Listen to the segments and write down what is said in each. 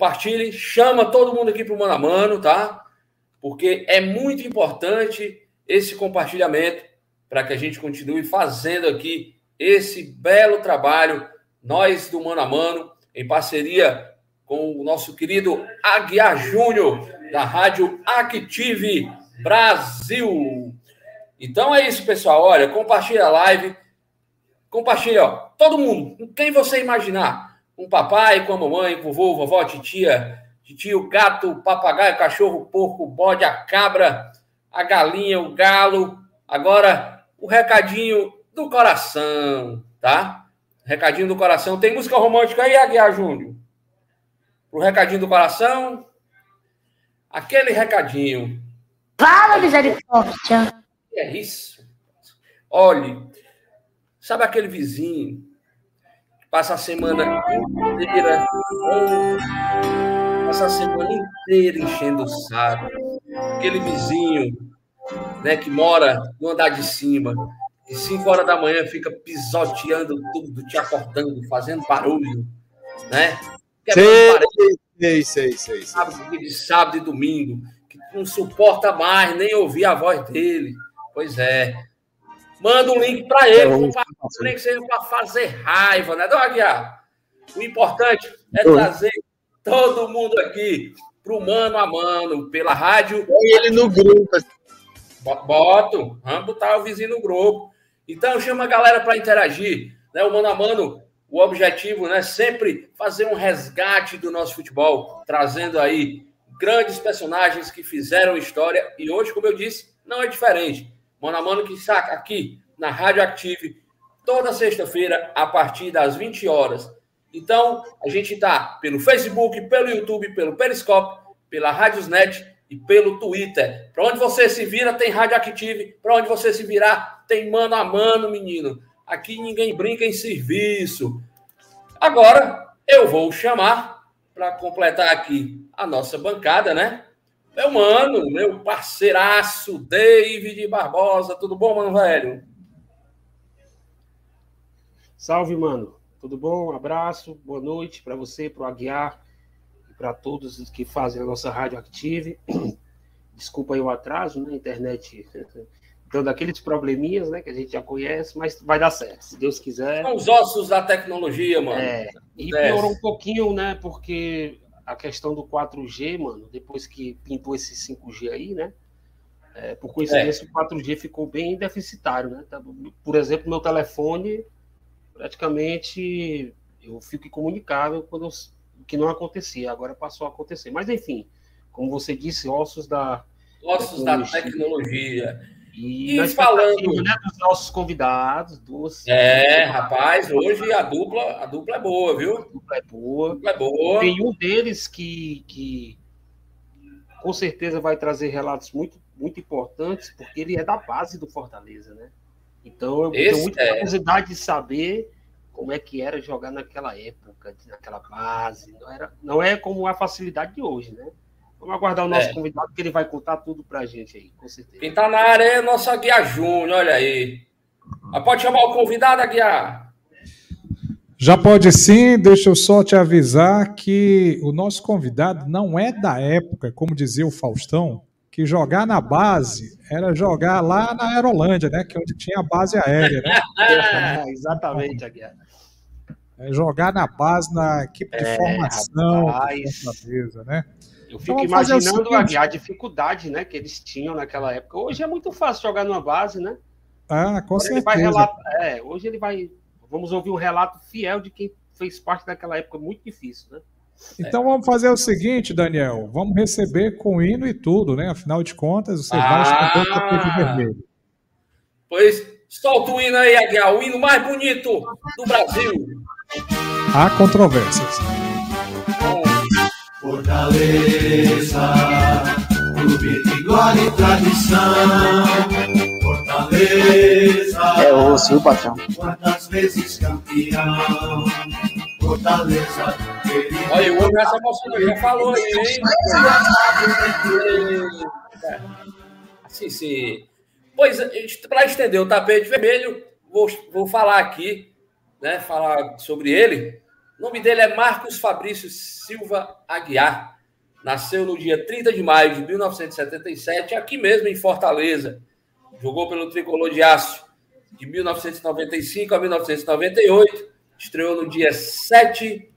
compartilhe, chama todo mundo aqui para o Mano a Mano, tá? Porque é muito importante esse compartilhamento para que a gente continue fazendo aqui esse belo trabalho, nós do Mano a Mano, em parceria com o nosso querido Aguiar Júnior, da Rádio Active Brasil. Então é isso, pessoal. Olha, compartilha a live. Compartilha, ó, todo mundo, quem você imaginar. Com o papai, com a mamãe, com o vovô, vovó, titia, tio, gato, papagaio, cachorro, porco, bode, a cabra, a galinha, o galo. Agora, o recadinho do coração, tá? Recadinho do coração. Tem música romântica aí, Aguiar Júnior? Pro recadinho do coração. Aquele recadinho. Fala, misericórdia. É isso. Olhe, sabe aquele vizinho passa a semana inteira passa a semana inteira enchendo o saco. Aquele vizinho, né, que mora no andar de cima, e 5 horas da manhã fica pisoteando tudo, te acordando, fazendo barulho, né? Sei, sei, sei, sei, Sábado, de sábado e domingo, que não suporta mais nem ouvir a voz dele. Pois é. Manda um link para ele, nem que seja para fazer raiva, né, Dom Aguiar? O importante é trazer todo mundo aqui pro mano a mano, pela rádio. Põe ele no grupo. Boto, vamos botar o vizinho no grupo. Então chama a galera para interagir, né? O mano a mano, o objetivo, né, sempre fazer um resgate do nosso futebol, trazendo aí grandes personagens que fizeram história e hoje, como eu disse, não é diferente. Mano a mano que está aqui na Rádio Active toda sexta-feira a partir das 20 horas. Então, a gente está pelo Facebook, pelo YouTube, pelo Periscope, pela Radiosnet e pelo Twitter. Para onde você se vira, tem Rádio Active. Para onde você se virar, tem mano a mano, menino. Aqui ninguém brinca em serviço. Agora, eu vou chamar para completar aqui a nossa bancada, né? Meu mano, meu parceiraço, David Barbosa. Tudo bom, mano velho? Salve, mano. Tudo bom? Um abraço, boa noite para você, para o Aguiar e para todos que fazem a nossa Rádio Active. Desculpa aí o atraso, né? Internet dando aqueles probleminhas, né? Que a gente já conhece, mas vai dar certo, se Deus quiser. São os ossos da tecnologia, mano. É, e piorou um pouquinho, né? Porque a questão do 4G, mano, depois que pintou esse 5G aí, né? É, por coincidência, é. o 4G ficou bem deficitário, né? Tá, por exemplo, meu telefone, praticamente, eu fico incomunicável quando eu, que não acontecia, agora passou a acontecer. Mas, enfim, como você disse, ossos da. Ossos tecnologia. da tecnologia. E, e falando né, dos nossos convidados, dos É, rapaz, hoje a dupla, a dupla é boa, viu? A dupla é boa. Dupla é boa. Tem um deles que, que com certeza vai trazer relatos muito, muito importantes, porque ele é da base do Fortaleza, né? Então eu Esse tenho muita é. curiosidade de saber como é que era jogar naquela época, naquela base. Não, era, não é como a facilidade de hoje, né? Vamos aguardar o nosso é. convidado, que ele vai contar tudo pra gente aí, com certeza. Quem tá na área é nosso Aguiar Júnior, olha aí. Mas pode chamar o convidado, Aguiar? Já pode sim, deixa eu só te avisar que o nosso convidado não é da época, como dizia o Faustão, que jogar na base era jogar lá na Aerolândia, né? Que é onde tinha a base aérea, né? Exatamente, Aguiar. É jogar na base, na equipe de é, formação, rapaz, né? Eu então, fico então, imaginando a, a, dificuldade né, que eles tinham naquela época. Hoje é muito fácil jogar numa base, né? Ah, com certeza. Ele vai relatar, é, hoje ele vai. Vamos ouvir um relato fiel de quem fez parte daquela época muito difícil, né? Então é. vamos fazer o seguinte, Daniel. Vamos receber com hino e tudo, né? Afinal de contas, você ah, vai esconder o tapete vermelho. Pois solta o hino aí, Aguiar, o hino mais bonito do Brasil. Há controvérsias. Fortaleza, clube de glória e tradição. Fortaleza, é o seu patrão. Quantas vezes campeão? Fortaleza, Olha, o homem se emocionou, já falou aí, hein? Sim, sim. Pois, para estender o tapete vermelho, vou, vou falar aqui, né? Falar sobre ele O nome dele é Marcos Fabrício Silva Aguiar. Nasceu no dia 30 de maio de 1977, aqui mesmo em Fortaleza. Jogou pelo Tricolor de Aço de 1995 a 1998. Estreou no dia 7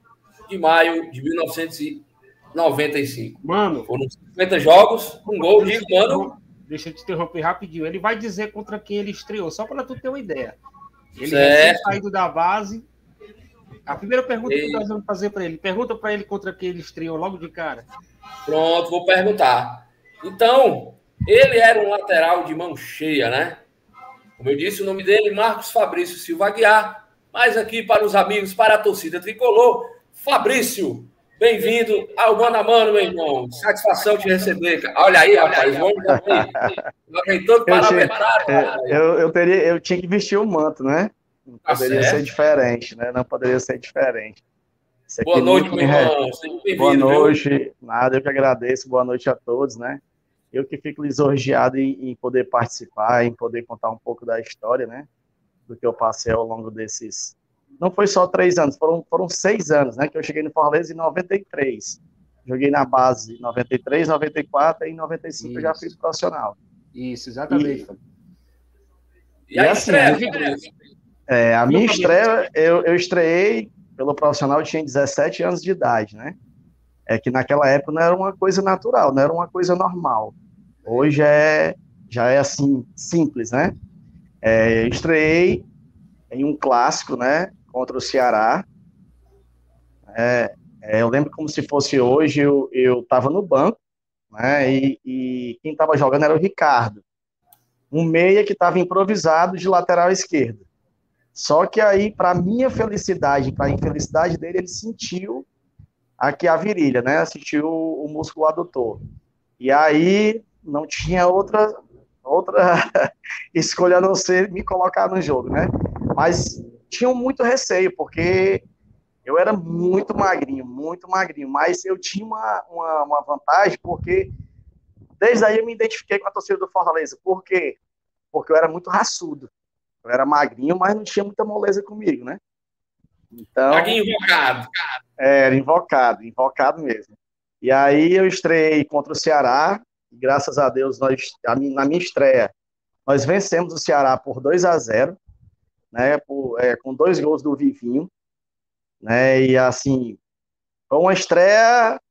de maio de 1995. Mano, Foram 50 jogos, um gol de mano. deixa eu te interromper rapidinho. Ele vai dizer contra quem ele estreou, só para tu ter uma ideia. Ele Certo. recém saído da base. A primeira pergunta que nós vamos fazer para ele, pergunta para ele contra quem ele estreou logo de cara. Pronto, vou perguntar. Então, ele era um lateral de mão cheia, né? Como eu disse, o nome dele é Marcos Fabrício Silva Aguiar. Mas aqui para os amigos, para a torcida tricolor, Fabrício, bem-vindo ao Mano a Mano, meu irmão. Satisfação te receber. cara. Olha aí, rapaz, homem também. Vem todo Eu parametrado. É, eu, eu, teria, eu tinha que vestir o manto, né? Não Tá poderia ser diferente, né? Não poderia ser diferente. Isso aqui Boa noite, muito meu re- irmão. Boa viu? noite. Nada, eu que agradeço. Boa noite a todos, né? Eu que fico lisonjeado em, em poder participar, em poder contar um pouco da história, né? Do que eu passei ao longo desses. Não foi só três anos, foram, foram seis anos, né? Que eu cheguei no Fortaleza em 93. Joguei na base em 93, 94 e em 95 eu já Isso. fui profissional. Isso, exatamente. E aí, E assim, estreia, né? É, a minha estreia, eu, eu estreiei pelo profissional, eu tinha 17 anos de idade, né? É que naquela época não era uma coisa natural, não era uma coisa normal. Hoje é, já é assim, simples, né? É, eu estreiei em um clássico, né? Contra o Ceará. É, é, eu lembro como se fosse hoje, eu, eu tava no banco, né? E, e quem tava jogando era o Ricardo. Um meia que estava improvisado de lateral esquerdo. Só que aí, para minha felicidade, para a infelicidade dele, ele sentiu aqui a virilha, né? Sentiu o músculo adutor. E aí não tinha outra outra escolha a não ser me colocar no jogo, né? Mas tinham muito receio, porque eu era muito magrinho, muito magrinho, mas eu tinha uma, uma, uma vantagem, porque desde aí eu me identifiquei com a torcida do Fortaleza. Por quê? Porque eu era muito raçudo. Eu era magrinho, mas não tinha muita moleza comigo, né? Então, Paguinho invocado. é, era invocado, invocado mesmo. E aí eu estreiei contra o Ceará, e graças a Deus, nós, na minha estreia, nós vencemos o Ceará por 2 a 0 né, por, é, com dois gols do Vivinho, né, e assim, foi uma estreia,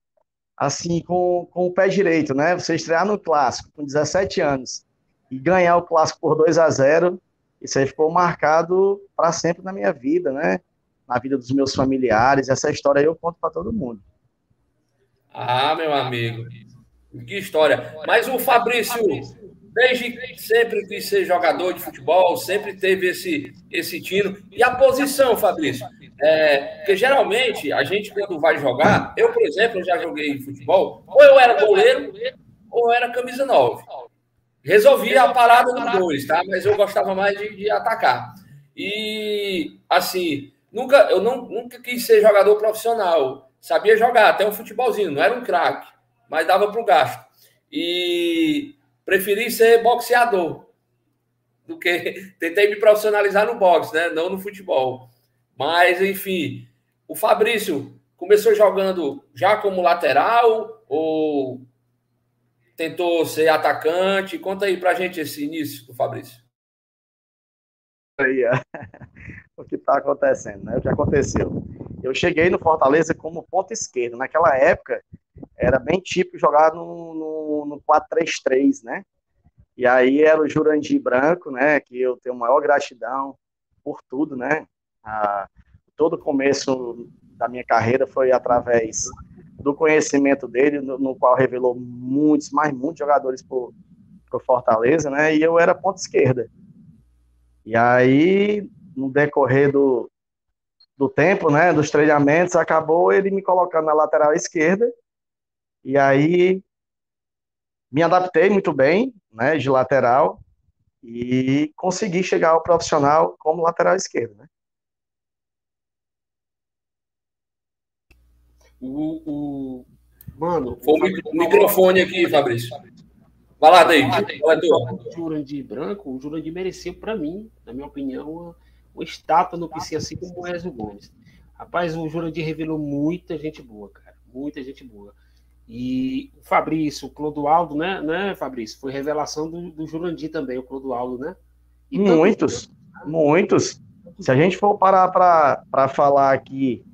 assim, com, com o pé direito, né, você estrear no Clássico com 17 anos e ganhar o Clássico por 2 a 0 isso aí ficou marcado para sempre na minha vida, né, na vida dos meus familiares. Essa história eu conto para todo mundo. Ah, meu amigo. Que história. Mas o Fabrício, desde sempre quis ser jogador de futebol, sempre teve esse, esse tino. E a posição, Fabrício? É, porque geralmente a gente, quando vai jogar, eu, por exemplo, já joguei futebol, ou eu era goleiro, ou eu era camisa 9. Resolvia a parada dos dois, tá? Mas eu gostava mais de, de atacar. E, assim, nunca, eu não, nunca quis ser jogador profissional. Sabia jogar, até um futebolzinho, não era um craque, mas dava para o gasto. E preferi ser boxeador do que tentei me profissionalizar no boxe, né? Não no futebol. Mas, enfim, o Fabrício começou jogando já como lateral ou tentou ser atacante? Conta aí pra gente esse início do Fabrício. Aí, é, o que está acontecendo, né? O que aconteceu? Eu cheguei no Fortaleza como ponta esquerda. Naquela época, era bem típico jogar no, no, no 4-3-3, né? E aí era o Jurandir Branco, né? Que eu tenho maior gratidão por tudo, né? Todo o começo da minha carreira foi através do conhecimento dele, no, no qual revelou muitos, mais muitos jogadores para o Fortaleza, né? E eu era ponta esquerda. E aí, no decorrer do, do tempo, né, dos treinamentos, acabou ele me colocando na lateral esquerda. E aí me adaptei muito bem, né, de lateral e consegui chegar ao profissional como lateral esquerdo, né? O, o... Mano, Foi o o microfone aqui, Fabrício. Vai lá, tu. o Jurandir Branco, o Jurandir merecia, para mim, na minha opinião, uma, uma estátua no PC, assim como o Ezio Gomes. Rapaz, o Jurandir revelou muita gente boa, cara. Muita gente boa. E o Fabrício, o Clodoaldo, né, né, Fabrício? Foi revelação do, do Jurandir também, o Clodoaldo, né? E muitos, muitos. Se a gente for parar para falar aqui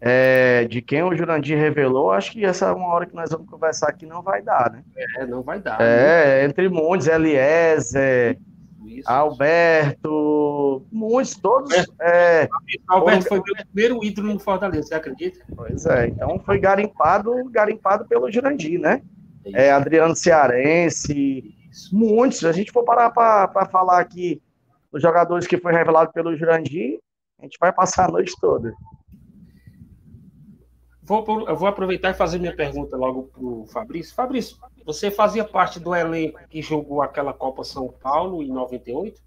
é, de quem o Jurandir revelou, acho que essa é uma hora que nós vamos conversar aqui não vai dar, né? É, não vai dar. É, né? entre muitos, Eliezer, isso. Alberto, muitos, todos. É, Alberto foi o primeiro ídolo no Fortaleza, você acredita? Pois é, então foi garimpado, garimpado pelo Jurandir, né? É, Adriano Cearense, isso. muitos. Se a gente for parar para falar aqui dos jogadores que foi revelado pelo Jurandir, a gente vai passar a noite toda. Vou, eu vou aproveitar e fazer minha pergunta logo para o Fabrício. Fabrício, você fazia parte do elenco que jogou aquela Copa São Paulo em 98?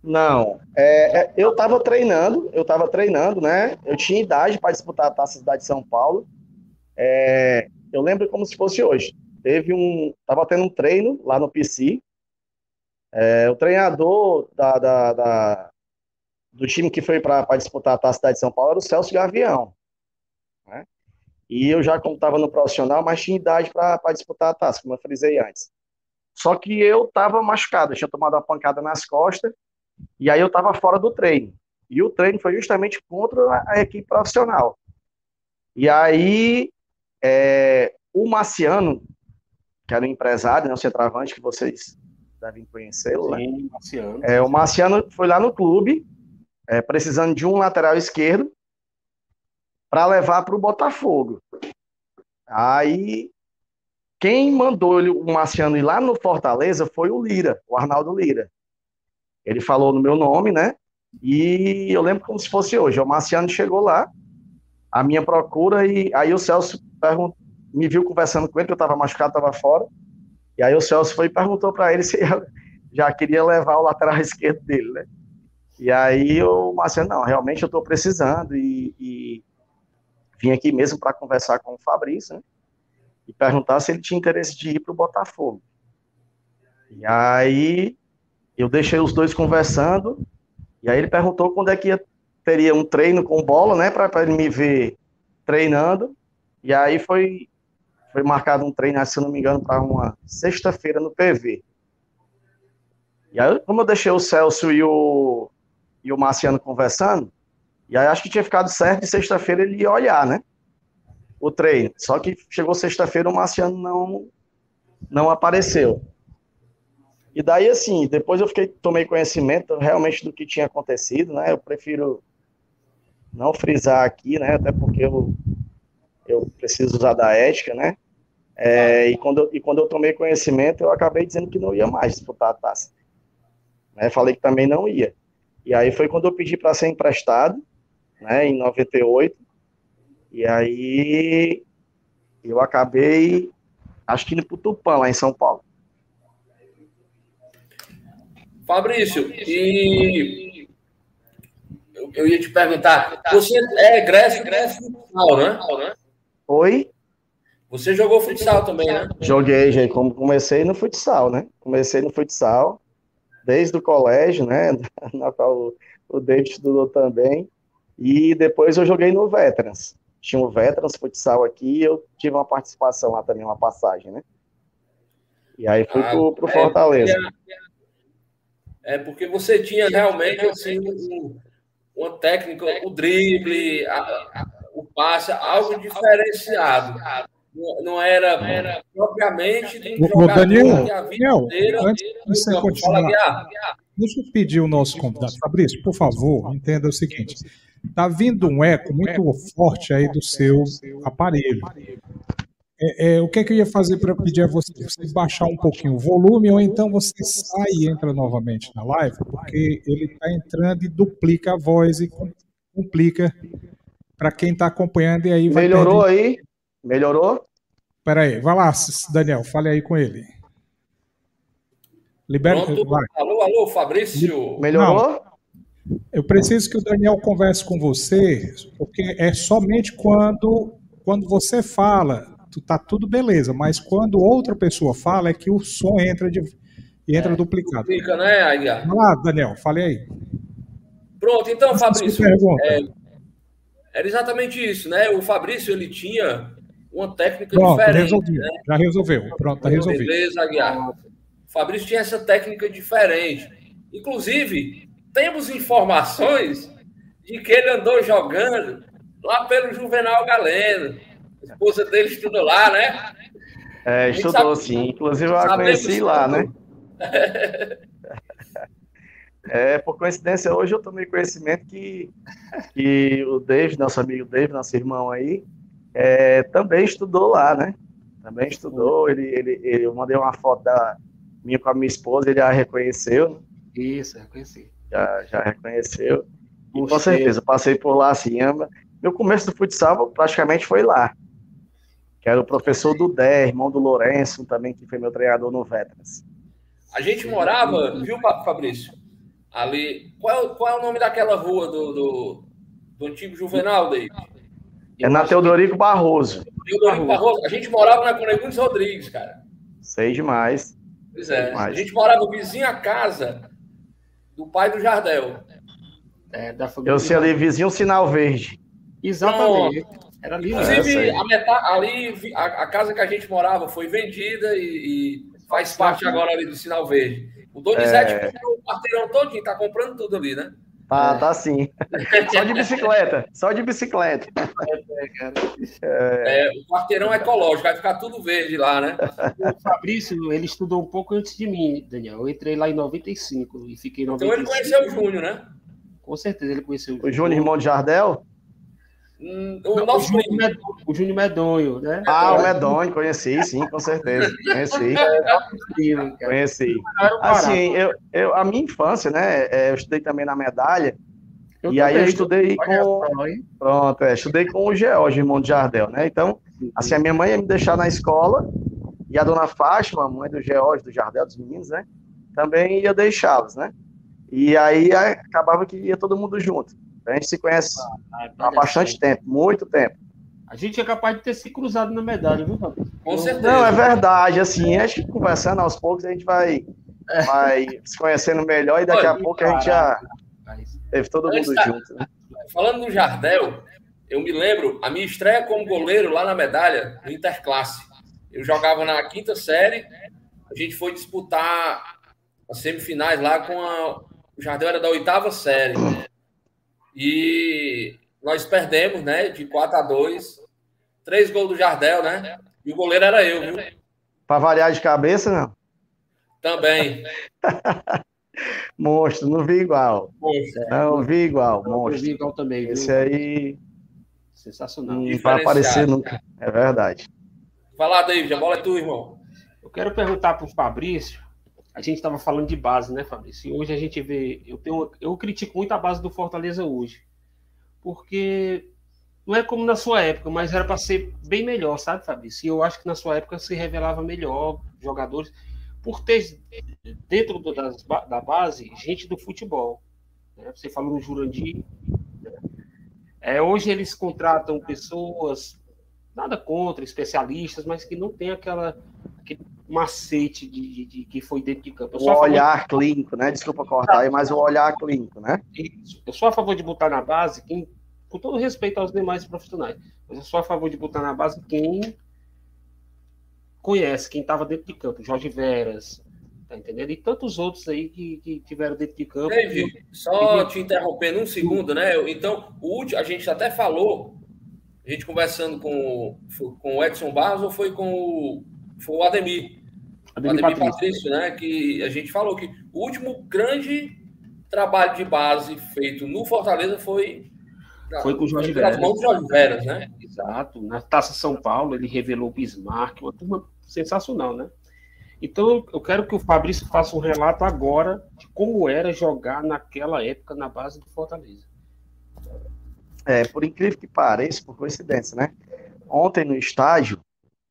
Não, é, é, eu estava treinando, eu estava treinando, né? Eu tinha idade para disputar a Taça Cidade de São Paulo. É, eu lembro como se fosse hoje. Teve um, estava tendo um treino lá no PC. É, o treinador da, da, da, do time que foi para disputar a Taça Cidade de São Paulo era o Celso Gavião. E eu já, como estava no profissional, mas tinha idade para disputar a taça, como eu frisei antes. Só que eu estava machucado, eu tinha tomado uma pancada nas costas, e aí eu estava fora do treino. E o treino foi justamente contra a equipe profissional. E aí, é, o Marciano, que era um empresário, né, um centroavante que vocês devem conhecê-lo, né? Marciano. É, o Marciano foi lá no clube, é, precisando de um lateral esquerdo, para levar para o Botafogo. Aí, quem mandou o Marciano ir lá no Fortaleza foi o Lira, o Arnaldo Lira. Ele falou no meu nome, né? E eu lembro como se fosse hoje. O Marciano chegou lá, a minha procura, e aí o Celso me viu conversando com ele, que eu estava machucado, estava fora. E aí o Celso foi e perguntou para ele se já queria levar o lateral esquerdo dele, né? E aí o Marciano, não, realmente eu estou precisando, e, e vim aqui mesmo para conversar com o Fabrício, né? E perguntar se ele tinha interesse de ir para o Botafogo. E aí eu deixei os dois conversando, e aí ele perguntou quando é que ia, teria um treino com bola, né? Para ele me ver treinando. E aí foi, foi marcado um treino, se não me engano, para uma sexta-feira no PV. E aí, como eu deixei o Celso e o, e o Marciano conversando, e aí acho que tinha ficado certo de sexta-feira ele ia olhar, né? O treino. Só que chegou sexta-feira o Marciano não, não apareceu. E daí, assim, depois eu fiquei, tomei conhecimento realmente do que tinha acontecido, né? Eu prefiro não frisar aqui, né? Até porque eu, eu preciso usar da ética, né? É, e, quando eu, e quando eu tomei conhecimento, eu acabei dizendo que não ia mais disputar a taça. Né? Falei que também não ia. E aí foi quando eu pedi para ser emprestado, né, em 98. E aí eu acabei, acho que indo pro Tupã, lá em São Paulo. Fabrício, e eu ia te perguntar, você é egresso, egresso futsal, né? Oi? Você jogou futsal também, né? Joguei, gente. Como comecei no futsal, né? Comecei no futsal desde o colégio, né? Na qual o David estudou também. E depois eu joguei no Veterans. Tinha o Veterans Futsal aqui e eu tive uma participação lá também, uma passagem, né? E aí fui ah, pro, pro é Fortaleza. Porque, é porque você tinha realmente assim um, uma técnica, o drible, a, a, o passe, algo diferenciado. Não, não era, era propriamente de um o, Daniel, Daniel antes de você continuar, deixa eu pedir o nosso convidado. Fabrício, por favor, entenda o seguinte. Está vindo um eco muito forte aí do seu aparelho. É, é, o que, é que eu ia fazer para pedir a você? Você baixar um pouquinho o volume, ou então você sai e entra novamente na live, porque ele está entrando e duplica a voz e complica para quem está acompanhando. E aí Melhorou perder... aí? Melhorou? Espera aí, vai lá, Daniel, fale aí com ele. Libera. Alô, alô, Fabrício. Melhorou? Não. Eu preciso que o Daniel converse com você, porque é somente quando, quando você fala, tá tudo beleza, mas quando outra pessoa fala é que o som entra de entra é, duplicado. Fica, né, Aguiar? Vai lá, Daniel, fale aí. Pronto, então, Fabrício. É, era exatamente isso, né? O Fabrício ele tinha uma técnica Pronto, diferente. resolvi. né? Já resolveu. Pronto, tá resolvido. Beleza, Aguiar. O Fabrício tinha essa técnica diferente. Inclusive, temos informações de que ele andou jogando lá pelo Juvenal Galeno. A esposa dele estudou lá, né? É, estudou sabe- sim. Inclusive eu a conheci lá, estudou. né? É, por coincidência, hoje eu tomei conhecimento que, que o David, nosso amigo David, nosso irmão aí, é, também estudou lá, né? Também estudou. Ele, ele, ele- eu mandei uma foto da minha com a minha esposa, ele já reconheceu, né? Isso, eu conheci. Já, já reconheceu. E com certeza, passei por lá assim. ama- Meu começo do futsal praticamente foi lá. Que era o professor do Dé, irmão do Lourenço, também, que foi meu treinador no Veterans. A gente morava, viu, Fa- Fabrício? Ali. Qual, é o- qual é o nome daquela rua do, do, do antigo Juvenal, David? É na Teodorico Barroso. Teodorico Barroso. A gente morava na Conegundes Rodrigues, cara. Sei demais. Pois é. A Demais. gente morava vizinho à casa do pai do Jardel. É, da família. Eu sei ali, vizinho Sinal Verde. Exatamente. Era ali? Inclusive, a metade, ali, a, a casa que a gente morava foi vendida e, e faz parte agora ali do Sinal Verde. O Donizete É. comprou o quarteirão todinho, tá comprando tudo ali, né? Tá, tá sim. Só de bicicleta. Só de bicicleta. É, o quarteirão ecológico, vai ficar tudo verde lá, né? O Fabrício, ele estudou um pouco antes de mim, Daniel. Eu entrei lá em 95 e fiquei em 95. Então ele conheceu o Júnior, né? Com certeza ele conheceu O Júnior, irmão de Jardel? Hum, O Não, nosso o, Júnior. Medonho, o Júnior Medonho, né? Ah, o Medonho, conheci, sim, com certeza. Conheci, cara. conheci. Assim, eu, eu, a minha infância, né? é, Eu estudei também na medalha. Eu e aí eu estudei com. Pronto, é, estudei com o George, irmão de Jardel, né? Então, assim, a minha mãe ia me deixar na escola e a dona Fátima, mãe do George, do Jardel, dos meninos, né? Também ia deixá-los, né? E aí acabava que ia todo mundo junto. A gente se conhece Ah, há bastante tempo, muito tempo. A gente é capaz de ter se cruzado na medalha, viu, Fabrício? Com certeza. Não, é verdade, assim, a gente conversando aos poucos, a gente vai, vai se conhecendo melhor e daqui a Olha, pouco a gente já teve todo mundo Antes da- junto, né? Falando do Jardel, eu me lembro a minha estreia como goleiro lá na medalha, no Interclasse. Eu jogava na quinta série, a gente foi disputar as semifinais lá com a. O Jardel era da oitava série. E nós perdemos, né? De 4 a 2 Três gols do Jardel, né? E o goleiro era eu, viu? Pra variar de cabeça, não. Também. Monstro, não vi igual. Poxa, Não vi igual, eu monstro. vi igual também, viu? Esse aí Sensacional. não vai aparecer nunca. É verdade. Fala, David, a bola é tua, irmão. Eu quero perguntar para o Fabrício. A gente estava falando de base, né, Fabrício? E hoje a gente vê. Eu, tenho, eu critico muito a base do Fortaleza hoje. Porque não é como na sua época, mas era para ser bem melhor, sabe, Fabrício? E eu acho que na sua época se revelava melhor jogadores, por ter dentro do- das da base gente do futebol. né? Você falou no Jurandir. né? É, hoje eles contratam pessoas, nada contra, especialistas, mas que não tem aquela, aquele macete de, de- de que foi dentro de campo. O favor olhar clínico, né? Desculpa cortar aí, mas o olhar clínico, né? de, eu sou a favor de botar na base quem, com todo respeito aos demais profissionais, mas eu sou a favor de botar na base quem conhece, quem estava dentro de campo, Jorge Veras, tá entendendo? E tantos outros aí que, que tiveram dentro de campo. David, só te interrompendo um segundo, né? Então, o último, a gente até falou, a gente conversando com, com o Edson Barros ou foi com o, foi o Ademir, Ademir Ademir Patrício. Patrício, né? Que a gente falou que o último grande trabalho de base feito no Fortaleza foi, Foi com o Jorge Veras. mãos do Jorge Veras, né? Exato. Na Taça São Paulo, ele revelou o Bismarck, uma turma sensacional, né? Então, eu quero que o Fabrício faça um relato agora de como era jogar naquela época na base do Fortaleza. É, por incrível que pareça, por coincidência, né? Ontem no estádio,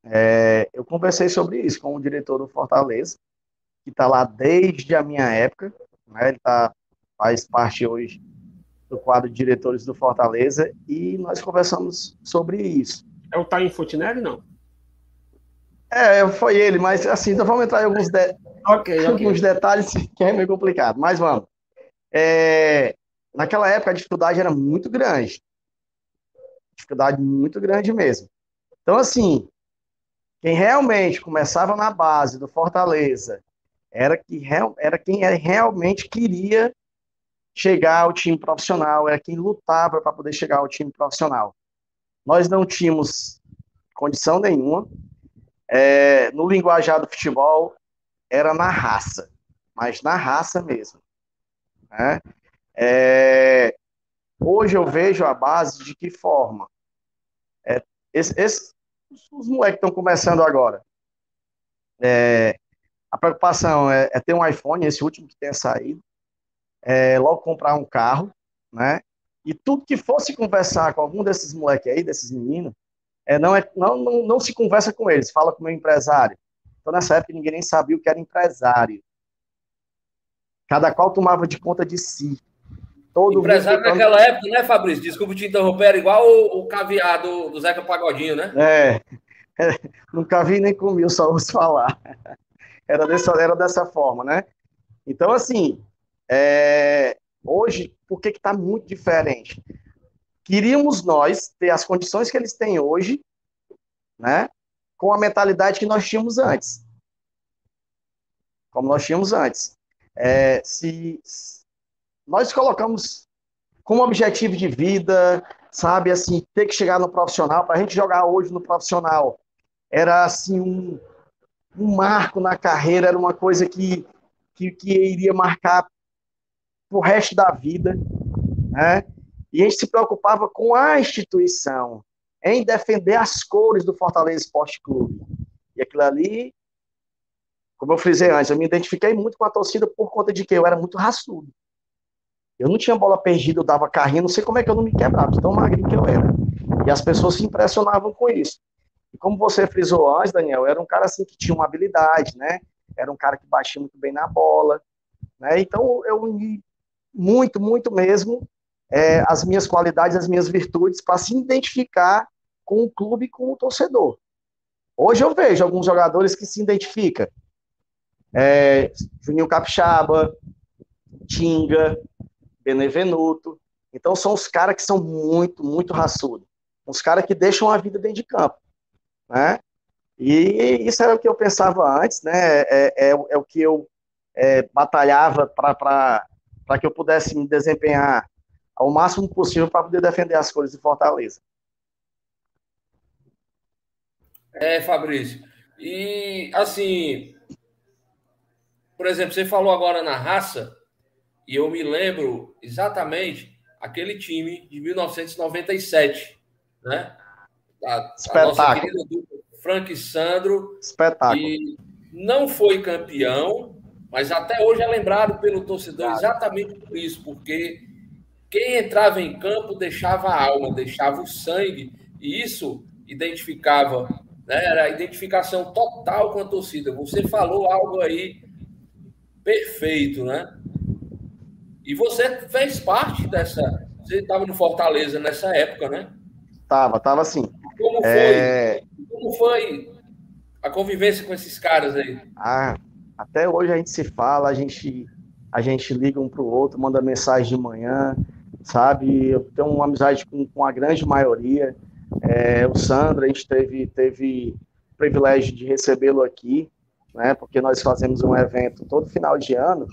é, eu conversei sobre isso com o diretor do Fortaleza, que está lá desde a minha época, né? Ele tá, faz parte hoje do quadro de diretores do Fortaleza, e nós conversamos sobre isso. É o Taim Fontinelli, não? É, foi ele, mas assim, então vamos entrar em alguns, de- Ok, alguns detalhes que é meio complicado, mas vamos. É, naquela época a dificuldade era muito grande. Dificuldade muito grande mesmo. Então, assim, quem realmente começava na base do Fortaleza era, que, era quem realmente queria chegar ao time profissional, era quem lutava para poder chegar ao time profissional. Nós não tínhamos condição nenhuma. É, no linguajar do futebol, era na raça, mas na raça mesmo. Né? É, hoje eu vejo a base de que forma. É, esse, esse, os moleques estão começando agora. É, a preocupação é, é, ter um iPhone, esse último que tenha saído, é, logo comprar um carro, né? E tudo que fosse conversar com algum desses moleques aí, desses meninos, é, não, é, não, não, não se conversa com eles, fala com o meu empresário. Então, nessa época, ninguém nem sabia o que era empresário. Cada qual tomava de conta de si. Todo empresário mundo... naquela época, né, Fabrício? Desculpa te interromper, era igual o, o caviar do, do Zeca Pagodinho, né? É. Nunca vi nem comi, só ouço falar. Era dessa, era dessa forma, né? Então, assim, é... hoje, por que está muito diferente? Queríamos nós ter as condições que eles têm hoje, né? Com a mentalidade que nós tínhamos antes. Como nós tínhamos antes. É, se, nós colocamos como objetivo de vida, sabe, assim, ter que chegar no profissional, para a gente jogar hoje no profissional, era assim um, um marco na carreira, era uma coisa que, que, que iria marcar o resto da vida, né? E a gente se preocupava com a instituição, em defender as cores do Fortaleza Esporte Clube. E aquilo ali, como eu frisei antes, eu me identifiquei muito com a torcida por conta de que eu era muito raçudo. Eu não tinha bola perdida, eu dava carrinho, não sei como é que eu não me quebrava, tão magrinho que eu era. E as pessoas se impressionavam com isso. E como você frisou antes, Daniel, era um cara assim que tinha uma habilidade, né? Era um cara que batia muito bem na bola, né? Então eu uni muito, muito mesmo é, as minhas qualidades, as minhas virtudes para se identificar com o clube com o torcedor. Hoje eu vejo alguns jogadores que se identificam. É, Juninho Capixaba, Tinga, Benevenuto. Então são os caras que são muito, muito raçudos. Os caras que deixam a vida dentro de campo. Né? E isso era o que eu pensava antes, né? É, é, é o que eu é, batalhava para que eu pudesse me desempenhar ao máximo possível para poder defender as cores de Fortaleza. É, Fabrício. E assim, por exemplo, você falou agora na raça, e eu me lembro exatamente aquele time de 1997, né? A, a nossa querida dupla Frank Sandro. Espetáculo. E não foi campeão, mas até hoje é lembrado pelo torcedor exatamente por isso, porque quem entrava em campo deixava a alma, deixava o sangue, e isso identificava, né, era a identificação total com a torcida. Você falou algo aí perfeito, né? E você fez parte dessa. Você estava no Fortaleza nessa época, né? Tava, tava sim. Como foi? É... Como foi a convivência com esses caras aí? Ah, até hoje a gente se fala, a gente, a gente liga um para o outro, manda mensagem de manhã, sabe? Eu tenho uma amizade com, com a grande maioria. É, o Sandro, a gente teve, teve o privilégio de recebê-lo aqui, né? Porque nós fazemos um evento todo final de ano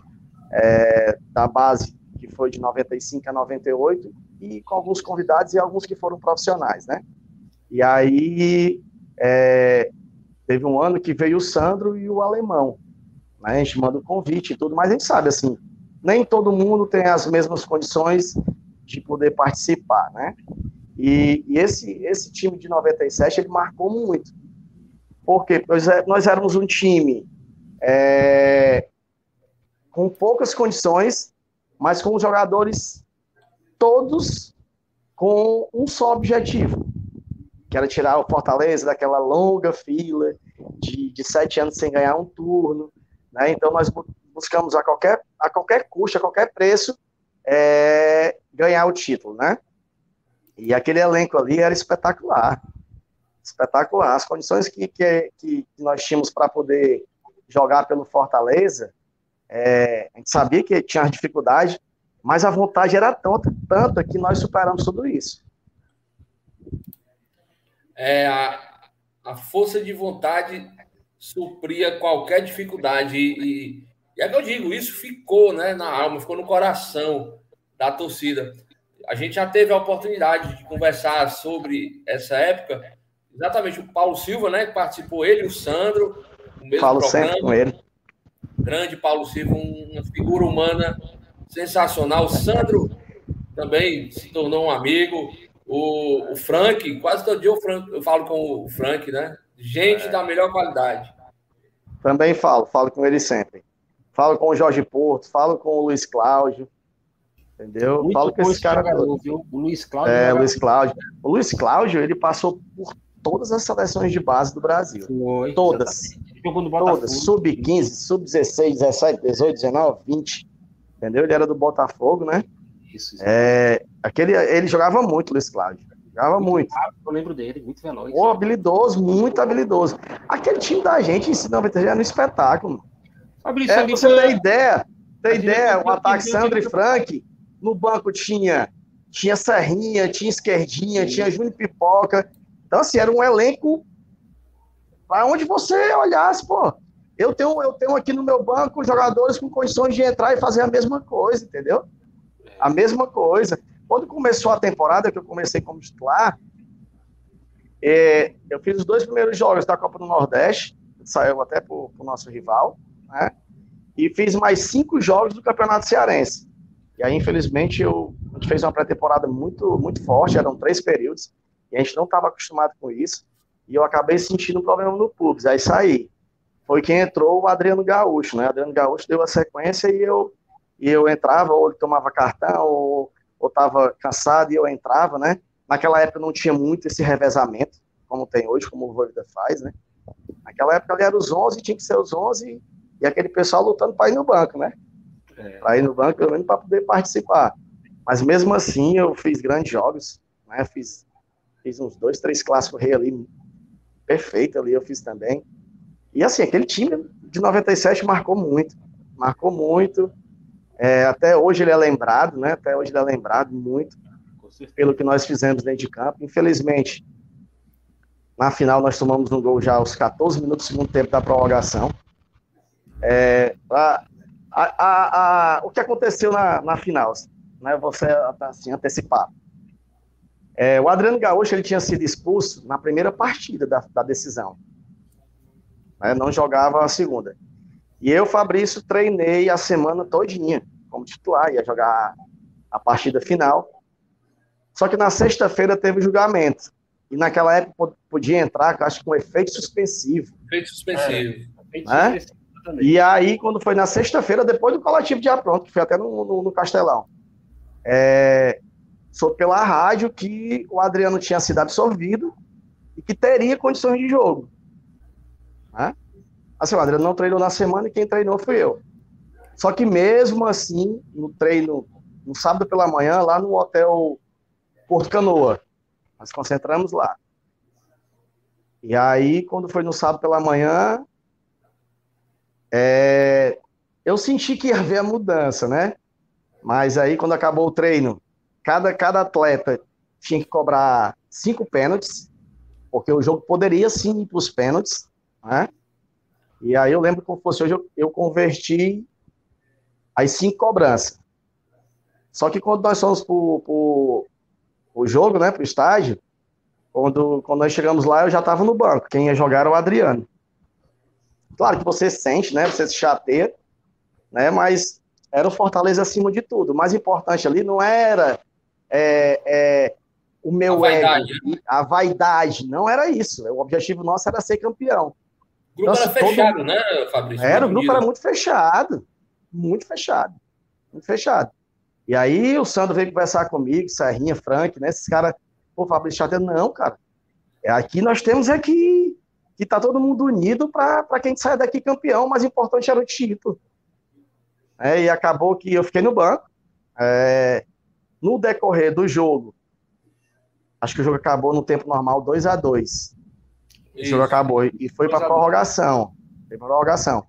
é, da base que foi de 95 a 98 e com alguns convidados e alguns que foram profissionais, né? E aí é, teve um ano que veio o Sandro e o Alemão, né? A gente manda o convite e tudo, mas a gente sabe assim, nem todo mundo tem as mesmas condições de poder participar, né? E, e esse esse time de 97 ele marcou muito, porque nós, é, nós éramos um time é, com poucas condições, mas com jogadores todos com um só objetivo, que era tirar o Fortaleza daquela longa fila de, de sete anos sem ganhar um turno. Né? Então nós buscamos a qualquer, a qualquer custo, a qualquer preço, é, ganhar o título. Né? E aquele elenco ali era espetacular. Espetacular. As condições que, que, que nós tínhamos para poder jogar pelo Fortaleza é, a gente sabia que tinha dificuldade, mas a vontade era tanta, tanta que nós superamos tudo isso. é, a, a força de vontade supria qualquer dificuldade. E, e é que eu digo, isso ficou né, na alma, ficou no coração da torcida. A gente já teve a oportunidade de conversar sobre essa época. Exatamente, o Paulo Silva, né? Que participou, ele o Sandro. O mesmo Falo programa. sempre com ele. Grande Paulo Silva, uma figura humana sensacional. O Sandro também se tornou um amigo. O, o Frank, quase todo dia eu, Frank, eu falo com o Frank, né? Gente da melhor qualidade. Também falo, falo com ele sempre. Falo com o Jorge Porto, falo com o Luiz Cláudio. Entendeu? Muito falo com esse cara. jogador, viu? O Luiz Cláudio. É, joga- Luiz Cláudio. O Luiz Cláudio, ele passou por todas as seleções de base do Brasil. Foi, Todas. Todas. Sub-15, sub-16, 17, 18, 19, 20. Entendeu? Ele era do Botafogo, né? Isso, isso. É, aquele, ele jogava muito, Luiz Cláudio. Jogava muito. Eu lembro dele, muito veloz. Pô, habilidoso, muito habilidoso. Aquele time da gente em 93 era um espetáculo. Fabrício, É, você foi- ter ideia, ter a ideia, o ataque Sandro e Frank, no banco tinha, tinha Serrinha, tinha Esquerdinha, tinha Júnior Pipoca. Então, assim, era um elenco para onde você olhasse, pô. Eu tenho, eu tenho aqui no meu banco jogadores com condições de entrar e fazer a mesma coisa, entendeu? A mesma coisa. Quando começou a temporada, que eu comecei como titular, é, eu fiz os dois primeiros jogos da Copa do Nordeste, saiu até para o nosso rival, né? E fiz mais cinco jogos do Campeonato Cearense. E aí, infelizmente, eu, a gente fez uma pré-temporada muito, muito forte, eram três períodos, e a gente não estava acostumado com isso, e eu acabei sentindo um problema no pubis, aí saí. Foi quem entrou o Adriano Gaúcho, né? O Adriano Gaúcho deu a sequência e eu, e eu entrava, ou ele tomava cartão, ou estava cansado e eu entrava, né? Naquela época não tinha muito esse revezamento, como tem hoje, como o Voivoda faz, né? Naquela época ali era os 11, tinha que ser os 11, e aquele pessoal lutando para ir no banco, né? É. Para ir no banco, pelo menos para poder participar. Mas mesmo assim, eu fiz grandes jogos, né? Fiz, fiz uns dois, três clássicos rei ali, perfeito ali, eu fiz também. E assim, aquele time de 97 marcou muito, marcou muito. É, até hoje ele é lembrado, né? Até hoje ele é lembrado muito pelo que nós fizemos dentro de campo. Infelizmente, na final nós tomamos um gol já aos 14 minutos do segundo tempo da prorrogação. É, a- a- a- a- o que aconteceu na, na final, né, você assim, antecipar. É, o Adriano Gaúcho ele tinha sido expulso na primeira partida da, da decisão. Né, não jogava a segunda. E eu, Fabrício, treinei a semana todinha como titular, ia jogar a partida final. Só que na sexta-feira teve o julgamento. E naquela época po- podia entrar, acho que com efeito suspensivo. Feito suspensivo. É? suspensivo, exatamente. E aí, quando foi na sexta-feira, depois do coletivo de pronto, que foi até no, no- no Castelão, é, soube pela rádio que o Adriano tinha sido absolvido e que teria condições de jogo. Né? Assim, o Adriano não treinou na semana e quem treinou fui eu. Só que mesmo assim, no treino, no sábado pela manhã, lá no hotel Porto Canoa, nós concentramos lá. E aí, quando foi no sábado pela manhã, é, eu senti que ia haver a mudança, né? Mas aí, quando acabou o treino, cada, cada atleta tinha que cobrar cinco pênaltis, porque o jogo poderia sim ir para os pênaltis, né? E aí eu lembro como fosse hoje, eu, eu converti as cinco cobranças. Só que quando nós fomos para o jogo, né, para o estádio, quando, quando nós chegamos lá, eu já estava no banco. Quem ia jogar era o Adriano. Claro que você sente, né? Você se chateia, né? Mas era o Fortaleza acima de tudo. O mais importante ali não era é, é, o meu A ego, vaidade, a vaidade. Não era isso. O objetivo nosso era ser campeão. O grupo Nossa, era todo- fechado, né, Fabrício? Era, o grupo era muito fechado. Muito fechado. Muito fechado. E aí o Sandro veio conversar comigo, Serrinha, Frank, né? Esses caras, pô, Fabrício Xavier, não, cara. É, aqui nós temos é que, que tá todo mundo unido para quem saia daqui campeão, o mais importante era o título. É, e acabou que eu fiquei no banco. É, no decorrer do jogo, acho que o jogo acabou no tempo normal 2 a 2 o jogo acabou e foi para prorrogação. Foi pra prorrogação.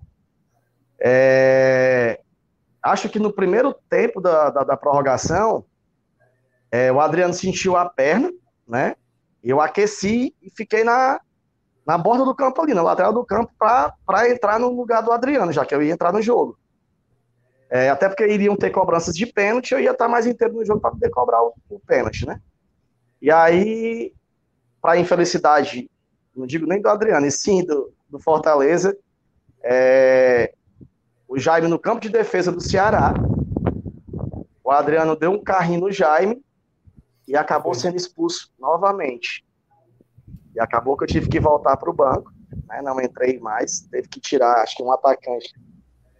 É, acho que no primeiro tempo da, da, da prorrogação, é, o Adriano sentiu a perna, né? eu aqueci e fiquei na, na borda do campo ali, na lateral do campo, para entrar no lugar do Adriano, já que eu ia entrar no jogo. É, até porque iriam ter cobranças de pênalti, eu ia estar mais inteiro no jogo para poder cobrar o, o pênalti, né? E aí, para infelicidade, não digo nem do Adriano, e sim do, do Fortaleza, é, o Jaime no campo de defesa do Ceará, o Adriano deu um carrinho no Jaime e acabou sendo expulso novamente. E acabou que eu tive que voltar para o banco, né? não entrei mais, teve que tirar, acho que um atacante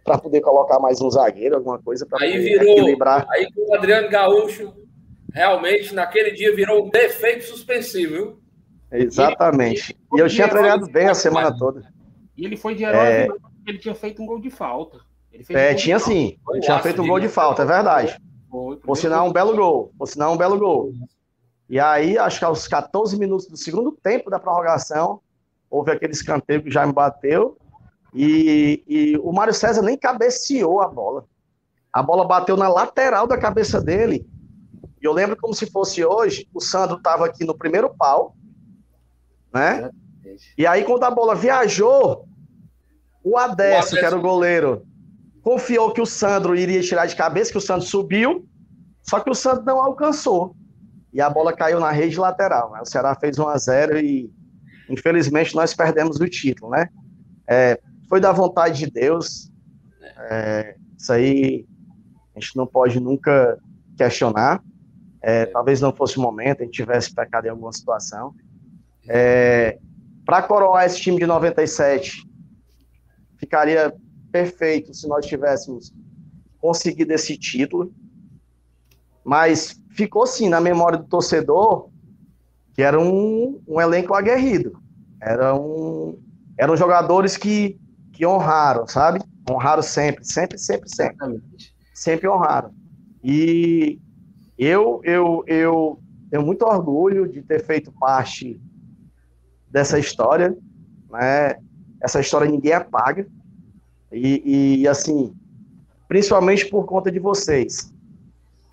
para poder colocar mais um zagueiro, alguma coisa para equilibrar. Aí o Adriano Gaúcho realmente naquele dia virou um defeito suspensivo, viu? Exatamente. E, e eu tinha treinado bem a semana toda. E ele foi de herói é... ele tinha feito um gol de falta. é, um tinha sim. Ele tinha feito um gol de falta, é verdade. Foi, Por sinal, um belo gol. Por sinal, um belo gol. E aí, acho que aos 14 minutos do segundo tempo da prorrogação, houve aquele escanteio que já me bateu. E, e o Mário César nem cabeceou a bola. A bola bateu na lateral da cabeça dele. E eu lembro como se fosse hoje, o Sandro estava aqui no primeiro pau, né? E aí, quando a bola viajou, o Adesso, que era o goleiro, confiou que o Sandro iria tirar de cabeça, que o Sandro subiu, só que o Sandro não alcançou. E a bola caiu na rede lateral. Né? O Ceará fez 1 a 0 e, infelizmente, nós perdemos o título, né? É, foi da vontade de Deus. É, isso aí a gente não pode nunca questionar. É, talvez não fosse o momento, a gente tivesse pecado em alguma situação. É, Para coroar esse time de 97, ficaria perfeito se nós tivéssemos conseguido esse título. Mas ficou sim na memória do torcedor que era um, um elenco aguerrido. Era um, eram jogadores que que honraram, sabe? Honraram sempre, sempre, sempre, sempre. Exatamente. Sempre honraram. E eu, eu, eu tenho muito orgulho de ter feito parte dessa história, né? Essa história ninguém apaga. E, e assim, principalmente por conta de vocês.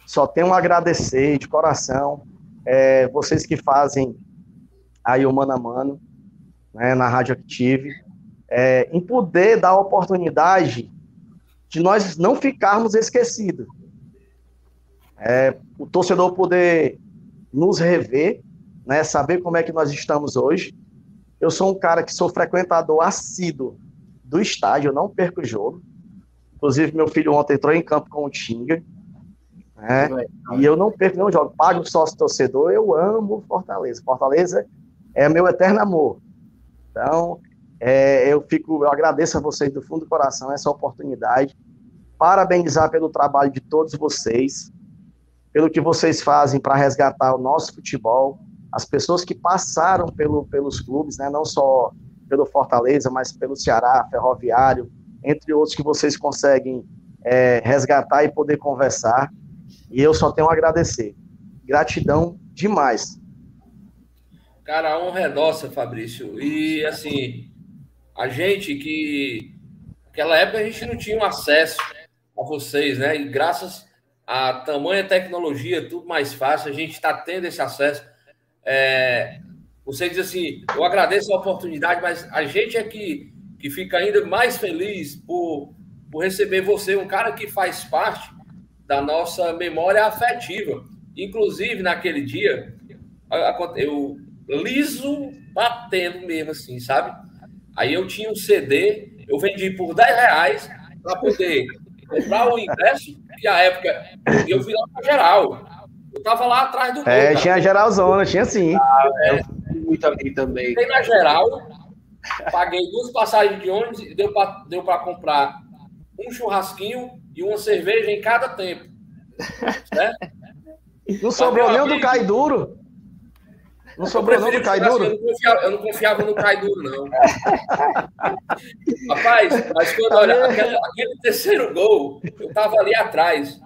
Só tenho a agradecer de coração é, vocês que fazem aí o Mano a Mano, né, na Rádio Active é, em poder dar a oportunidade de nós não ficarmos esquecidos. É, o torcedor poder nos rever, né, saber como é que nós estamos hoje. Eu sou um cara que sou frequentador assíduo do estádio, eu não perco o jogo. Inclusive, meu filho ontem entrou em campo com o Tinga. Né, e eu não perco nenhum jogo. Pago sócio torcedor, eu amo Fortaleza. Fortaleza é meu eterno amor. Então, é, eu fico, eu agradeço a vocês do fundo do coração essa oportunidade, parabenizar pelo trabalho de todos vocês, pelo que vocês fazem para resgatar o nosso futebol, as pessoas que passaram pelo, pelos clubes, né, não só pelo Fortaleza, mas pelo Ceará, Ferroviário, entre outros que vocês conseguem é, resgatar e poder conversar. E eu só tenho a agradecer. Gratidão demais. Cara, a honra é nossa, Fabrício. E assim, a gente que naquela época a gente não tinha acesso a vocês, né? E graças à tamanha tecnologia, tudo mais fácil, a gente está tendo esse acesso. É, você diz assim, eu agradeço a oportunidade, mas a gente é que, que fica ainda mais feliz por, por receber você, um cara que faz parte da nossa memória afetiva. Inclusive, naquele dia, eu liso batendo mesmo, assim, sabe? Aí eu tinha um CD, eu vendi por 10 reais para poder comprar o ingresso, e a época eu fui lá para geral. Eu tava lá atrás do. É, gol, tinha geral zona, tinha sim. Ah, é. Muito aqui também. Fui na geral, paguei duas passagens de ônibus e deu para deu comprar um churrasquinho e uma cerveja em cada tempo. Certo? Não sobrou nem o do Cai Duro. Não sobrou não do Caiduro? Eu não, confiava, eu não confiava no Caiduro, não. Rapaz, mas quando, olha, aquele, aquele, terceiro gol, eu tava ali atrás.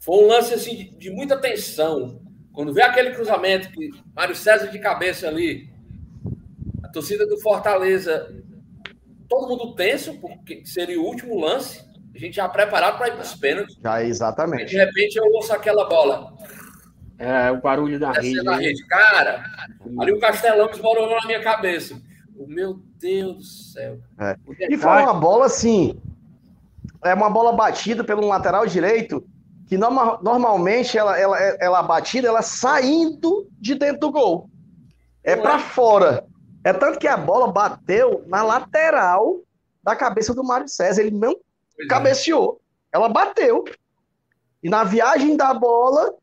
Foi um lance assim de, de muita tensão. Quando vê aquele cruzamento que Mário César de cabeça ali, a torcida do Fortaleza, todo mundo tenso, porque seria o último lance, a gente já preparado para ir para os pênaltis. Já, exatamente. E de repente eu ouço aquela bola É, o barulho da rede. Descendo a né? rede. Cara, ali o Castelão desmoronou na minha cabeça. O meu Deus do céu. O E foi uma bola assim. É uma bola batida pelo lateral direito, que norma- normalmente ela, ela, ela batida, ela saindo de dentro do gol. É é? fora. É tanto que a bola bateu na lateral da cabeça do Mário César. Ele não Pois é. cabeceou. Ela bateu. E na viagem da bola,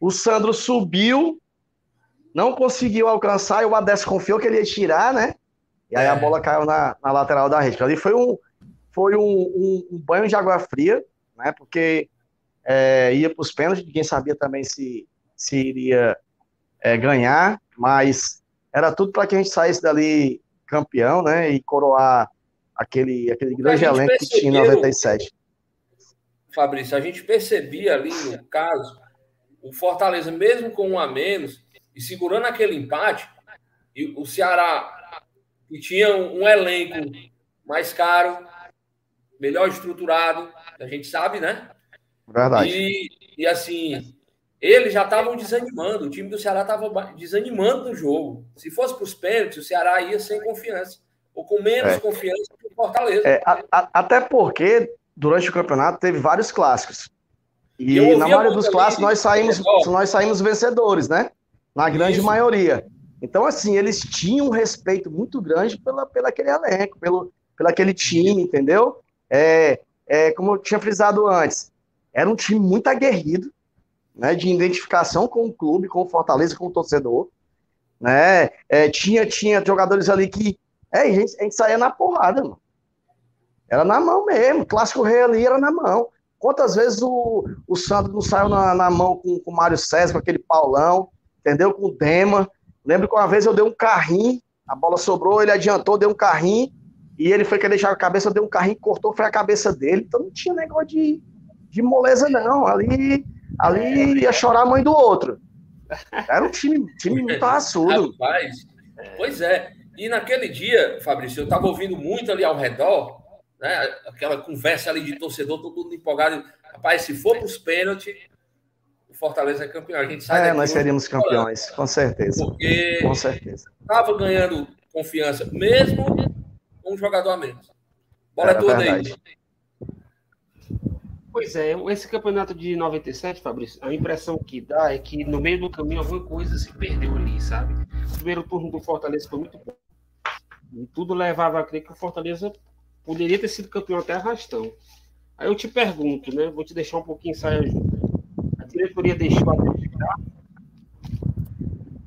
o Sandro subiu, não conseguiu alcançar, e o Ades confiou que ele ia tirar, né? E aí É. a bola caiu na, na lateral da rede. Ali foi um, foi um, um- um banho de água fria, né? Porque é, ia para os pênaltis, ninguém sabia também se, se iria é, ganhar, mas era tudo para que a gente saísse dali campeão, né? E coroar aquele, aquele grande elenco que tinha em percebeu- 97. Fabrício, a gente percebia ali no caso, o Fortaleza, mesmo com um a menos, e segurando aquele empate, e o Ceará, que tinha um, elenco mais caro, melhor estruturado, a gente sabe, né? Verdade. E, e assim, eles já estavam desanimando, o time do Ceará estava desanimando no jogo. Se fosse para os pênaltis, o Ceará ia sem confiança, ou com menos É. confiança que o Fortaleza. É, a- a- até porque, durante o campeonato, teve vários clássicos. E na maioria dos clássicos nós saímos, nós saímos vencedores, né? Na grande Isso. maioria. Então, assim, eles tinham um respeito muito grande pela, pelo aquele elenco, pelo, pelo aquele time, entendeu? É, é, como eu tinha frisado antes, era um time muito aguerrido, né? De identificação com o clube, com o Fortaleza, com o torcedor. Né? É, tinha, tinha jogadores ali que. É, a gente, a gente saía na porrada, mano. Era na mão mesmo. O clássico rei ali era na mão. Quantas vezes o, o Sandro não saiu na, na mão com, com o Mário César, com aquele Paulão, entendeu? Com o Dema. Lembro que uma vez eu dei um carrinho, a bola sobrou, ele adiantou, deu um carrinho, e ele foi querer deixar a cabeça, eu dei um carrinho, cortou, foi a cabeça dele. Então não tinha negócio de, de moleza, não. Ali, ali ia chorar a mãe do outro. Era um time, time muito raçudo. Rapaz, pois é. E naquele dia, Fabrício, eu estava ouvindo muito ali ao redor, né? Aquela conversa ali de torcedor, todo mundo empolgado. Rapaz, se for para os pênaltis, o Fortaleza é campeão. A gente sai É, nós seríamos campeões, com certeza. Porque Com certeza. estava ganhando confiança, mesmo com um jogador a menos. Bola é toda aí. Pois é, esse campeonato de 97, Fabrício, a impressão que dá é que no meio do caminho alguma coisa se perdeu ali, sabe? O primeiro turno do Fortaleza foi muito bom. E tudo levava a crer que o Fortaleza poderia ter sido campeão até arrastão. Aí eu te pergunto, né? Vou te deixar um pouquinho saia junto. A diretoria deixou a desejar?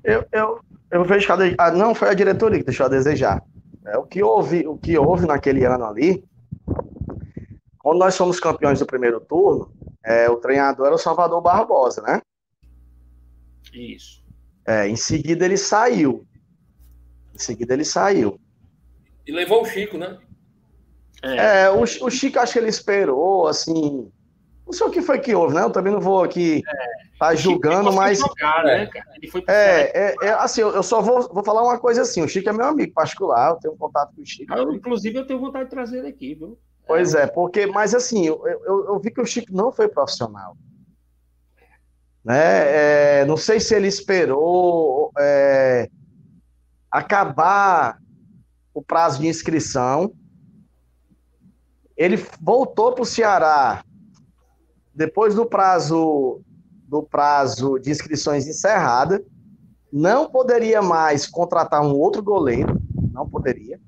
Eu, eu, eu vejo que a, de- ah, não foi a diretoria que deixou a desejar. É, o, que houve, o que houve naquele ano ali, quando nós fomos campeões do primeiro turno, é, o treinador era o Salvador Barbosa, né? Isso. É, em seguida ele saiu. Em seguida ele saiu. E levou o Chico, né? É, o, o Chico acho que ele esperou, assim. Não sei o que foi que houve, né? Eu também não vou aqui estar julgando, Ele mas. foi jogar, né, cara? Ele foi pro É, é, é, assim, eu, só vou, vou falar uma coisa assim. O Chico é meu amigo particular, eu tenho contato com o Chico. Eu, inclusive, eu tenho vontade de trazer ele aqui, viu? Pois é, porque, mas assim, eu, eu, eu vi que o Chico não foi profissional. Né? É, não sei se ele esperou é, acabar o prazo de inscrição. Ele voltou para o Ceará depois do prazo do prazo de inscrições encerrada. Não poderia mais contratar um outro goleiro, não poderia.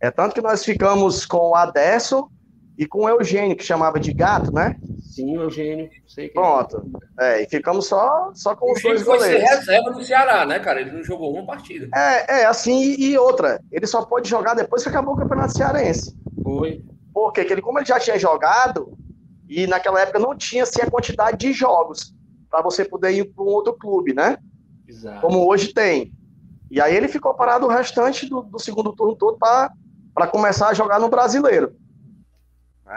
É tanto que nós ficamos com o Adesso e com o Eugênio, que chamava de gato, né? Sim, Eugênio. Sei que Pronto. É, e ficamos só, só com O os dois foi ser goleiros. reserva no Ceará, né, cara? Ele não jogou uma partida. É, é, assim, e outra, ele só pode jogar depois que acabou o Campeonato Cearense. foi. Porque ele, como ele já tinha jogado, e naquela época não tinha assim, a quantidade de jogos para você poder ir para um outro clube, né? Exato. Como hoje tem. E aí ele ficou parado o restante do, do segundo turno todo para começar a jogar no brasileiro. né?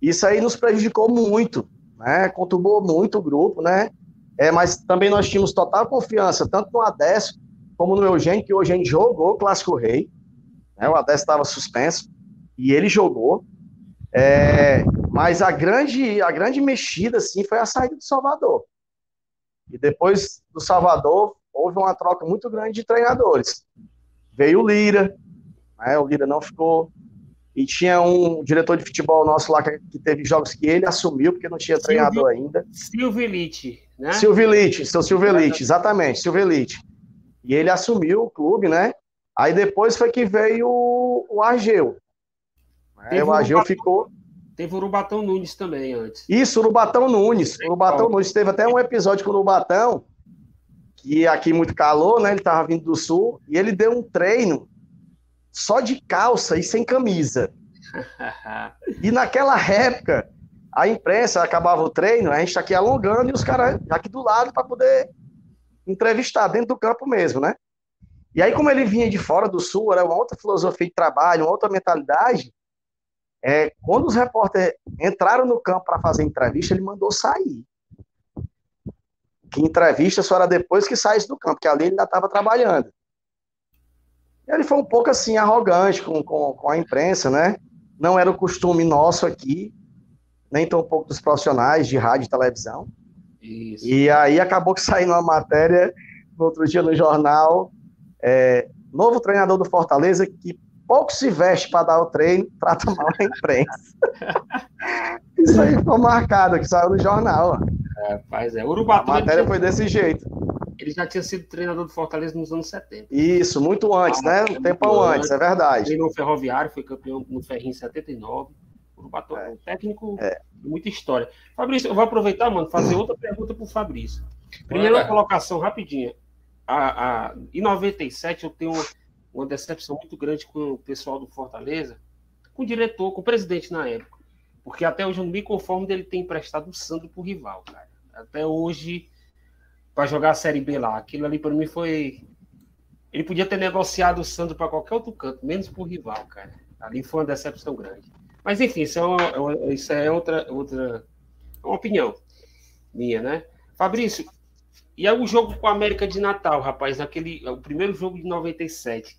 Isso aí nos prejudicou muito, né? Conturbou muito o grupo, né? É, mas também nós tínhamos total confiança, tanto no Adesso como no Eugênio, que o Eugênio jogou o Clássico Rei. Né? O Adesso estava suspenso e ele jogou. É, mas a grande, a grande mexida, assim, foi a saída do Salvador. E depois do Salvador, houve uma troca muito grande de treinadores. Veio o Lira, né? o Lira não ficou. E tinha um diretor de futebol nosso lá que, que teve jogos que ele assumiu, porque não tinha treinador ainda. Silvilite, né? Silvilite, seu Silvilite, exatamente, Silvilite. E ele assumiu o clube, né? Aí depois foi que veio o, o Argeu. Aí Teve o Urubatão- ficou. Teve o Urubatão Nunes também antes. Isso, Urubatão Nunes. Urubatão Nunes teve até um episódio com o Urubatão, que aqui muito calor, né? Ele tava vindo do sul, e ele deu um treino só de calça e sem camisa. E naquela época, a imprensa acabava o treino, a gente tá aqui alongando e os caras aqui do lado para poder entrevistar dentro do campo mesmo, né? E aí, como ele vinha de fora do sul, era uma outra filosofia de trabalho, uma outra mentalidade. É, quando os repórteres entraram no campo para fazer entrevista, ele mandou sair. Que entrevista só era depois que saísse do campo, porque ali ele ainda estava trabalhando. E ele foi um pouco assim, arrogante com, com, com a imprensa, né? Não era o costume nosso aqui, nem tão pouco dos profissionais de rádio e televisão. Isso. E aí acabou que saiu uma matéria no outro dia no jornal, é, novo treinador do Fortaleza que pouco se veste para dar o treino, trata mal a imprensa. Isso aí ficou marcado, que saiu no jornal. ó. Rapaz, é. O A matéria tinha- foi desse jeito. ele já tinha sido treinador do Fortaleza nos anos 70. Isso, muito antes, né? Um tempão antes, é verdade. Treinou o Ferroviário, foi campeão no Ferrinho em 79. O Urubatão é um técnico de muita história. Fabrício, eu vou aproveitar, mano, fazer outra pergunta pro Fabrício. Primeira colocação, rapidinha. A, a, em 97, eu tenho uma, uma decepção muito grande com o pessoal do Fortaleza, com o diretor, com o presidente na época. Porque até hoje eu não me conformo dele ter emprestado o Sandro pro rival, cara. Até hoje, para jogar a Série B lá. Aquilo ali para mim foi. Ele podia ter negociado o Sandro para qualquer outro canto, menos pro rival, cara. Ali foi uma decepção grande. Mas enfim, isso é, uma- é isso é outra, outra é uma opinião minha, né? Fabrício, e aí o jogo com a América de Natal, rapaz, naquele, o primeiro jogo de 97.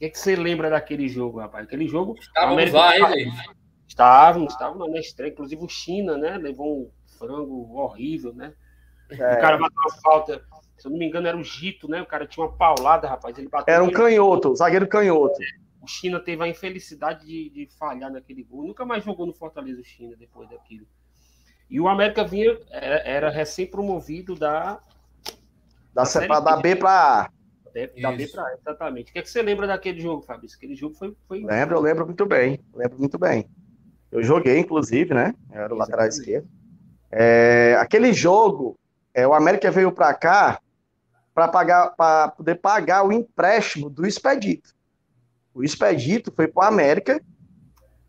O que, é que você lembra daquele jogo, rapaz? Aquele jogo. Estávamos lá, hein, gente? Estávamos, estávamos na estreia. Inclusive o China, né? Levou um frango horrível, né? O cara bateu uma falta. Se eu não me engano, era o Gito, né? O cara tinha uma paulada, rapaz. Ele bateu. Era um canhoto, zagueiro canhoto. O China teve a infelicidade de, de falhar naquele gol. Nunca mais jogou no Fortaleza o China depois daquilo. E o América vinha, era, era recém-promovido da, Da, Série pra dar B pra A. da B Isso. para A, exatamente. O que, é que você lembra daquele jogo, Fabrício? Aquele jogo foi. foi... Lembro, eu lembro muito bem. Lembro muito bem. Eu joguei, inclusive, né? Eu era o lateral esquerdo. É, aquele jogo, é, o América veio para cá para pagar, para poder pagar o empréstimo do Expedito. O Expedito foi para o América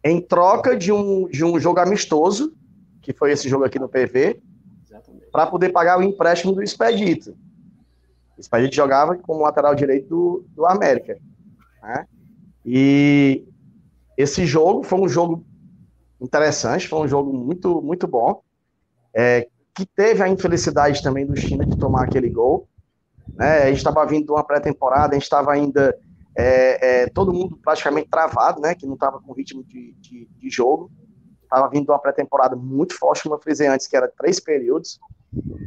em troca de um, de um jogo amistoso, que foi esse jogo aqui no PV, Exatamente. para poder pagar o empréstimo do Expedito. O Expedito jogava como lateral direito do, do América. né? E esse jogo foi um jogo interessante, foi um jogo muito, muito bom, é, que teve a infelicidade também do China de tomar aquele gol. Né? A gente estava vindo de uma pré-temporada, a gente estava ainda é, é, todo mundo praticamente travado, né? que não estava com ritmo de, de, de jogo. Estava vindo de uma pré-temporada muito forte, como eu frisei antes, que era três períodos.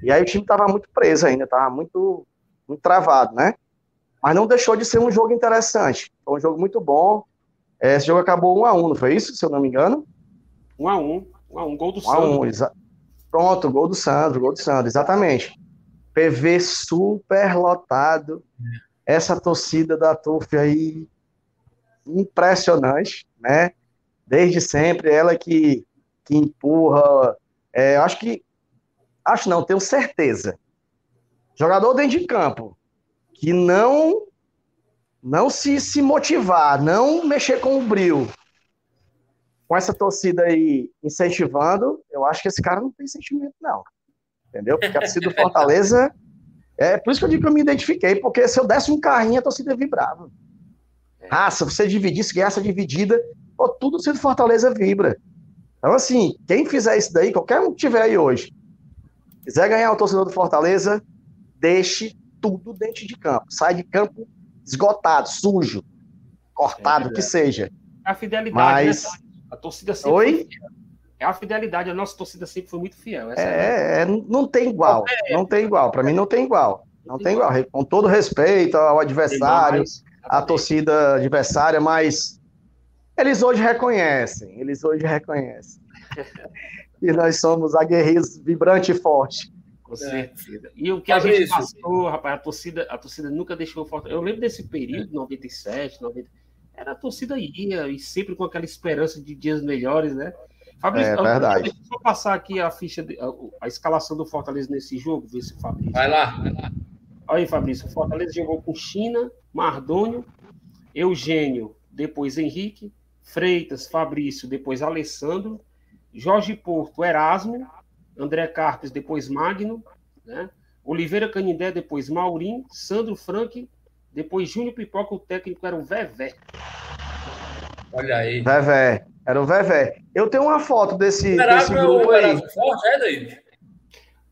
E aí o time estava muito preso ainda, estava muito, muito travado, né? Mas não deixou de ser um jogo interessante. Foi um jogo muito bom. É, Esse jogo acabou 1 a 1 não foi isso, se eu não me engano? Um a um. Um a um. Gol do 1 a 1 Sandro. exa- Pronto, gol do Sandro, gol do Sandro, exatamente. PV super lotado. Essa torcida da TUF aí, impressionante, né? Desde sempre, ela que, que empurra. é, acho que. Acho não, tenho certeza. Jogador dentro de campo que não não se, se motivar, não mexer com o bril, com essa torcida aí incentivando, eu acho que esse cara não tem sentimento, não. Entendeu? Porque a torcida do Fortaleza. É por isso que eu digo que eu me identifiquei, porque se eu desse um carrinho, a torcida vibrava. Ah, se você dividisse, ganhasse a dividida, pô, tudo do Fortaleza vibra. Então, assim, quem fizer isso daí, qualquer um que tiver aí hoje, quiser ganhar o torcedor do Fortaleza, deixe tudo dentro de campo. Sai de campo esgotado, sujo, cortado, o que seja. A fidelidade, Mas- né? A torcida sempre Oi? É a fidelidade, a nossa torcida sempre foi muito fiel. Essa é, É, é, não tem igual. Não tem igual. Para mim não tem igual. Não tem igual. Com todo respeito ao adversário, à torcida adversária, mas eles hoje reconhecem. Eles hoje reconhecem. E nós somos aguerridos, vibrante e forte. Com certeza. E o que a gente passou, rapaz, a torcida, a torcida nunca deixou o Fortaleza. Eu lembro desse período, 97, 90. Era a torcida ia, e sempre com aquela esperança de dias melhores, né? Fabrício, É verdade. Deixa eu só passar aqui a ficha, de- a, a escalação do Fortaleza nesse jogo, ver se o Fabrício. Vai lá. Olha aí, Fabrício. O Fortaleza jogou com China, Mardônio, Eugênio, depois Henrique, Freitas, Fabrício, depois Alessandro, Jorge Porto, Erasmo, André Carpes, depois Magno, né? Oliveira Canindé, depois Maurim, Sandro Frank, depois Júnior Pipoca, o técnico era o Vevé. Olha aí. Vevé. Era o Vevé. Eu tenho uma foto desse, desse Erasmo é grupo o aí. Erasmo Forte, é, David?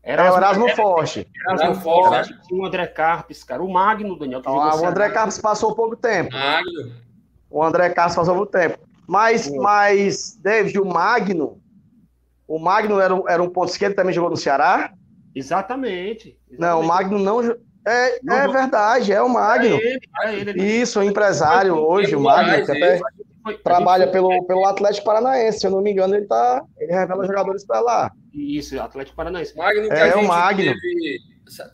É o Erasmo Forte. Erasmo Erasmo Forte, tinha o André Carpes, cara, o Magno, Daniel, que jogou o. André Carlos passou pouco tempo. Magno. O André Carlos passou pouco tempo. Mas, mas David, o Magno, o Magno era, um- era um ponto esquerdo, também jogou no Ceará? Exatamente. Não, o exatamente. Magno não. É, Não é verdade, é o Magno. É ele, é ele, ele Isso, o empresário hoje, o Magno, que até foi- trabalha gente pelo, pelo Atlético Paranaense, se eu não me engano, ele tá. Ele revela jogadores para lá. Isso, Atlético Paranaense. Magno É, o Magno. teve,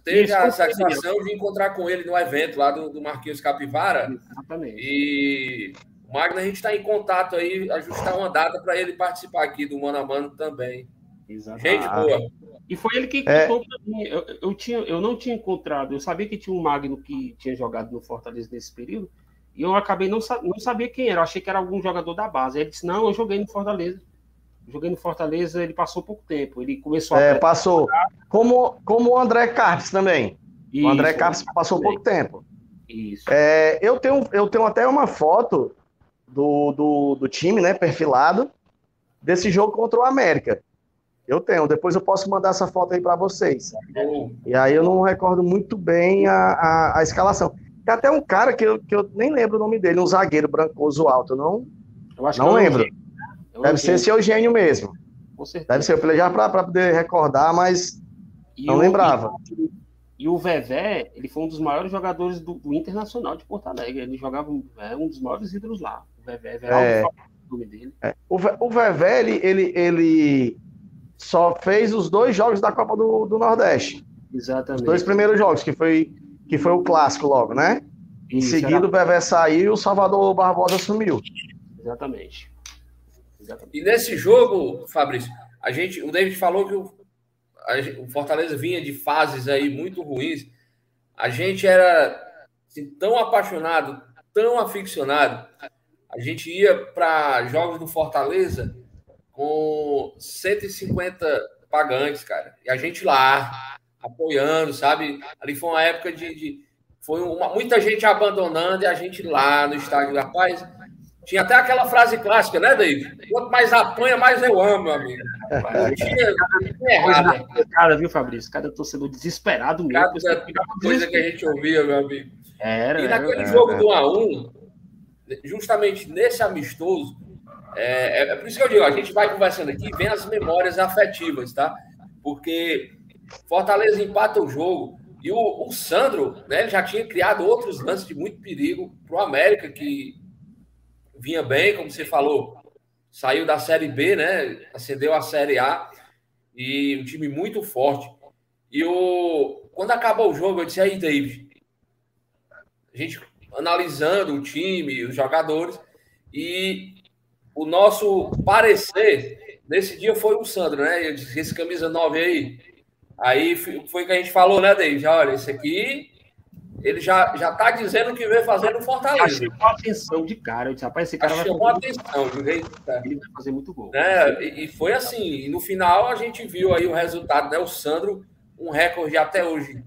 teve Isso, a satisfação de encontrar com ele no evento lá do, do Marquinhos Capivara. Exatamente. E o Magno, a gente está em contato aí, ajustar uma data para ele participar aqui do Mano a Mano também. Exatamente. Gente Ah. boa. E foi ele que É. contou pra mim. Eu, eu, tinha, eu não tinha encontrado, eu sabia que tinha um Magno que tinha jogado no Fortaleza nesse período, e eu acabei não, não sabia quem era, eu achei que era algum jogador da base. Ele disse: Não, eu joguei no Fortaleza. Joguei no Fortaleza, ele passou pouco tempo. Ele começou a. É, passou. Como, como o André Carlos também. Isso, o André Carlos passou também. pouco tempo. Isso. É, eu, tenho, eu tenho até uma foto do, do, do time, né, perfilado, desse jogo contra o América. Eu tenho, depois eu posso mandar essa foto aí para vocês. E aí eu não recordo muito bem a, a, a escalação. Tem até um cara que eu, que eu nem lembro o nome dele, um zagueiro brancoso alto, eu não, Eu acho não que é lembro. Eugênio. É Deve ser esse Eugênio mesmo. Deve ser, eu já para poder recordar, mas E não o- lembrava. E, e o Vevé, ele foi um dos maiores jogadores do, do Internacional de Porto Alegre. Ele jogava é um dos maiores ídolos lá. O Vevé, Everaldo É. Fabrício, o nome dele. O, Ve- o Vevé, ele, ele, ele só fez os dois jogos da Copa do, do Nordeste. Os Exatamente. dois primeiros jogos, que foi, que foi o clássico logo, né? Em seguida, o Vevé saiu e o Salvador Barbosa assumiu. era- Exatamente. Exatamente. E nesse jogo, Fabrício, a gente, o David falou que o, a o Fortaleza vinha de fases aí muito ruins. A gente era assim, tão apaixonado, tão aficionado. A gente ia para jogos do Fortaleza com 150 pagantes, cara. E a gente lá, apoiando, sabe? Ali foi uma época de. de- foi uma, muita gente abandonando e a gente lá no estádio. Rapaz, tinha até aquela frase clássica, né, David? Quanto mais apanha, mais eu amo, meu amigo. Não tinha, errado. Cara, viu, Fabrício? Cada torcedor desesperado mesmo. Cada coisa que a gente ouvia, meu amigo. Era, E era, naquele era. jogo do 1x1, justamente nesse amistoso, é, é por isso que eu digo, a gente vai conversando aqui, vem as memórias afetivas, tá? Porque Fortaleza empata o jogo e o, o Sandro, né, ele já tinha criado outros lances de muito perigo pro América, que vinha bem, como você falou, saiu da Série B, né, ascendeu à Série A e um time muito forte. E o, quando acabou o jogo, eu disse, aí, David, a gente analisando o time, os jogadores, e o nosso parecer nesse dia foi o Sandro, né? Eu disse, esse camisa 9 aí. Aí foi que a gente falou, né, David? Olha, esse aqui, ele já, já tá dizendo que veio fazer no Fortaleza. Achei uma atenção de cara. Eu disse, rapaz, esse cara vai Chamou a fazer, atenção, de um jeito, tá? ele vai fazer muito gol. né? E, e foi assim. E no final a gente viu aí o resultado, né? O Sandro, um recorde até hoje.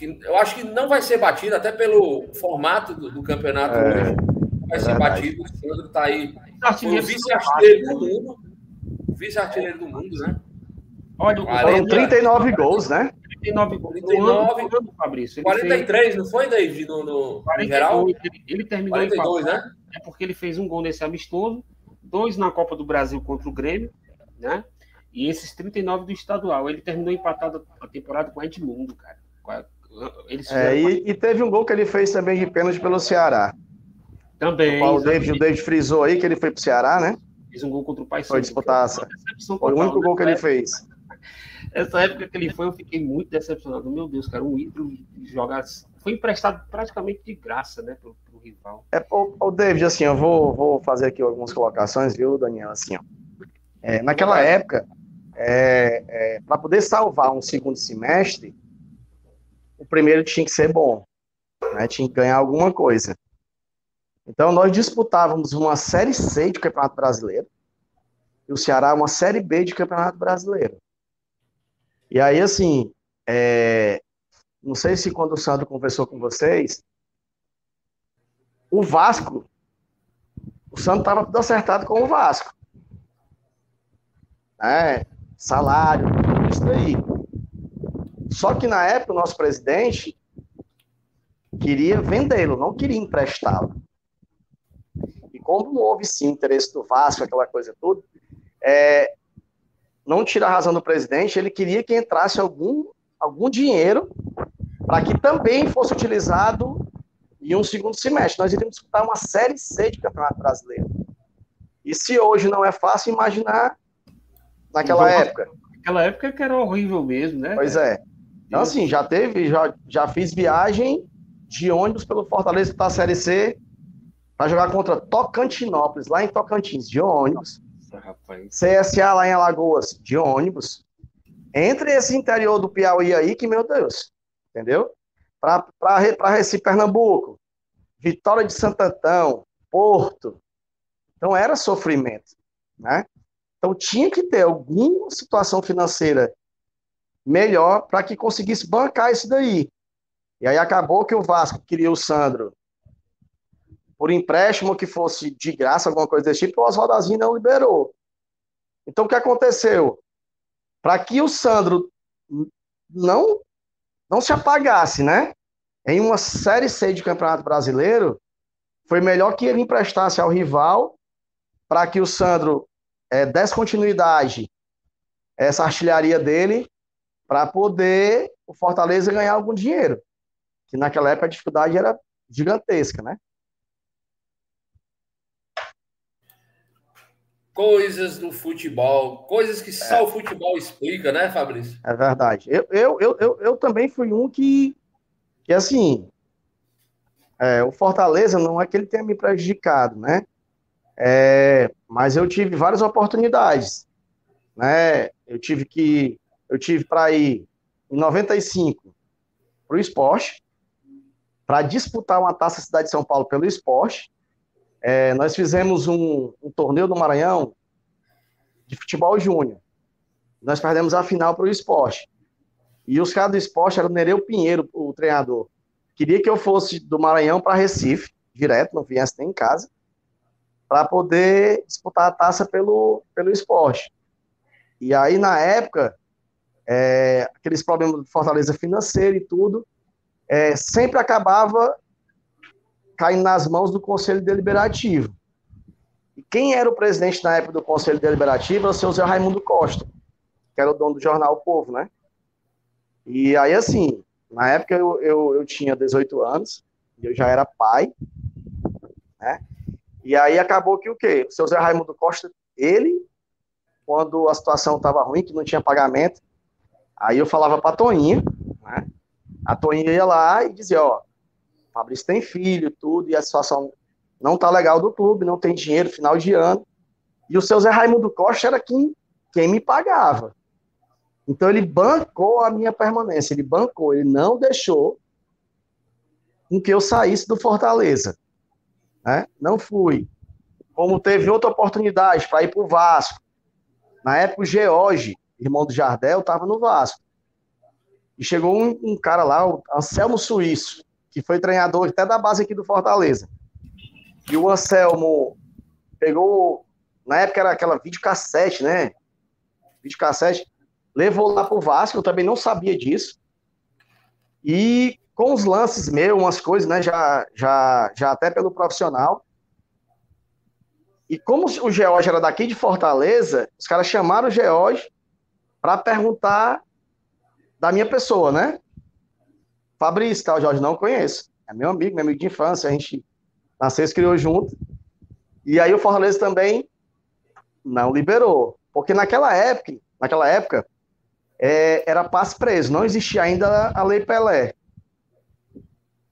Que eu acho que não vai ser batido, até pelo formato do, do campeonato É, hoje. Não vai é ser verdade. batido. O Sandro tá aí. O Artilheiro vice-artilheiro do mundo. O Vice-artilheiro do mundo, né? Olha. Foram 39 gols, né? 39 gols. 39. No ano, Fabrício. Ele 43, não foi, David? No, no, no fez geral? 42, ele, ele terminou 42, empatado. né? É porque ele fez um gol nesse amistoso, dois na Copa do Brasil contra o Grêmio, né? E esses 39 do estadual. Ele terminou empatado a temporada com o Edmundo, cara. Eles é, e, e, teve um gol que ele fez também de pênalti pelo Ceará. Também. O, David, o David frisou aí que ele foi pro Ceará, né? Fez um gol contra o Pai Foi disputar. Foi o único gol que ele fez. Essa época que ele foi, eu fiquei muito decepcionado. Meu Deus, cara, um ídolo jogar. Foi emprestado praticamente de graça, né, pro, pro rival. É, o, o David, assim, eu vou, vou fazer aqui algumas colocações, viu, Daniel? Assim, ó. É, naquela época, é, é, para poder salvar um segundo semestre, o primeiro tinha que ser bom, né? tinha que ganhar alguma coisa. Então, nós disputávamos uma Série C de Campeonato Brasileiro e o Ceará uma Série B de Campeonato Brasileiro. E aí, assim, é... não sei se quando o Sandro conversou com vocês, o Vasco, o Sandro estava tudo acertado com o Vasco. É, salário, tudo isso daí. Só que na época o nosso presidente queria vendê-lo, não queria emprestá-lo. E como houve sim interesse do Vasco, aquela coisa toda, é, não tira a razão do presidente, ele queria que entrasse algum, algum dinheiro para que também fosse utilizado em um segundo semestre. Nós iríamos disputar uma Série C de Campeonato Brasileiro. E se hoje não é fácil imaginar naquela época. Naquela época que era horrível mesmo, né? Pois é. Então, assim, já teve, já, já fiz viagem de ônibus pelo Fortaleza para a Série C para jogar contra Tocantinópolis, lá em Tocantins, de ônibus. Nossa, CSA lá em Alagoas, de ônibus. Entre esse interior do Piauí aí, que, meu Deus, entendeu? Para Recife, Pernambuco, Vitória de Santo Antão, Porto. Então era sofrimento, né? Então tinha que ter alguma situação financeira melhor para que conseguisse bancar isso daí. E aí acabou que o Vasco queria o Sandro por empréstimo que fosse de graça, alguma coisa desse tipo, o Oswaldazinho não liberou. Então o que aconteceu? Para que o Sandro não não se apagasse, né? Em uma série C de Campeonato Brasileiro, foi melhor que ele emprestasse ao rival para que o Sandro é, desse continuidade essa artilharia dele para poder o Fortaleza ganhar algum dinheiro. Que naquela época a dificuldade era gigantesca, né? Coisas do futebol, coisas que só é. o futebol explica, né, Fabrício? É verdade. Eu, eu, eu, eu, eu também fui um que, que assim, é, o Fortaleza não é que ele tenha me prejudicado, né? É, mas eu tive várias oportunidades, né? Eu tive que eu tive para ir em 95 para o esporte, para disputar uma taça Cidade de São Paulo pelo esporte. É, nós fizemos um, um, torneio do Maranhão de futebol júnior. Nós perdemos a final para o esporte. E os caras do esporte eram o Nereu Pinheiro, o treinador. Queria que eu fosse do Maranhão para Recife, direto, não viesse nem em casa, para poder disputar a taça pelo, pelo esporte. E aí, na época, é, aqueles problemas de fortaleza financeira e tudo, é, sempre acabava caindo nas mãos do Conselho Deliberativo. E quem era o presidente na época do Conselho Deliberativo era o seu Zé Raimundo Costa, que era o dono do jornal O Povo, né? E aí, assim, na época eu, eu, eu tinha 18 anos, eu já era pai, né? E aí acabou que o quê? O seu Zé Raimundo Costa, ele, quando a situação estava ruim, que não tinha pagamento, Aí eu falava pra Toninha, né? A Toninha ia lá e dizia, ó, Fabrício tem filho, tudo, e a situação não tá legal do clube, não tem dinheiro, final de ano. E o seu Zé Raimundo Costa era quem, quem me pagava. Então ele bancou a minha permanência, ele bancou, ele não deixou com que eu saísse do Fortaleza. Né? Não fui. Como teve outra oportunidade para ir para o Vasco. Na época o George, irmão do Jardel, estava no Vasco. E chegou um, um, cara lá, o Anselmo Suíço, que foi treinador até da base aqui do Fortaleza. E o Anselmo pegou, na época era aquela videocassete, né? Videocassete, levou lá pro Vasco, eu também não sabia disso. E com os lances meus, umas coisas, né? Já, já, já até pelo profissional. E como o George era daqui de Fortaleza, os caras chamaram o George para perguntar da minha pessoa, né? Fabrício, tal, Jorge, não conheço. É meu amigo, meu amigo de infância, a gente nasceu e criou junto. E aí o Fortaleza também não liberou. Porque naquela época, naquela época, é, era passe preso, não existia ainda a Lei Pelé.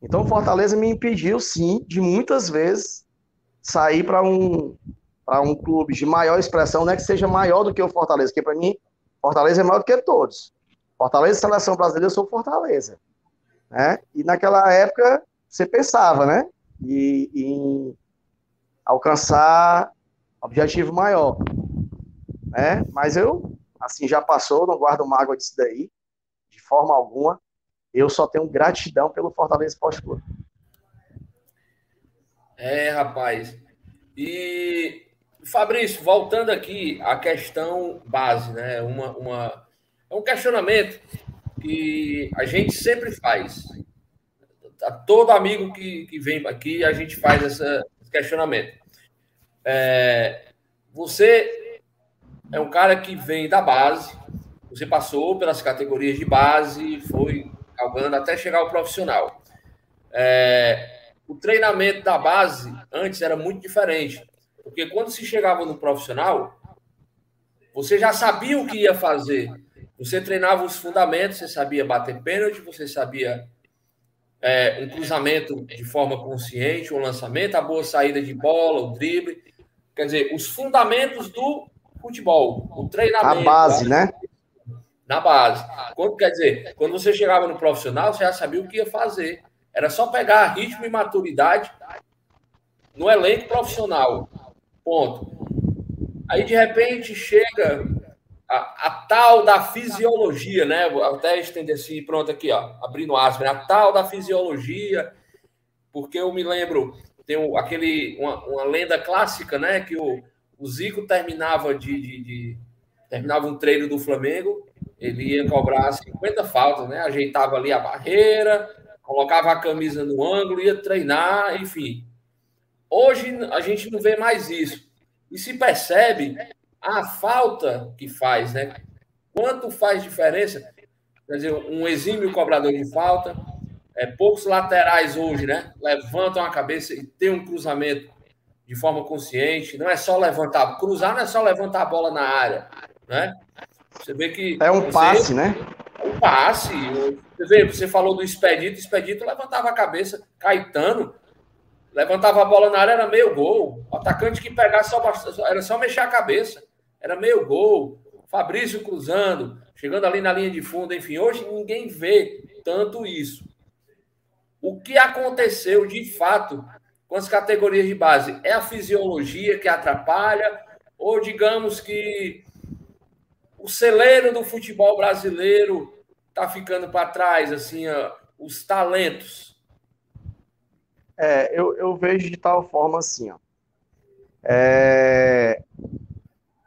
Então Fortaleza me impediu, sim, de muitas vezes sair para um, para um clube de maior expressão, não é que seja maior do que o Fortaleza, porque para mim, Fortaleza é maior do que todos. Fortaleza, seleção brasileira, eu sou Fortaleza. Né? E naquela época, você pensava, né? E, em alcançar objetivo maior. Né? Mas eu, assim, já passou, não guardo mágoa disso daí, de forma alguma. Eu só tenho gratidão pelo Fortaleza Esporte Clube. É, rapaz. E Fabrício, voltando aqui à questão base, né? Uma, uma, é um questionamento que a gente sempre faz. A todo amigo que, que vem aqui, a gente faz essa, esse questionamento. É, você é um cara que vem da base, você passou pelas categorias de base, foi galgando até chegar ao profissional. É, o treinamento da base antes era muito diferente, porque quando se chegava no profissional, você já sabia o que ia fazer. Você treinava os fundamentos, você sabia bater pênalti, você sabia é, um cruzamento de forma consciente, um lançamento, a boa saída de bola, o drible. Quer dizer, os fundamentos do futebol, o treinamento. A base, né? Na base. Quando, quer dizer, quando você chegava no profissional, você já sabia o que ia fazer. Era só pegar ritmo e maturidade no elenco profissional. Ponto. Aí, de repente, chega a, a, tal da fisiologia, né? Até estender assim, pronto, aqui, ó, abrindo aspas, né? a tal da fisiologia, porque eu me lembro, tem aquele, uma, uma lenda clássica, né? Que o, o Zico terminava de, de, de, terminava um treino do Flamengo, ele ia cobrar 50 faltas, né? Ajeitava ali a barreira, colocava a camisa no ângulo, ia treinar, enfim. Hoje a gente não vê mais isso. E se percebe a falta que faz, né? Quanto faz diferença? Quer dizer, um exímio cobrador de falta, é, poucos laterais hoje, né? Levantam a cabeça e tem um cruzamento de forma consciente. Não é só levantar, cruzar não é só levantar a bola na área, né? Você vê que é um você, passe, né? Um passe. Você vê, você falou do Expedito, Expedito levantava a cabeça, Caetano levantava a bola na área era meio gol. O atacante que pegasse só era só mexer a cabeça era meio gol, Fabrício cruzando, chegando ali na linha de fundo, enfim, hoje ninguém vê tanto isso. O que aconteceu de fato com as categorias de base? É a fisiologia que atrapalha, ou digamos que o celeiro do futebol brasileiro está ficando para trás, assim, ó, os talentos? É, eu, eu vejo de tal forma assim, ó. É,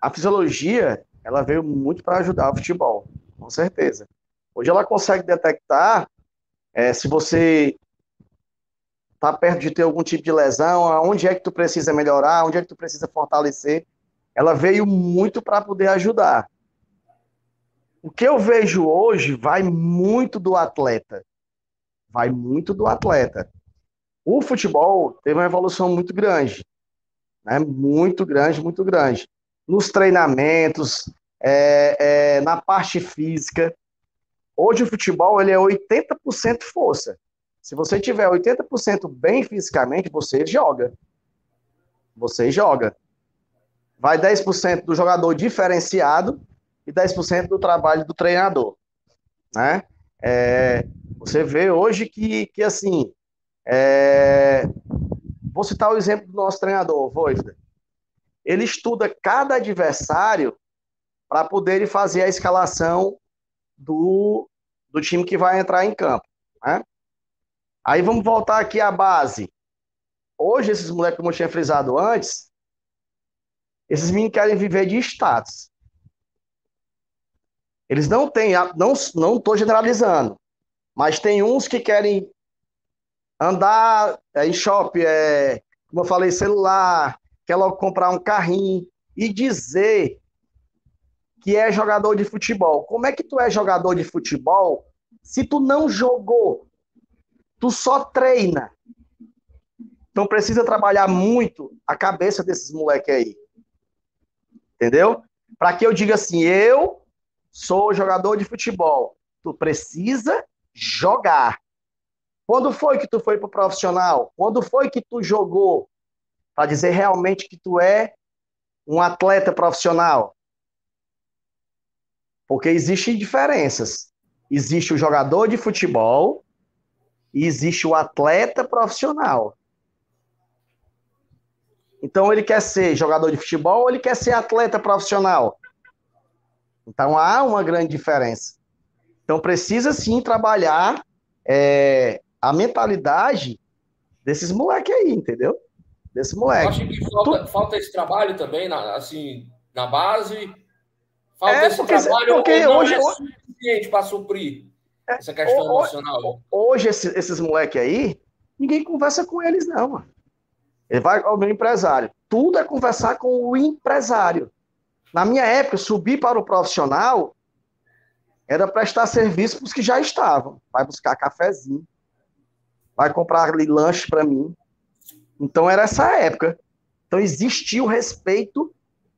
a fisiologia ela veio muito para ajudar o futebol, com certeza. Hoje ela consegue detectar é, se você está perto de ter algum tipo de lesão, onde é que tu precisa melhorar, onde é que tu precisa fortalecer. Ela veio muito para poder ajudar. O que eu vejo hoje vai muito do atleta. Vai muito do atleta. O futebol teve uma evolução muito grande. Né? Muito grande, muito grande nos treinamentos, é, é, na parte física. Hoje o futebol ele é 80% força. Se você tiver 80% bem fisicamente, você joga. Você joga. Vai 10% do jogador diferenciado e 10% do trabalho do treinador. Né? É, você vê hoje que, que assim, é, vou citar o exemplo do nosso treinador, Voivoda ele estuda cada adversário para poder fazer a escalação do, do time que vai entrar em campo. Né? Aí vamos voltar aqui à base. Hoje, esses moleques, como eu tinha frisado antes, esses meninos querem viver de status. Eles não têm, não não estou generalizando, mas tem uns que querem andar é, em shopping, é, como eu falei, celular, quer logo comprar um carrinho e dizer que é jogador de futebol. Como é que tu é jogador de futebol se tu não jogou? Tu só treina. Então precisa trabalhar muito a cabeça desses moleques aí. Entendeu? Para que eu diga assim, eu sou jogador de futebol. Tu precisa jogar. Quando foi que tu foi pro profissional? Quando foi que tu jogou? Para dizer realmente que tu é um atleta profissional. Porque existem diferenças. Existe o jogador de futebol e existe o atleta profissional. Então ele quer ser jogador de futebol ou ele quer ser atleta profissional? Então há uma grande diferença. Então precisa sim trabalhar é, a mentalidade desses moleques aí, entendeu? Desse moleque. Acho que falta, tu... falta, esse trabalho também, na, assim, na base. Falta é, esse porque, trabalho porque hoje, é suficiente para suprir é, essa questão hoje, emocional. Hoje, esses, esses moleques aí, ninguém conversa com eles, não, mano. Ele vai ao meu empresário. Tudo é conversar com o empresário. Na minha época, subir para o profissional era prestar serviço para os que já estavam. Vai buscar cafezinho, vai comprar ali lanche para mim. Então era essa época. Então existia o respeito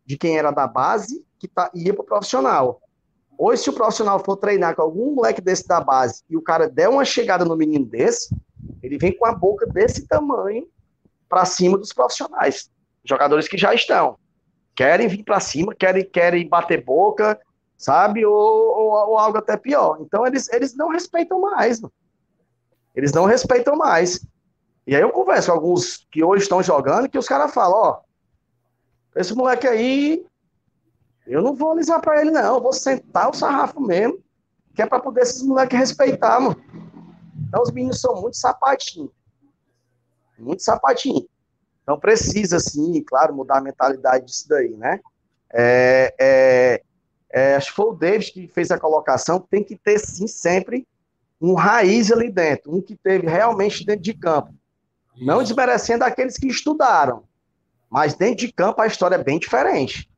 de quem era da base que tá, ia para o profissional. Hoje, se o profissional for treinar com algum moleque desse da base e o cara der uma chegada no menino desse, ele vem com a boca desse tamanho para cima dos profissionais, jogadores que já estão. Querem vir para cima, querem, querem bater boca, sabe? Ou, ou, ou, algo até pior. Então, eles, eles não respeitam mais. Mano. Eles não respeitam mais. E aí eu converso com alguns que hoje estão jogando, que os caras falam, ó, esse moleque aí, eu não vou alisar para ele, não. Eu vou sentar o sarrafo mesmo, que é para poder esses moleques respeitar, mano. Então os meninos são muito sapatinhos. Muito sapatinho. Então precisa, sim, claro, mudar a mentalidade disso daí, né? É, é, é, acho que foi o David que fez a colocação, tem que ter, sim, sempre um raiz ali dentro, um que teve realmente dentro de campo. Não desmerecendo aqueles que estudaram, mas dentro de campo a história é bem diferente.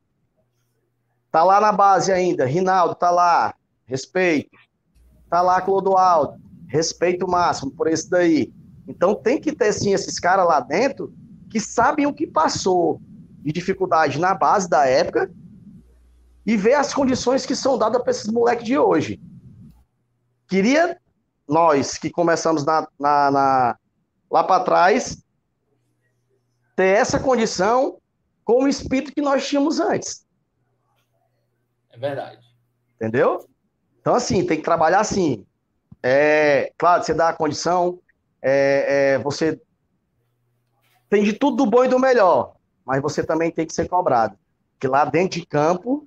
Tá lá na base ainda, Rinaldo tá lá, respeito. Tá lá Clodoaldo, respeito máximo por esse daí. Então tem que ter sim esses caras lá dentro que sabem o que passou de dificuldade na base da época e ver as condições que são dadas para esses moleques de hoje. Queria nós que começamos na, na, na lá para trás ter essa condição com o espírito que nós tínhamos antes. É verdade. Entendeu? Então, assim, tem que trabalhar assim. É, claro, você dá a condição, é, é, você tem de tudo do bom e do melhor, mas você também tem que ser cobrado. Porque lá dentro de campo,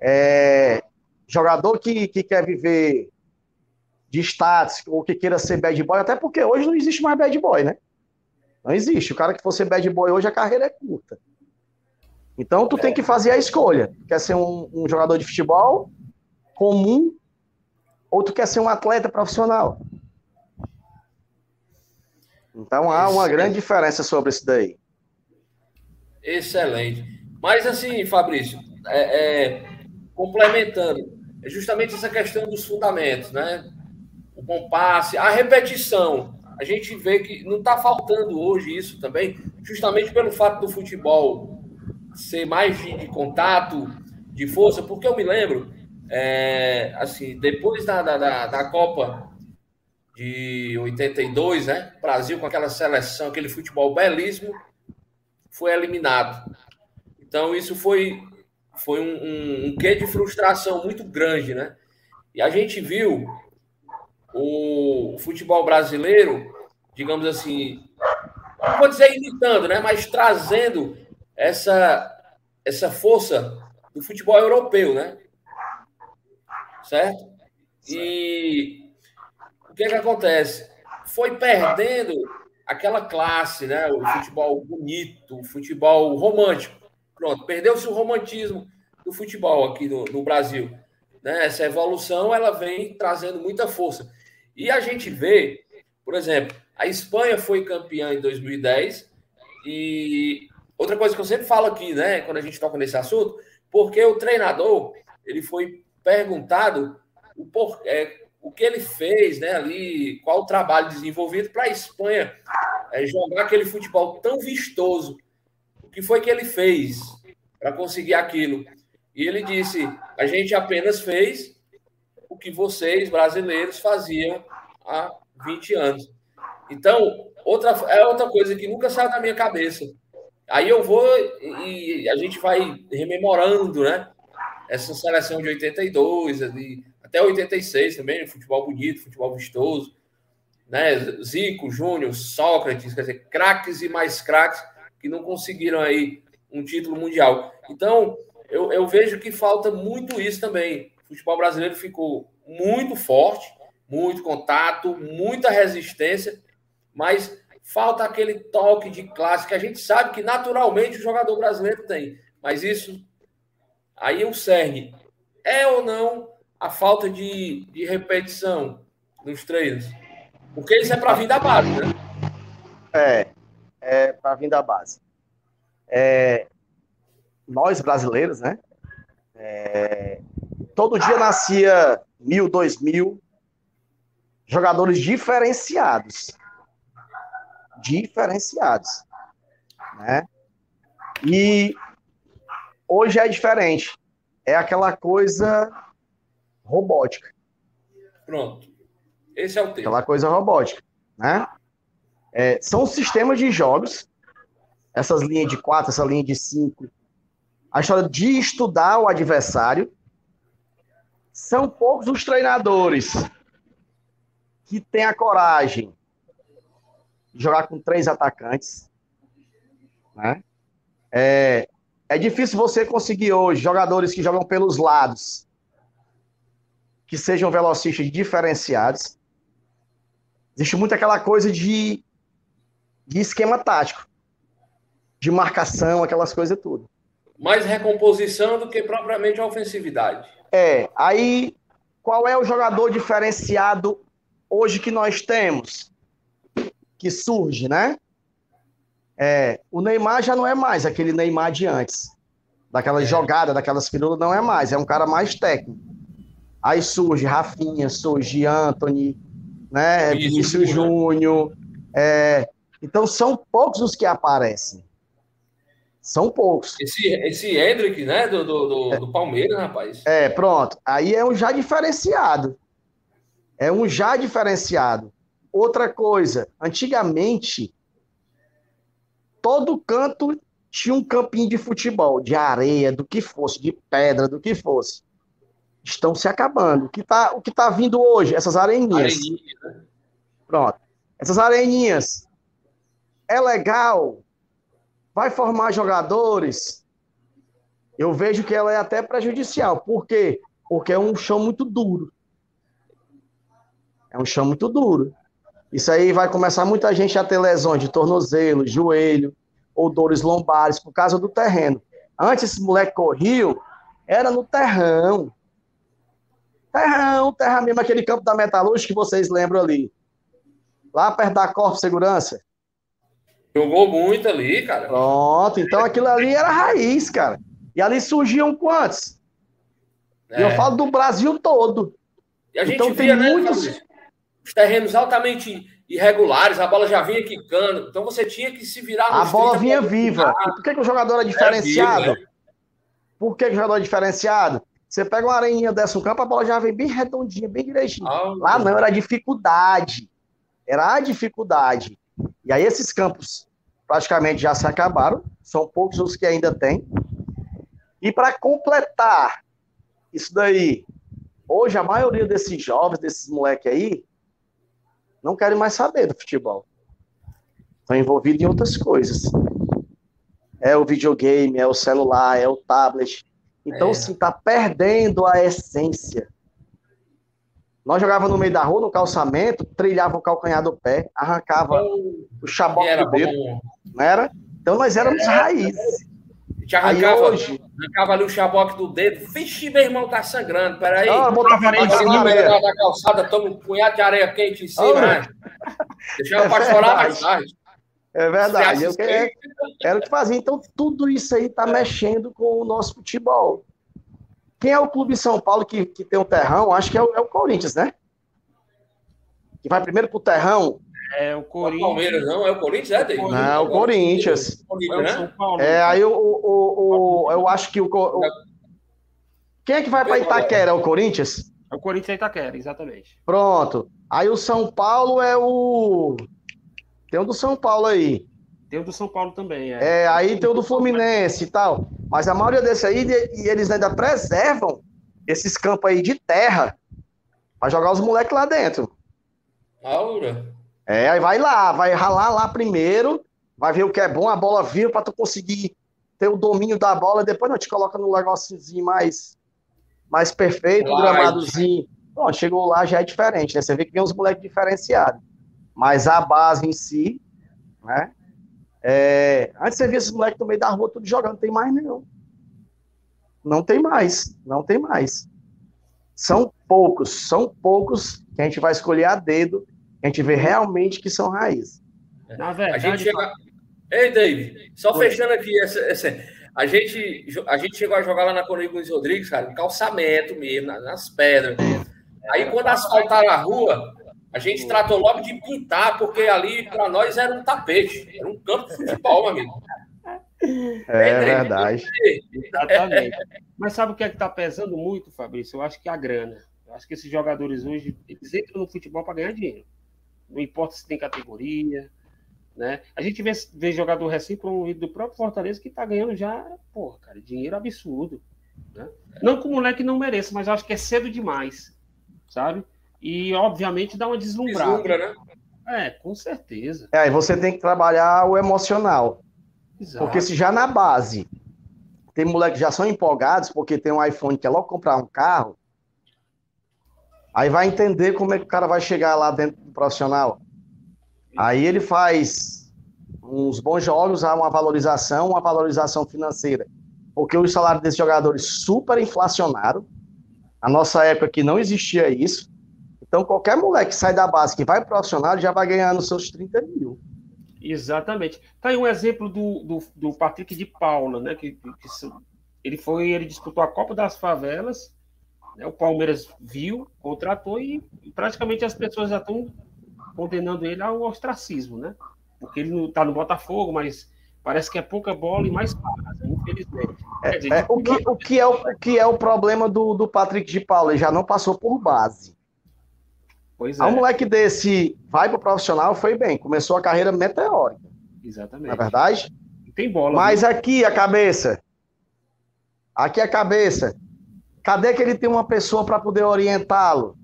é, jogador que, que quer viver de status ou que queira ser bad boy, até porque hoje não existe mais bad boy, né? Não existe. O cara que for ser bad boy hoje, a carreira é curta. Então, tu tem que fazer a escolha. Quer ser um, um jogador de futebol comum ou tu quer ser um atleta profissional? Então há uma grande diferença sobre isso daí. Excelente. Mas assim, Fabrício, é, é, complementando, é justamente essa questão dos fundamentos, né? O compasse, a repetição. A gente vê que não está faltando hoje isso também, justamente pelo fato do futebol ser mais de, de contato, de força, porque eu me lembro, é, assim, depois da, da, da Copa de 82, né? Brasil com aquela seleção, aquele futebol belíssimo, foi eliminado. Então isso foi foi um, um, um quê de frustração muito grande, né? E a gente viu o futebol brasileiro, digamos assim, não vou dizer imitando, né? Mas trazendo essa essa força do futebol europeu, né? Certo? E que, que acontece? Foi perdendo aquela classe, né? O futebol bonito, o futebol romântico. Pronto, perdeu-se o romantismo do futebol aqui no, no Brasil. Né? Essa evolução ela vem trazendo muita força. E a gente vê, por exemplo, a Espanha foi campeã em 2010 e outra coisa que eu sempre falo aqui, né, quando a gente toca nesse assunto, porque o treinador ele foi perguntado o, por, é, o que ele fez, né, ali, qual o trabalho desenvolvido para a Espanha é, jogar aquele futebol tão vistoso. O que foi que ele fez para conseguir aquilo? E ele disse: a gente apenas fez que vocês, brasileiros, faziam há 20 anos. Então, outra, é outra coisa que nunca sai da minha cabeça. Aí eu vou e a gente vai rememorando, né? Essa seleção de 82, ali, até 86 também, futebol bonito, futebol vistoso, né? Zico, Júnior, Sócrates, quer dizer, craques e mais craques que não conseguiram aí um título mundial. Então, eu, eu vejo que falta muito isso também. O futebol brasileiro ficou muito forte, muito contato, muita resistência, mas falta aquele toque de classe que a gente sabe que naturalmente o jogador brasileiro tem. Mas isso aí o cerne é ou não a falta de, de repetição nos treinos? Porque isso é para vir da base, né? É, é para vir da base. É, nós brasileiros, né? É, todo dia nascia mil, dois mil jogadores diferenciados. Diferenciados. Né? E hoje é diferente. É aquela coisa robótica. Pronto. Esse é o tema. Aquela coisa robótica. Né? É, são sistemas de jogos, essas linhas de quatro, essa linha de cinco, a história de estudar o adversário. São poucos os treinadores que têm a coragem de jogar com três atacantes. Né? É, é difícil você conseguir hoje jogadores que jogam pelos lados, que sejam velocistas diferenciados. Existe muito aquela coisa de, de esquema tático, de marcação, aquelas coisas tudo mais recomposição do que propriamente a ofensividade. É, aí qual é o jogador diferenciado hoje que nós temos? Que surge, né? É, o Neymar já não é mais aquele Neymar de antes. Daquela é. jogada, daquelas firulas, não é mais. É um cara mais técnico. Aí surge Rafinha, surge Anthony, né? Vinícius Júnior. É, então são poucos os que aparecem. São poucos. Esse, esse Hendrick, né, do, do, do, é. do Palmeiras, rapaz. É, pronto. Aí é um já diferenciado. É um já diferenciado. Outra coisa, antigamente, todo canto tinha um campinho de futebol, de areia, do que fosse, de pedra, do que fosse. Estão se acabando. O que está o que tá vindo hoje? Essas areninhas. Areninha, né? Pronto. Essas areninhas. É legal, vai formar jogadores, eu vejo que ela é até prejudicial. Por quê? Porque é um chão muito duro. É um chão muito duro. Isso aí vai começar muita gente a ter lesões de tornozelo, joelho, ou dores lombares por causa do terreno. Antes esse moleque corriam, era no terrão. Terrão, terra mesmo, aquele campo da metalúrgica que vocês lembram ali. Lá perto da Corpo Segurança. Jogou muito ali, cara. Pronto, então aquilo ali era raiz, cara. E ali surgiam quantos? É. Eu falo do Brasil todo. E a gente então, via, tem né, muitos... os terrenos altamente irregulares, a bola já vinha quicando. Então você tinha que se virar A bola vinha viva. E por que, que o jogador é diferenciado? É vivo, né? Por que, que o jogador é diferenciado? Você pega uma areinha dessa no campo, a bola já vem bem redondinha, bem direitinho. Ah, Lá não, era dificuldade. Era a dificuldade. E aí esses campos praticamente já se acabaram, são poucos os que ainda tem. E para completar isso daí, hoje a maioria desses jovens, desses moleques aí, não querem mais saber do futebol. Estão envolvidos em outras coisas. É o videogame, é o celular, é o tablet. Então, é. sim, tá perdendo a essência. Nós jogávamos no meio da rua, no calçamento, trilhava o calcanhar do pé, arrancava o chabote do dedo. Bom. Não era? Então nós éramos era, raízes. Te arrancava, hoje... arrancava ali o chaboque do dedo. Vixe, meu irmão, tá sangrando. Peraí. Não, botava areia da calçada, toma um punhado de areia quente em cima, né? Deixava é pra chorar mais tarde. É verdade. Eu Era o que fazia. Então, tudo isso aí está mexendo com o nosso futebol. Quem é o clube de São Paulo que, que tem um terrão? Acho que é o, é o Corinthians, né? Que vai primeiro pro terrão. É o O Corinthians. Palmeiras não, é o Corinthians, é, David? Não, o Corinthians. É Corinthians, o né? São Paulo. É, aí o, o, o- eu acho que o, o- Quem é que vai para Itaquera? É o Corinthians? É o Corinthians e Itaquera, exatamente. Pronto. Aí o São Paulo é o. Tem um do São Paulo aí. Tem o do São Paulo também. É. É, aí tem o do Fluminense e tal. Mas a maioria desse aí, e eles ainda preservam esses campos aí de terra para jogar os moleques lá dentro. Aura. É, aí vai lá, vai ralar lá primeiro, vai ver o que é bom, a bola viu para tu conseguir ter o domínio da bola, depois não te coloca no negóciozinho mais mais perfeito, Light. gramadozinho. Bom, chegou lá já é diferente, né? Você vê que vem uns moleques diferenciados. Mas a base em si, né? É, antes você via esses moleques no meio da rua tudo jogando, não tem mais não. Não tem mais, não tem mais. São poucos, são poucos que a gente vai escolher a dedo, que a gente vê realmente que são raízes. Na A verdade, gente chega. Ei, David, só Oi. fechando aqui essa, essa- A gente, a gente chegou a jogar lá na Corinthians Rodrigues, cara, em calçamento mesmo, na- nas pedras. Aí quando asfaltaram a rua, a gente tratou logo de pintar, porque ali para nós era um tapete, era um campo de futebol, meu amigo. É verdade. Exatamente. Mas sabe o que é que está pesando muito, Fabrício? Eu acho que a grana. Eu acho que esses jogadores hoje, eles entram no futebol para ganhar dinheiro. Não importa se tem categoria, né? A gente vê, vê jogador recém-promovido do próprio Fortaleza que está ganhando já, porra, cara, dinheiro absurdo. Né? Não que o moleque não mereça, mas eu acho que é cedo demais, sabe? E, obviamente, dá uma deslumbrada. Deslumbra, né? É, com certeza. É, aí você tem que trabalhar o emocional. Exato. Porque se já na base tem moleque que já são empolgados porque tem um iPhone que quer logo comprar um carro, aí vai entender como é que o cara vai chegar lá dentro do profissional. Aí ele faz uns bons jogos, há uma valorização, uma valorização financeira. Porque os salários desses jogadores super inflacionaram. Na nossa época aqui não existia isso. Então qualquer moleque que sai da base que vai pro profissional já vai ganhando seus 30 mil. Exatamente. Tá aí um exemplo do, do, do Patrick de Paula, né? Que, que ele foi, ele disputou a Copa das Favelas, né, o Palmeiras viu, contratou e praticamente as pessoas já estão condenando ele ao ostracismo, né? Porque ele não tá no Botafogo, mas parece que é pouca bola e mais pagas, infelizmente. Dizer, É, o, que, o, que é o, o que é o problema do, do Patrick de Paula? Ele já não passou por base. Pois é, um moleque desse vai pro profissional, foi bem, começou a carreira meteórica, não é exatamente. verdade? E Tem bola. Mas aqui a cabeça, aqui a cabeça, cadê que ele tem uma pessoa para poder orientá-lo?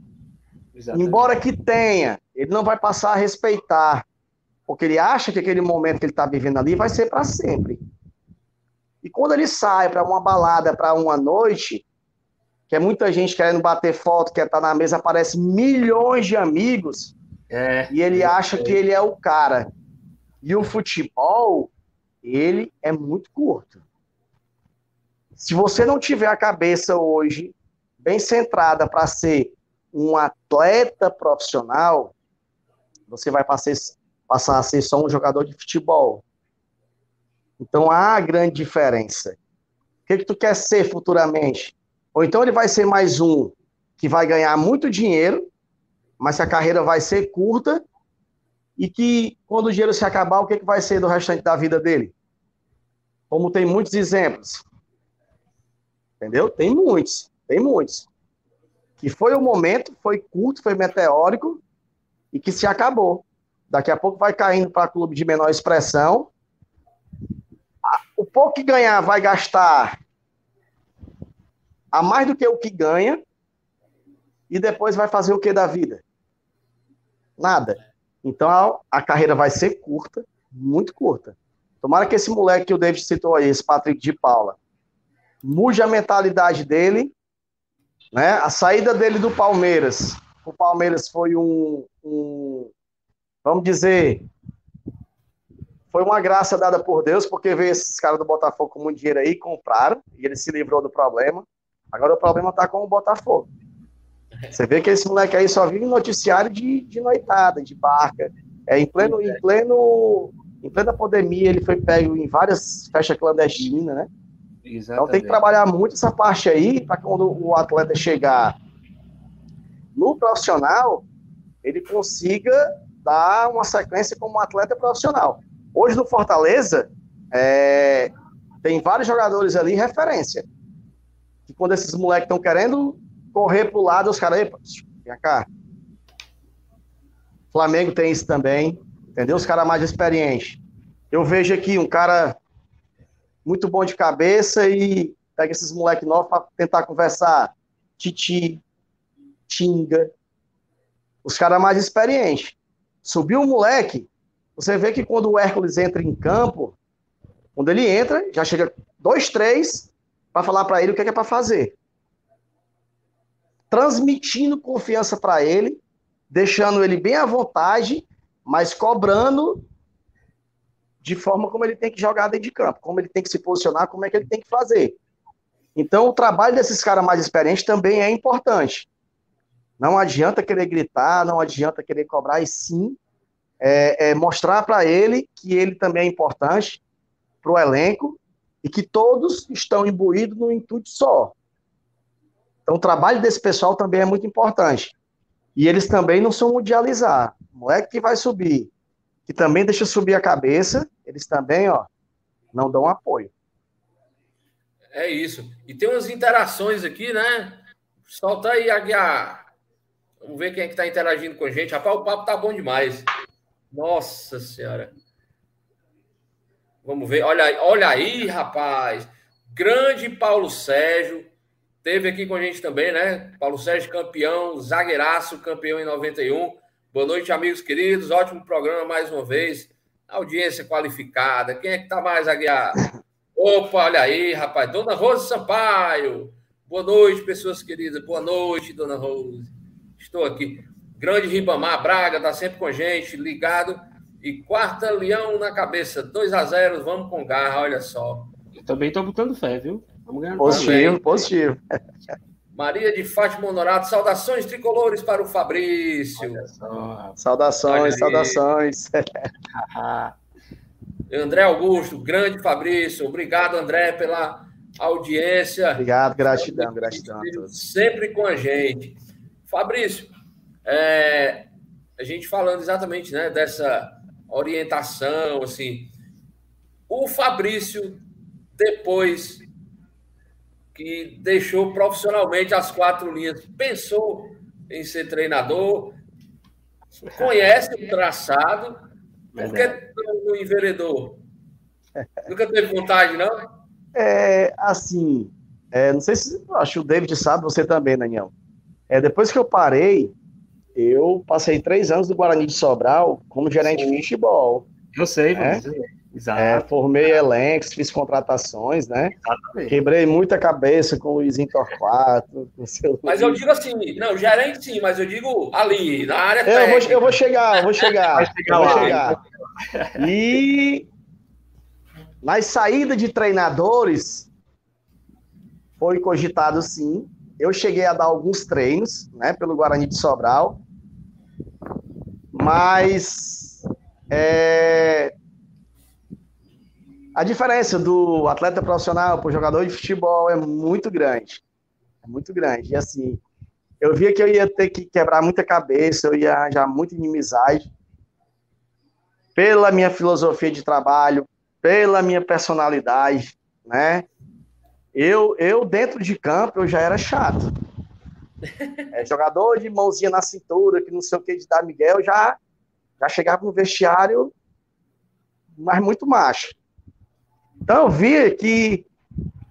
viu? Exatamente. Embora que tenha, ele não vai passar a respeitar, porque ele acha que aquele momento que ele está vivendo ali vai ser para sempre. E quando ele sai para uma balada, para uma noite, que é muita gente querendo bater foto, quer estar na mesa, aparece milhões de amigos, É, e ele acha que ele é o cara. E o futebol, ele é muito curto. Se você não tiver a cabeça hoje bem centrada para ser um atleta profissional, você vai passar, passar a ser só um jogador de futebol. Então há grande diferença. O que, que tu quer ser futuramente? Ou então ele vai ser mais um que vai ganhar muito dinheiro, mas que a carreira vai ser curta e que quando o dinheiro se acabar, o que, que vai ser do restante da vida dele? Como tem muitos exemplos. Entendeu? Tem muitos, tem muitos. Que foi o momento, foi curto, foi meteórico e que se acabou. Daqui a pouco vai caindo para clube de menor expressão. O pouco que ganhar vai gastar a mais do que o que ganha e depois vai fazer o que da vida? Nada. Então a, a carreira vai ser curta, muito curta. Tomara que esse moleque que o David citou aí, esse Patrick de Paula, mude a mentalidade dele, né? A saída dele do Palmeiras. O Palmeiras foi um, um vamos dizer, foi uma graça dada por Deus, porque veio esses caras do Botafogo com muito dinheiro aí, compraram, e ele se livrou do problema. Agora o problema tá com o Botafogo. Você vê que esse moleque aí só vive noticiário de, de noitada, de barca. É em pleno, em pleno, Em plena pandemia, ele foi pego em várias festas clandestinas, né? Exatamente. Então tem que trabalhar muito essa parte aí para quando o atleta chegar no profissional, ele consiga dar uma sequência como um atleta profissional. Hoje no Fortaleza, é, tem vários jogadores ali referência. Quando esses moleques estão querendo correr pro lado, os caras, epa, vem cá. Flamengo tem isso também, entendeu? Os caras mais experientes. Eu vejo aqui um cara muito bom de cabeça e pega esses moleques novos para tentar conversar. Titi, Tinga, os caras mais experientes. Subiu o moleque, você vê que quando o Hércules entra em campo, quando ele entra, já chega dois, três, para falar para ele o que é, que é para fazer. Transmitindo confiança para ele, deixando ele bem à vontade, mas cobrando de forma como ele tem que jogar dentro de campo, como ele tem que se posicionar, como é que ele tem que fazer. Então, o trabalho desses caras mais experientes também é importante. Não adianta querer gritar, não adianta querer cobrar, e sim é, é mostrar para ele que ele também é importante para o elenco e que todos estão imbuídos no intuito só. Então, o trabalho desse pessoal também é muito importante. E eles também não são mundializar. O moleque que vai subir, que também deixa subir a cabeça, eles também, ó, não dão apoio. É isso. E tem umas interações aqui, né? Solta aí, Aguiar. Vamos ver quem é que está interagindo com a gente. Rapaz, o papo tá bom demais. Nossa Senhora. Vamos ver. Olha, olha aí, rapaz. Grande Paulo Sérgio. Teve aqui com a gente também, né? Paulo Sérgio, campeão, zagueiraço, campeão em 91. Boa noite, amigos queridos. Ótimo programa mais uma vez. Audiência qualificada. Quem é que tá mais, Aguiar? Opa, olha aí, rapaz. Dona Rose Sampaio. Boa noite, pessoas queridas. Boa noite, Dona Rose. Estou aqui. Grande Ribamar Braga está sempre com a gente, ligado. E quarta, Leão na cabeça. 2 a 0 vamos com garra, olha só. Eu também estou botando fé, viu? Vamos ganhar. Positivo, positivo. Maria de Fátima Honorato, saudações tricolores para o Fabrício. Saudações, saudações. André Augusto, grande Fabrício. Obrigado, André, pela audiência. Obrigado, gratidão, gratidão. Sempre com a gente. Fabrício, é, a gente falando exatamente né, dessa orientação, assim, o Fabrício, depois que deixou profissionalmente as quatro linhas, pensou em ser treinador, conhece o traçado, por que no enveredor? Nunca teve vontade, não? É, assim, é, não sei se, acho que o David sabe, você também, Daniel. É, depois que eu parei, eu passei três anos no Guarani de Sobral como gerente de futebol. Eu sei, né? Exato. É, formei elencos, fiz contratações, né? Exatamente. Quebrei muita cabeça com o Luizinho Torquato. Mas eu digo assim, não, gerente sim, mas eu digo ali, na área técnica. Eu vou, eu vou chegar, eu vou chegar. Chegar eu vou chegar. E nas saídas de treinadores, foi cogitado sim, eu cheguei a dar alguns treinos, né, pelo Guarani de Sobral, mas é, a diferença do atleta profissional para o jogador de futebol é muito grande, é muito grande. E assim, eu via que eu ia ter que quebrar muita cabeça, eu ia já muita inimizade pela minha filosofia de trabalho, pela minha personalidade, né? Eu, eu dentro de campo, eu já era chato. É, jogador de mãozinha na cintura, que não sei o que de dar Miguel, já, já chegava no vestiário, mas muito macho. Então eu vi que,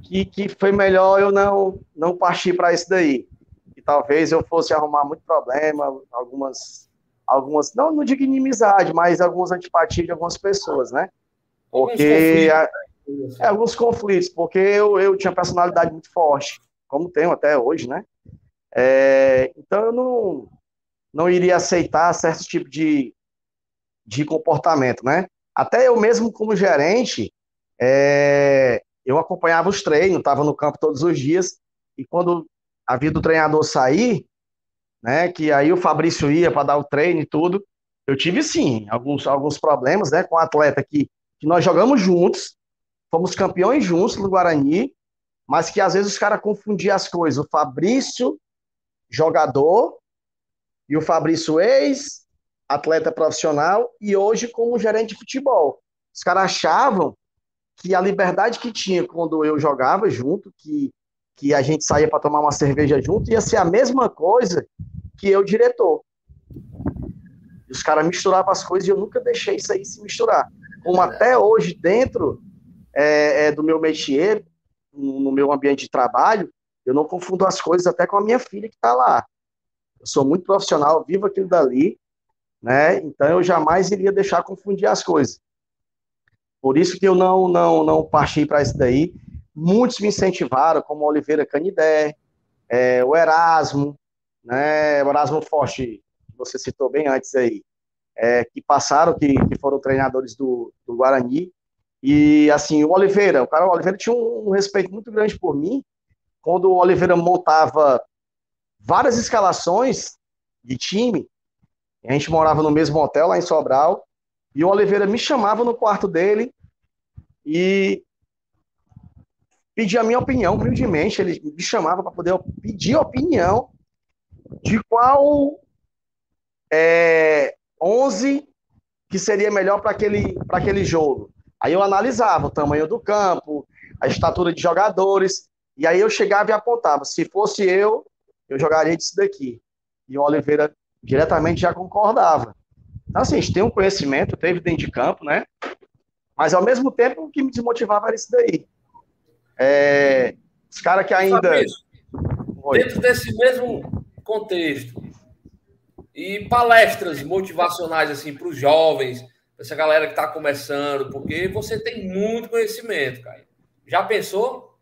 que, que foi melhor eu não, não partir para isso daí. E talvez eu fosse arrumar muito problema, algumas, algumas não, não digo inimizade, mas algumas antipatias de algumas pessoas, né? Porque é, alguns conflitos, porque eu, eu tinha personalidade muito forte, como tenho até hoje, né? É, então eu não, não iria aceitar certo tipo de, de comportamento, né? Até eu mesmo como gerente, é, eu acompanhava os treinos, estava no campo todos os dias, e quando a vida do treinador sair, né, que aí o Fabrício ia para dar o treino e tudo, eu tive sim alguns, alguns problemas, né, com um atleta que, que nós jogamos juntos, fomos campeões juntos no Guarani, mas que às vezes os caras confundiam as coisas. O Fabrício, jogador, e o Fabrício, ex, atleta profissional, e hoje como gerente de futebol. Os caras achavam que a liberdade que tinha quando eu jogava junto, que, que a gente saía para tomar uma cerveja junto, ia ser a mesma coisa que eu, diretor. Os caras misturavam as coisas e eu nunca deixei isso aí se misturar. Como até hoje, dentro é, é, do meu métier, no meu ambiente de trabalho, eu não confundo as coisas até com a minha filha que está lá. Eu sou muito profissional, vivo aquilo dali, né? Então eu jamais iria deixar confundir as coisas. Por isso que eu não não não parti para isso daí. Muitos me incentivaram, como Oliveira Canidé, é, o Erasmo, né? O Erasmo Forte, que você citou bem antes aí, é, que passaram, que, que foram treinadores do, do Guarani. E assim, o Oliveira, o cara o Oliveira tinha um, um respeito muito grande por mim, quando o Oliveira montava várias escalações de time, a gente morava no mesmo hotel lá em Sobral, e o Oliveira me chamava no quarto dele e pedia a minha opinião, humildemente. Ele me chamava para poder pedir opinião de qual é, 11 que seria melhor para aquele, aquele jogo. Aí eu analisava o tamanho do campo, a estatura de jogadores, e aí eu chegava e apontava. Se fosse eu, eu jogaria disso daqui. E o Oliveira diretamente já concordava. Então, assim, a gente tem um conhecimento, teve dentro de campo, né? Mas, ao mesmo tempo, o que me desmotivava era isso daí. É, os caras que ainda... Dentro desse mesmo contexto, e palestras motivacionais, assim, para os jovens, essa galera que está começando, porque você tem muito conhecimento, cara. Já pensou?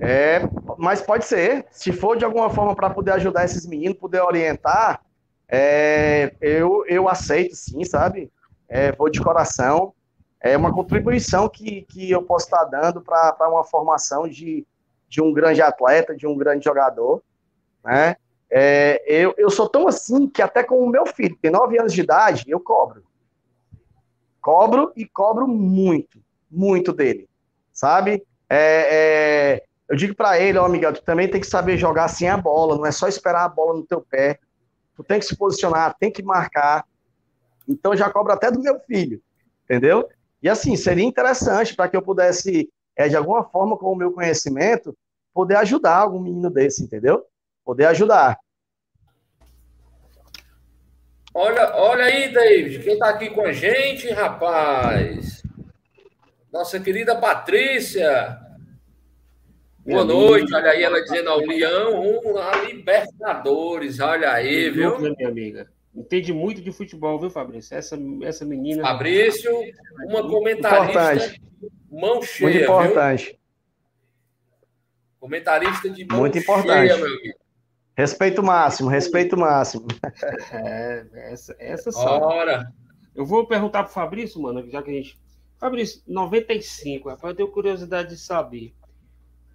É, mas pode ser. Se for de alguma forma para poder ajudar esses meninos, poder orientar, é, eu, eu aceito sim, sabe? É, vou de coração. É uma contribuição que, que eu posso estar dando para uma formação de, de um grande atleta, de um grande jogador. Né? É, eu, eu sou tão assim que até com o meu filho, que tem 9 anos de idade, eu cobro. Cobro e cobro muito, muito dele, sabe? É, é, eu digo para ele, ó, Miguel, tu também tem que saber jogar sem a bola, não é só esperar a bola no teu pé tu tem que se posicionar, tem que marcar. Então já cobro até do meu filho, entendeu? E assim, seria interessante para que eu pudesse, é, de alguma forma, com o meu conhecimento, poder ajudar algum menino desse, entendeu? Poder ajudar. Olha, olha aí, David, quem está aqui com a gente, rapaz? Nossa querida Patrícia. Boa noite, olha aí ela dizendo ao Leão, um a Libertadores, olha aí, viu? Minha amiga. Entende muito de futebol, viu, Fabrício? Essa, essa menina. Fabrício, uma comentarista importante. mão cheia. Muito importante. Viu? Comentarista de mão muito importante. cheia, meu amigo. Respeito máximo, respeito máximo. É, essa, essa só. Ora. Eu vou perguntar pro Fabrício, mano, já que a gente. Fabrício, 95, rapaz, eu tenho curiosidade de saber.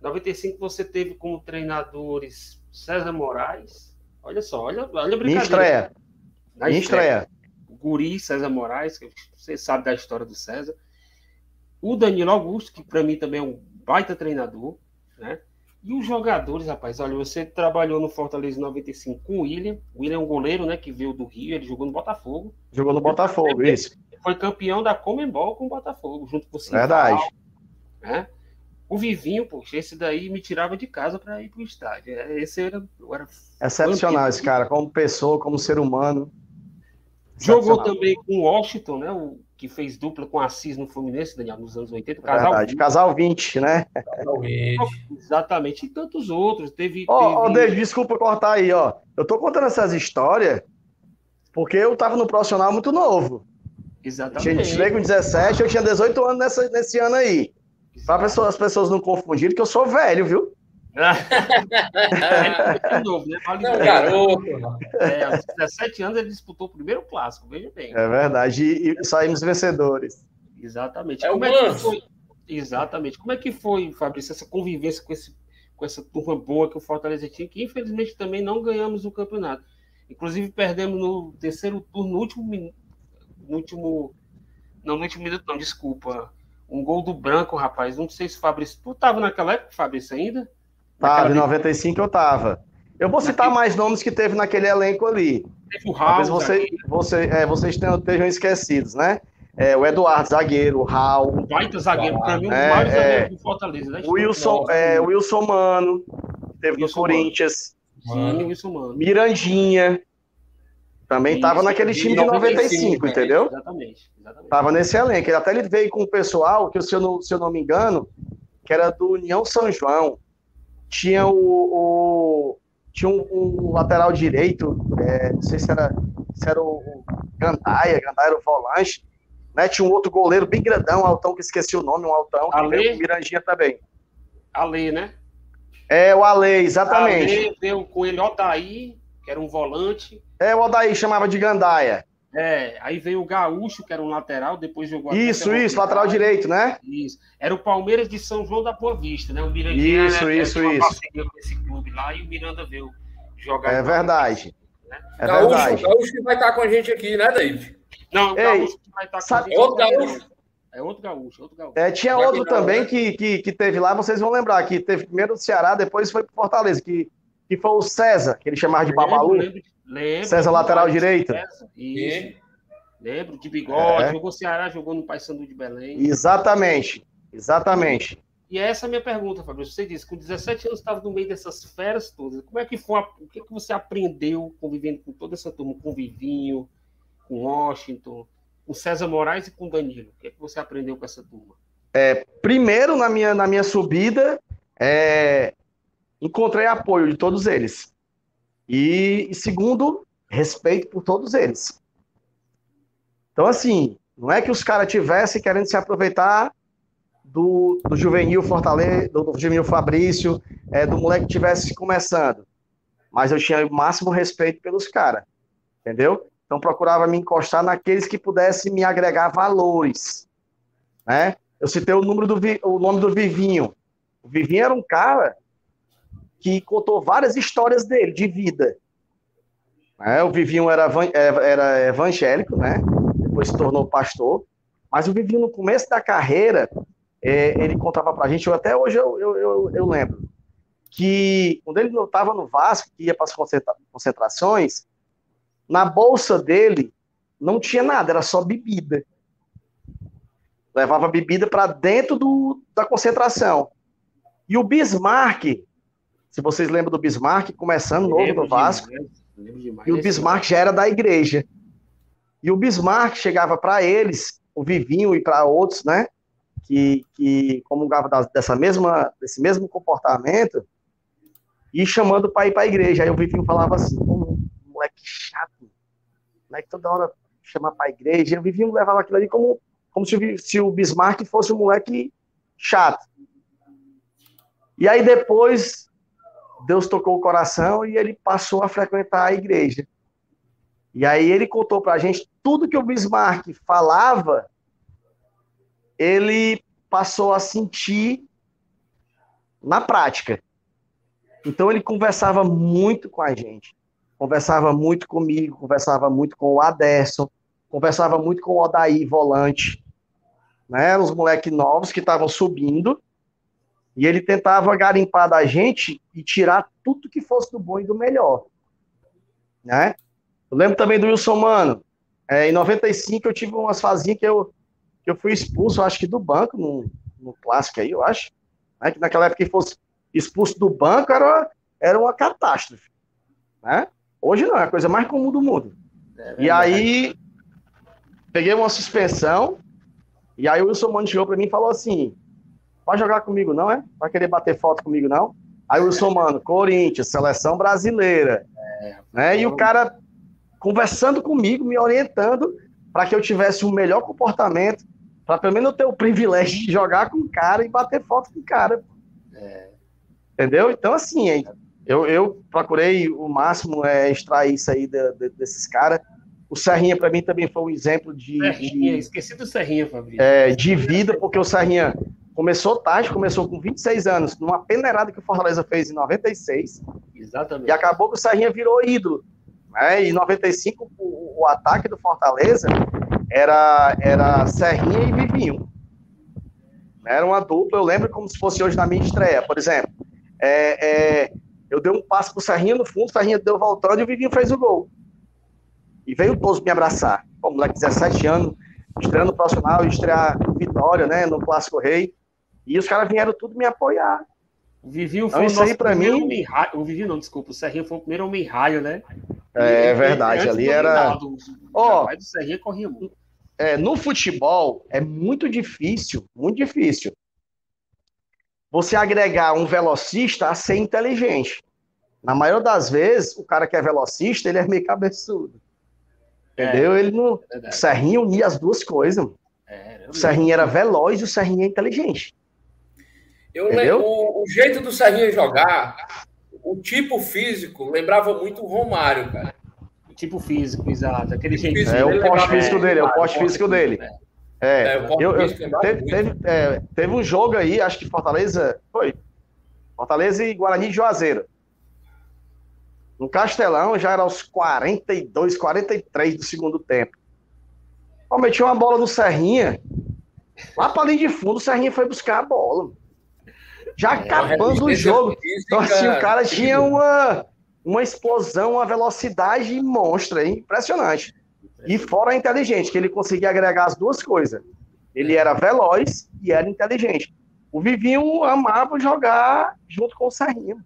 95 você teve como treinadores César Moraes. Olha só, olha, olha a brincadeira. estreia. Na estreia. O Guri, César Moraes, que você sabe da história do César. O Danilo Augusto, que para mim também é um baita treinador, né? E os jogadores, rapaz, olha, você trabalhou no Fortaleza 95 com o William. O William é um goleiro, né, que veio do Rio, ele jogou no Botafogo. Jogou no Botafogo, isso. Foi campeão da Comembol com o Botafogo, junto com o Cintal, Verdade. Né? O Vivinho, poxa, esse daí me tirava de casa para ir para o estádio. É, esse era. era Excepcional esse cara, como pessoa, como ser humano. Jogou também com o Washington, né? O que fez dupla com Assis no Fluminense, Daniel, nos anos 80. Casal Verdade, 20. casal 20, né? Casal 20. Exatamente, e tantos outros. Teve. Ó, teve... oh, David, desculpa cortar aí, ó. Eu tô contando essas histórias porque eu tava no profissional muito novo. Exatamente. Cheguei com 17, eu tinha 18 anos nessa, nesse ano aí. Para pessoa, as pessoas não confundirem que eu sou velho, viu? é novo, né? Vale não, garoto. É, aos 17 anos ele disputou o primeiro clássico, veja bem. É verdade, e, e saímos vencedores. Exatamente. É Como é que foi? Exatamente. Como é que foi, Fabrício, essa convivência com, esse, com essa turma boa que o Fortaleza tinha, que infelizmente também não ganhamos o campeonato. Inclusive, perdemos no terceiro turno, no último minuto. No último. Não, no último minuto, não, desculpa. Um gol do branco, rapaz. Não sei se o Fabrício. Tu tava naquela época, Fabrício, ainda? Tava, em 95 eu tava. Eu vou citar mais nomes que teve naquele elenco ali. Teve o Talvez Raul. você, você, é, vocês tenham, estejam esquecidos, né? É, o Eduardo, zagueiro, o Raul, Um baita zagueiro, pra mim, um É, é. zagueiros do Fortaleza. né? o Wilson, é, o Wilson Mano, que teve no Wilson Mano. Corinthians, Sim, o Wilson Mano. Mirandinha, também tava Isso, naquele time de 95, né? entendeu? Exatamente, exatamente. Tava nesse elenco. Ele até ele veio com o pessoal, que se eu não, se eu não me engano, que era do União São João. Tinha o. o- tinha um, um lateral direito, é, não sei se era, se era o, o Gandaia, Gandaia era o volante. Né? Tinha um outro goleiro bem grandão, altão, que esqueci o nome, um altão, que Ale? veio com o Miranjinha também. Ale, né? É, o Ale, exatamente. Ale veio com ele Odaí, que era um volante. É, o Odaí chamava de Gandaia. É, aí veio o Gaúcho, que era um lateral, depois jogou Isso, isso, lateral lateral. direito, né? Isso. Era o Palmeiras de São João da Boa Vista, né? O Mirandinha Isso, era- isso, tinha uma isso. com esse clube lá e o Miranda veio jogar. É verdade. É Gaúcho, verdade. Gaúcho que vai estar com a gente aqui, né, David? Não, o Ei, Gaúcho que vai estar com a gente Outro Gaúcho? É outro Gaúcho, outro Gaúcho. É, tinha outro também né? que, que, que teve lá, vocês vão lembrar, que teve primeiro no Ceará, depois foi pro Fortaleza, que, que foi o César, que ele chamava de Babalu. Lembro, lembro, lembro, César, lateral direito. César, Isso. Lembro, de bigode, É. jogou Ceará, jogou no Paysandu de Belém. Exatamente, exatamente. E essa é a minha pergunta, Fabrício. Você disse, com 17 anos estava no meio dessas feras todas. Como é que foi? a- O que, que você aprendeu convivendo com toda essa turma, com o Vivinho, com Washington, com César Moraes e com Danilo? O que, que você aprendeu com essa turma? Primeiro, na minha, na minha subida, é, encontrei apoio de todos eles. E, segundo, respeito por todos eles. Então, assim, não é que os caras tivessem querendo se aproveitar do, do juvenil Fortaleza, do, do juvenil Fabrício, é, do moleque que estivesse começando. Mas eu tinha o máximo respeito pelos caras, entendeu? Então procurava me encostar naqueles que pudessem me agregar valores, né? Eu citei o, número do, o nome do Vivinho. O Vivinho era um cara que contou várias histórias dele, de vida. né? O Vivinho era, é, era evangélico, né? Depois se tornou pastor. Mas o Vivinho, no começo da carreira, é, ele contava pra gente, eu, até hoje eu, eu, eu, eu lembro, que quando ele estava no Vasco, que ia para as concentra- concentrações, na bolsa dele não tinha nada, era só bebida levava bebida para dentro do, da concentração. E o Bismarck, se vocês lembram do Bismarck, começando novo no Vasco, demais, e o Bismarck já era da igreja. E o Bismarck chegava para eles, o Vivinho e para outros, né, que, que comungavam dessa mesma, desse mesmo comportamento, e chamando para ir para a igreja. Aí o Vivinho falava assim, "Pô, moleque chato, moleque toda hora chama para a igreja. E o Vivinho levava aquilo ali como, como se, se o Bismarck fosse um moleque chato. E aí depois Deus tocou o coração e ele passou a frequentar a igreja. E aí ele contou pra gente tudo que o Bismarck falava, ele passou a sentir na prática. Então ele conversava muito com a gente. Conversava muito comigo, conversava muito com o Aderson, conversava muito com o Odaí, volante, né? Os moleques novos que estavam subindo. E ele tentava garimpar da gente e tirar tudo que fosse do bom e do melhor. Né? Eu lembro também do Wilson Mano. É, em 95 eu tive umas fazinhas que eu, que eu fui expulso, acho que do banco, no, no clássico aí, eu acho. Né? Que naquela época que fosse expulso do banco era, era uma catástrofe. Né? Hoje não, é a coisa mais comum do mundo. E aí, peguei uma suspensão, e aí o Wilson Mano chegou pra mim e falou assim: vai jogar comigo, não é? Vai querer bater foto comigo, não? Aí o Wilson Mano, Corinthians, seleção brasileira. né? E o cara conversando comigo, me orientando para que eu tivesse um melhor comportamento, para pelo menos eu ter o privilégio de jogar com o cara e bater foto com o cara. Entendeu? Então, assim, hein, eu, eu procurei o máximo é, extrair isso aí de- de- desses caras. O Serrinha, para mim, também foi um exemplo de, Serrinha, de, esqueci do Serrinha, Fabrício. é, de vida, porque o Serrinha começou tarde, começou com 26 anos, numa peneirada que o Fortaleza fez em 96, Exatamente. e acabou que o Serrinha virou ídolo. Né? E em 95, o, o ataque do Fortaleza era, era Serrinha e Vivinho. Era uma dupla, eu lembro como se fosse hoje na minha estreia. Por exemplo, é, é, eu dei um passo pro Serrinha no fundo, o Serrinha deu voltando e o Vivinho fez o gol. E veio o Toso me abraçar. Pô, moleque, 17 anos, estreando no profissional, estrear Vitória, né, no Clássico Rei. E os caras vieram tudo me apoiar. O Vivinho Então, foi isso o nosso pra primeiro mim- homem raio. O Vivinho não, desculpa. O Serrinha foi o primeiro homem raio, né? É Ele- verdade, ali era- O Ó. do Serrinha corria muito. É, no futebol é muito difícil, muito difícil, você agregar um velocista a ser inteligente. Na maioria das vezes, o cara que é velocista, ele é meio cabeçudo. Entendeu? Ele não. É O. Serrinho unia as duas coisas. mano. É, O Serrinho era veloz e o Serrinho é inteligente. Eu lembro, o, o jeito do Serrinha jogar, o tipo físico, lembrava muito o Romário, cara. Tipo físico, exato. Aquele jeito. Físico, É o lembrava- físico dele, é o porte físico dele. É, É, o eu, eu- teve, teve, é, teve um jogo aí, acho que Fortaleza. Foi. Fortaleza e Guarani de Juazeiro. No Castelão já era aos 42, 43 do segundo tempo. Ó, meti uma bola no Serrinha. Lá pra linha de fundo, o Serrinha foi buscar a bola. Já acabando o jogo. física Então, assim, o cara tinha uma, uma explosão, uma velocidade monstra, hein? impressionante. E fora inteligente, que ele conseguia agregar as duas coisas. Ele era veloz e era inteligente. O Vivinho amava jogar junto com o Serrinho.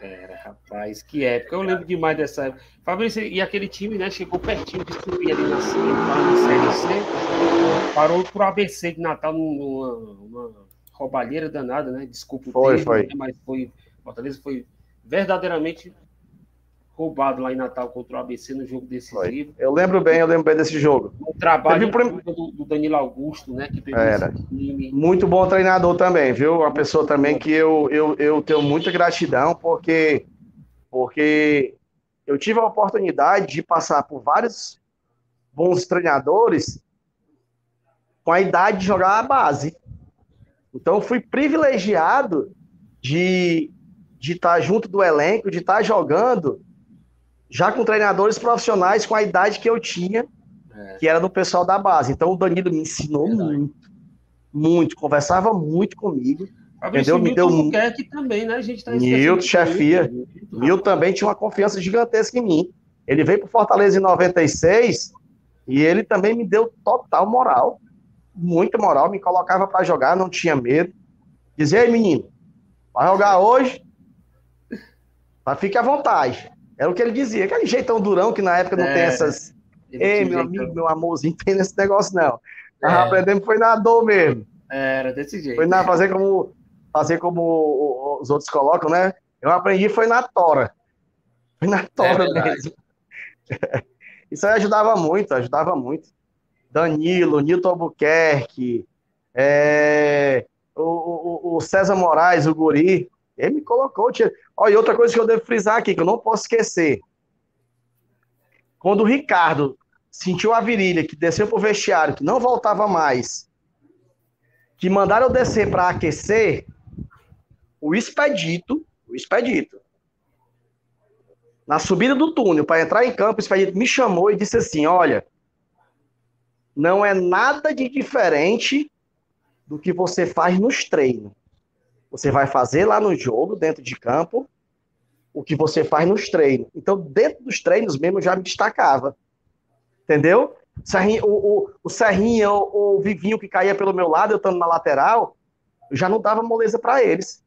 Era, rapaz, que época. Eu lembro demais dessa época. Fabrício, e aquele time, né, chegou pertinho de subir ali na Série C. Parou pro ABC de Natal numa, numa roubalheira danada, né? Desculpa o Foi, termo, foi. né, mas foi. Fortaleza foi verdadeiramente roubado lá em Natal contra o ABC no jogo decisivo. Eu lembro bem, eu lembro bem desse jogo. O trabalho prim- do, do Danilo Augusto, né? Que Era. Muito bom treinador também, viu? Uma pessoa também que eu, eu, eu tenho muita gratidão, porque, porque eu tive a oportunidade de passar por vários bons treinadores com a idade de jogar a base. Então, eu fui privilegiado de de estar junto do elenco, de estar jogando já com treinadores profissionais com a idade que eu tinha, É. que era do pessoal da base. Então, o Danilo me ensinou Verdade. muito, muito, conversava muito comigo. Fabrício Entendeu? Me Milton deu um- Albuquerque também, né? A gente tá Milton, chefia. dele. Mil também tinha uma confiança gigantesca em mim. Ele veio para Fortaleza em 96 e ele também me deu total moral, muita moral, me colocava para jogar, não tinha medo. Dizia, ei menino, vai jogar hoje, mas fique à vontade. Era o que ele dizia, aquele jeitão durão que na época não É, tem essas. Ei, meu jeitão. amigo, meu amorzinho, tem nesse negócio não. Tava É. aprendendo foi na dor mesmo. Era desse jeito. Foi na fazer como fazer como os outros colocam, né? Eu aprendi foi na tora. Foi na tora verdade. mesmo. Isso aí ajudava muito, ajudava muito. Danilo, Nilton Albuquerque, é, o, o- o César Moraes, o Guri, ele me colocou. Ó, e outra coisa que eu devo frisar aqui, que eu não posso esquecer. Quando o Ricardo sentiu a virilha, que desceu pro vestiário, que não voltava mais, que mandaram eu descer para aquecer, o Expedito, o Expedito, na subida do túnel para entrar em campo, o Expedito me chamou e disse assim: Olha, não é nada de diferente do que você faz nos treinos. Você vai fazer lá no jogo, dentro de campo, o que você faz nos treinos. Então, dentro dos treinos mesmo, eu já me destacava. Entendeu? Serrinha, o, o, o Serrinha, o, o Vivinho que caía pelo meu lado, eu estando na lateral, eu já não dava moleza para eles.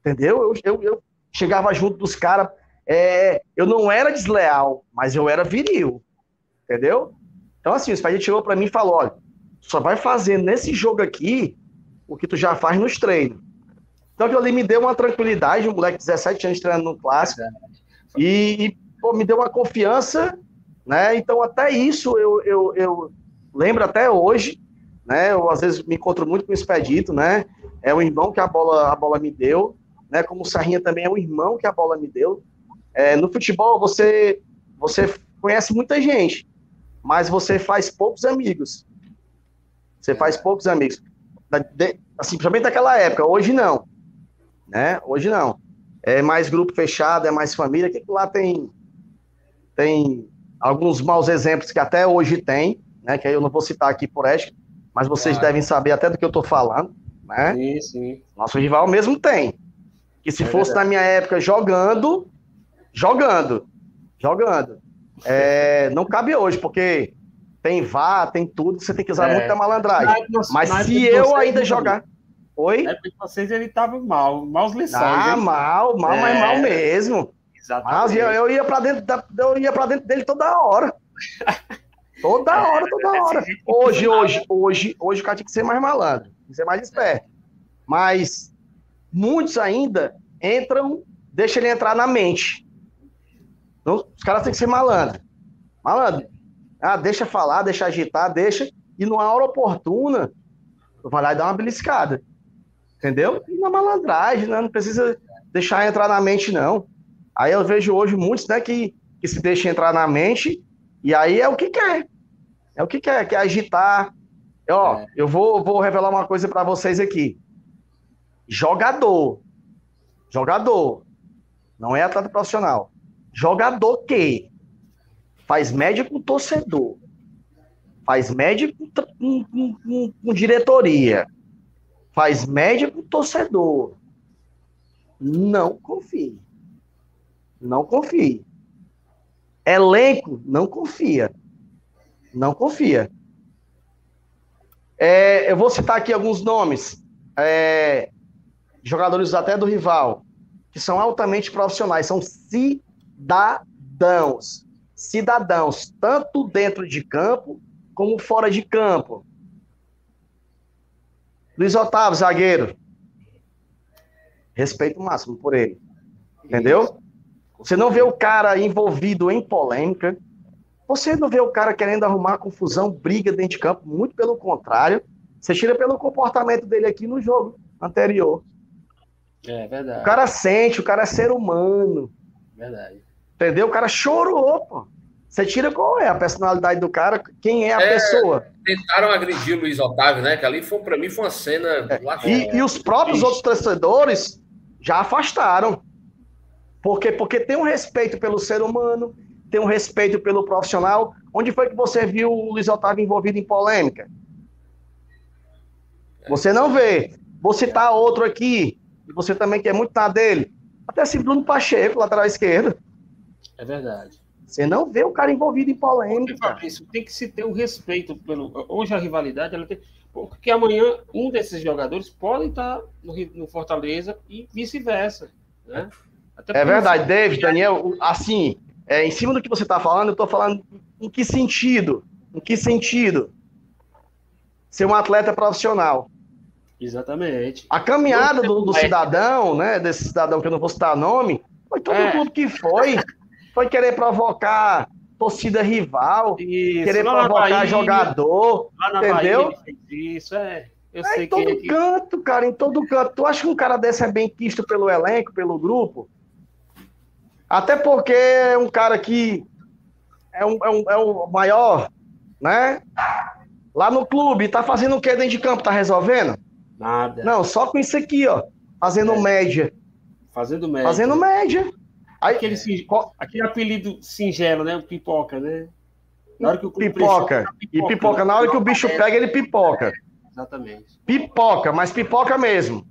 Entendeu? Eu, eu, eu chegava junto dos caras. é, eu não era desleal, mas eu era viril. Entendeu? Então, assim, o Spade chegou para mim e falou: olha, só vai fazer nesse jogo aqui o que tu já faz nos treinos. Então, aquilo ali me deu uma tranquilidade, um moleque de 17 anos treinando no clássico. E, e, pô, me deu uma confiança, né? Então, até isso eu, eu, eu lembro até hoje, né? Eu às vezes me encontro muito com o Expedito, né? É o irmão que a bola, a bola me deu, né? Como o Sarrinha também é o irmão que a bola me deu. É, no futebol, você, você conhece muita gente, mas você faz poucos amigos. Você faz poucos amigos. Assim, principalmente naquela época, hoje não. Né? Hoje não. É mais grupo fechado, é mais família. Que lá tem tem alguns maus exemplos que até hoje tem, né? Que aí eu não vou citar aqui por ética, mas vocês Claro. devem saber até do que eu tô falando, né? Sim, sim. Nosso rival mesmo tem. Que se É fosse na minha época jogando, jogando, jogando, é, não cabe hoje, porque tem VAR, tem tudo, você tem que usar É. muita malandragem. Época- Mas na se eu ainda jogar. Oi? Na época de vocês ele tava mal, maus lições. Ah, hein? mal, mal, mas É. mal mesmo. Mas Exatamente. eu, eu ia pra dentro da- eu ia para dentro dele toda hora. Toda hora, toda hora. Hoje, hoje, hoje, hoje o cara tinha que ser mais malandro, tem que ser mais esperto. Mas muitos ainda entram, deixa ele entrar na mente. Então, os caras têm que ser malandro. Malandro. Ah, deixa falar, deixa agitar, deixa. E numa hora oportuna, vai lá e dá uma beliscada. Entendeu? E na malandragem, né? Não precisa deixar entrar na mente, não. Aí eu vejo hoje muitos, né, que, que se deixam entrar na mente, e aí é o que quer. É o que quer, quer agitar. Ó, É. eu vou, vou revelar uma coisa para vocês aqui. Jogador. Jogador. Não é atleta profissional. Jogador que faz média com torcedor. Faz média com, com- com- com diretoria. Faz média com torcedor. Não confie. Não confie. Elenco, não confia. Não confia. É, eu vou citar aqui alguns nomes. é, jogadores até do rival, que são altamente profissionais, são cidadãos. Cidadãos, tanto dentro de campo como fora de campo. Luiz Otávio, zagueiro. Respeito máximo por ele. Entendeu? Você não vê o cara envolvido em polêmica. Você não vê o cara querendo arrumar confusão, briga dentro de campo. Muito pelo contrário. Você tira pelo comportamento dele aqui no jogo anterior. É verdade. O cara sente, o cara é ser humano. Verdade. Entendeu? O cara chorou, pô. Você tira qual é a personalidade do cara, quem é a É. pessoa. Tentaram agredir o Luiz Otávio, né? Que ali foi, pra mim foi uma cena lá E, e os próprios outros torcedores já afastaram. Por quê? Porque tem um respeito pelo ser humano, tem um respeito pelo profissional. Onde foi que você viu o Luiz Otávio envolvido em polêmica? Você não vê. Vou citar outro aqui, e você também quer muito na dele. Até esse Bruno Pacheco, lateral esquerdo. É verdade. Você não vê o cara envolvido em polêmica. Fabrício, tem que se ter um respeito pelo. Hoje a rivalidade, ela tem. Porque amanhã um desses jogadores pode estar no, no Fortaleza e vice-versa. Né? É porque- verdade, David, Daniel, o- assim, é, em cima do que você está falando, eu estou falando em que sentido? Em que sentido? Ser um atleta profissional. Exatamente. A caminhada do, do cidadão, né, desse cidadão que eu não vou citar nome, foi todo É. mundo que foi. Foi querer provocar torcida rival, Isso, querer provocar Bahia, jogador. Entendeu? Bahia isso, é. Eu É sei em que todo ele. canto, cara, em todo canto. Tu acha que um cara desse é bem quisto pelo elenco, pelo grupo? Até porque é um cara que é, um, é, um, é o maior, né? Lá no clube, tá fazendo o que dentro de campo? Tá resolvendo? Nada. Não, só com isso aqui, ó. Fazendo É. média. Fazendo média. Fazendo média. Aí, Aquele, Qual- aquele apelido singelo, né? O pipoca, né? Na hora que o pipoca. precisa, E pipoca, na hora que o bicho pega, ele pipoca. Exatamente. Pipoca, mas pipoca mesmo.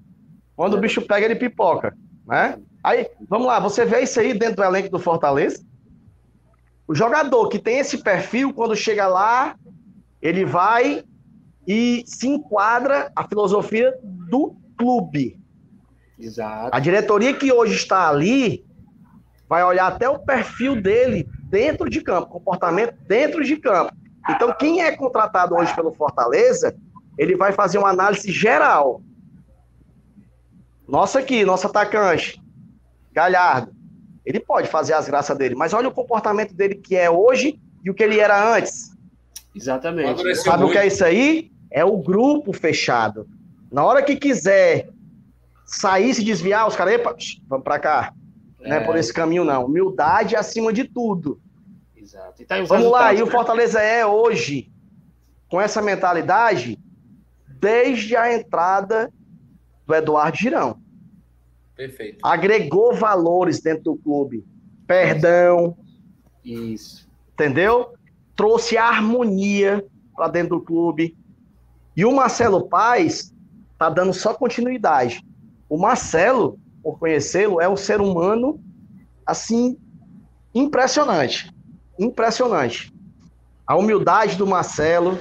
Quando o bicho pega, ele pipoca, né? Aí, vamos lá, você vê isso aí dentro do elenco do Fortaleza? O jogador que tem esse perfil, quando chega lá, ele vai e se enquadra a filosofia do clube. Exato. A diretoria que hoje está ali vai olhar até o perfil dele dentro de campo, comportamento dentro de campo. Então, quem é contratado hoje pelo Fortaleza, ele vai fazer uma análise geral. Nossa aqui, nosso atacante, Galhardo, ele pode fazer as graças dele, mas olha o comportamento dele que é hoje e o que ele era antes. Exatamente. Amadureceu Sabe o muito. que é isso aí? É o grupo fechado. Na hora que quiser sair, se desviar, os caras, epa, vamos pra cá. Não é por esse caminho, não. Humildade acima de tudo. Exato. Tá Vamos lá, e o né? Fortaleza é hoje, com essa mentalidade, desde a entrada do Eduardo Girão. Perfeito. Agregou valores dentro do clube. Perdão, Isso. entendeu? Trouxe a harmonia para dentro do clube. E o Marcelo Paz tá dando só continuidade. O Marcelo, por conhecê-lo, é um ser humano assim impressionante, impressionante. A humildade do Marcelo,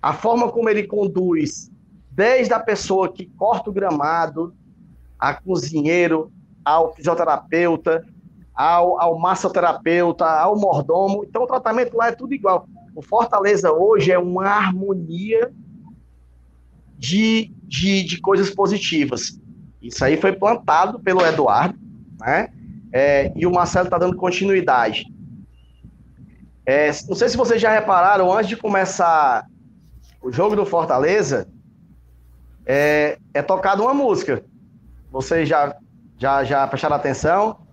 a forma como ele conduz, desde a pessoa que corta o gramado, a cozinheiro, ao fisioterapeuta, ao, ao massoterapeuta, ao mordomo. Então, o tratamento lá é tudo igual. O Fortaleza hoje é uma harmonia de, de, de coisas positivas. Isso aí foi plantado pelo Eduardo, né? É, e o Marcelo está dando continuidade. É, não sei se vocês já repararam, antes de começar o jogo do Fortaleza, é, é tocada uma música. Vocês já, já, já prestaram atenção?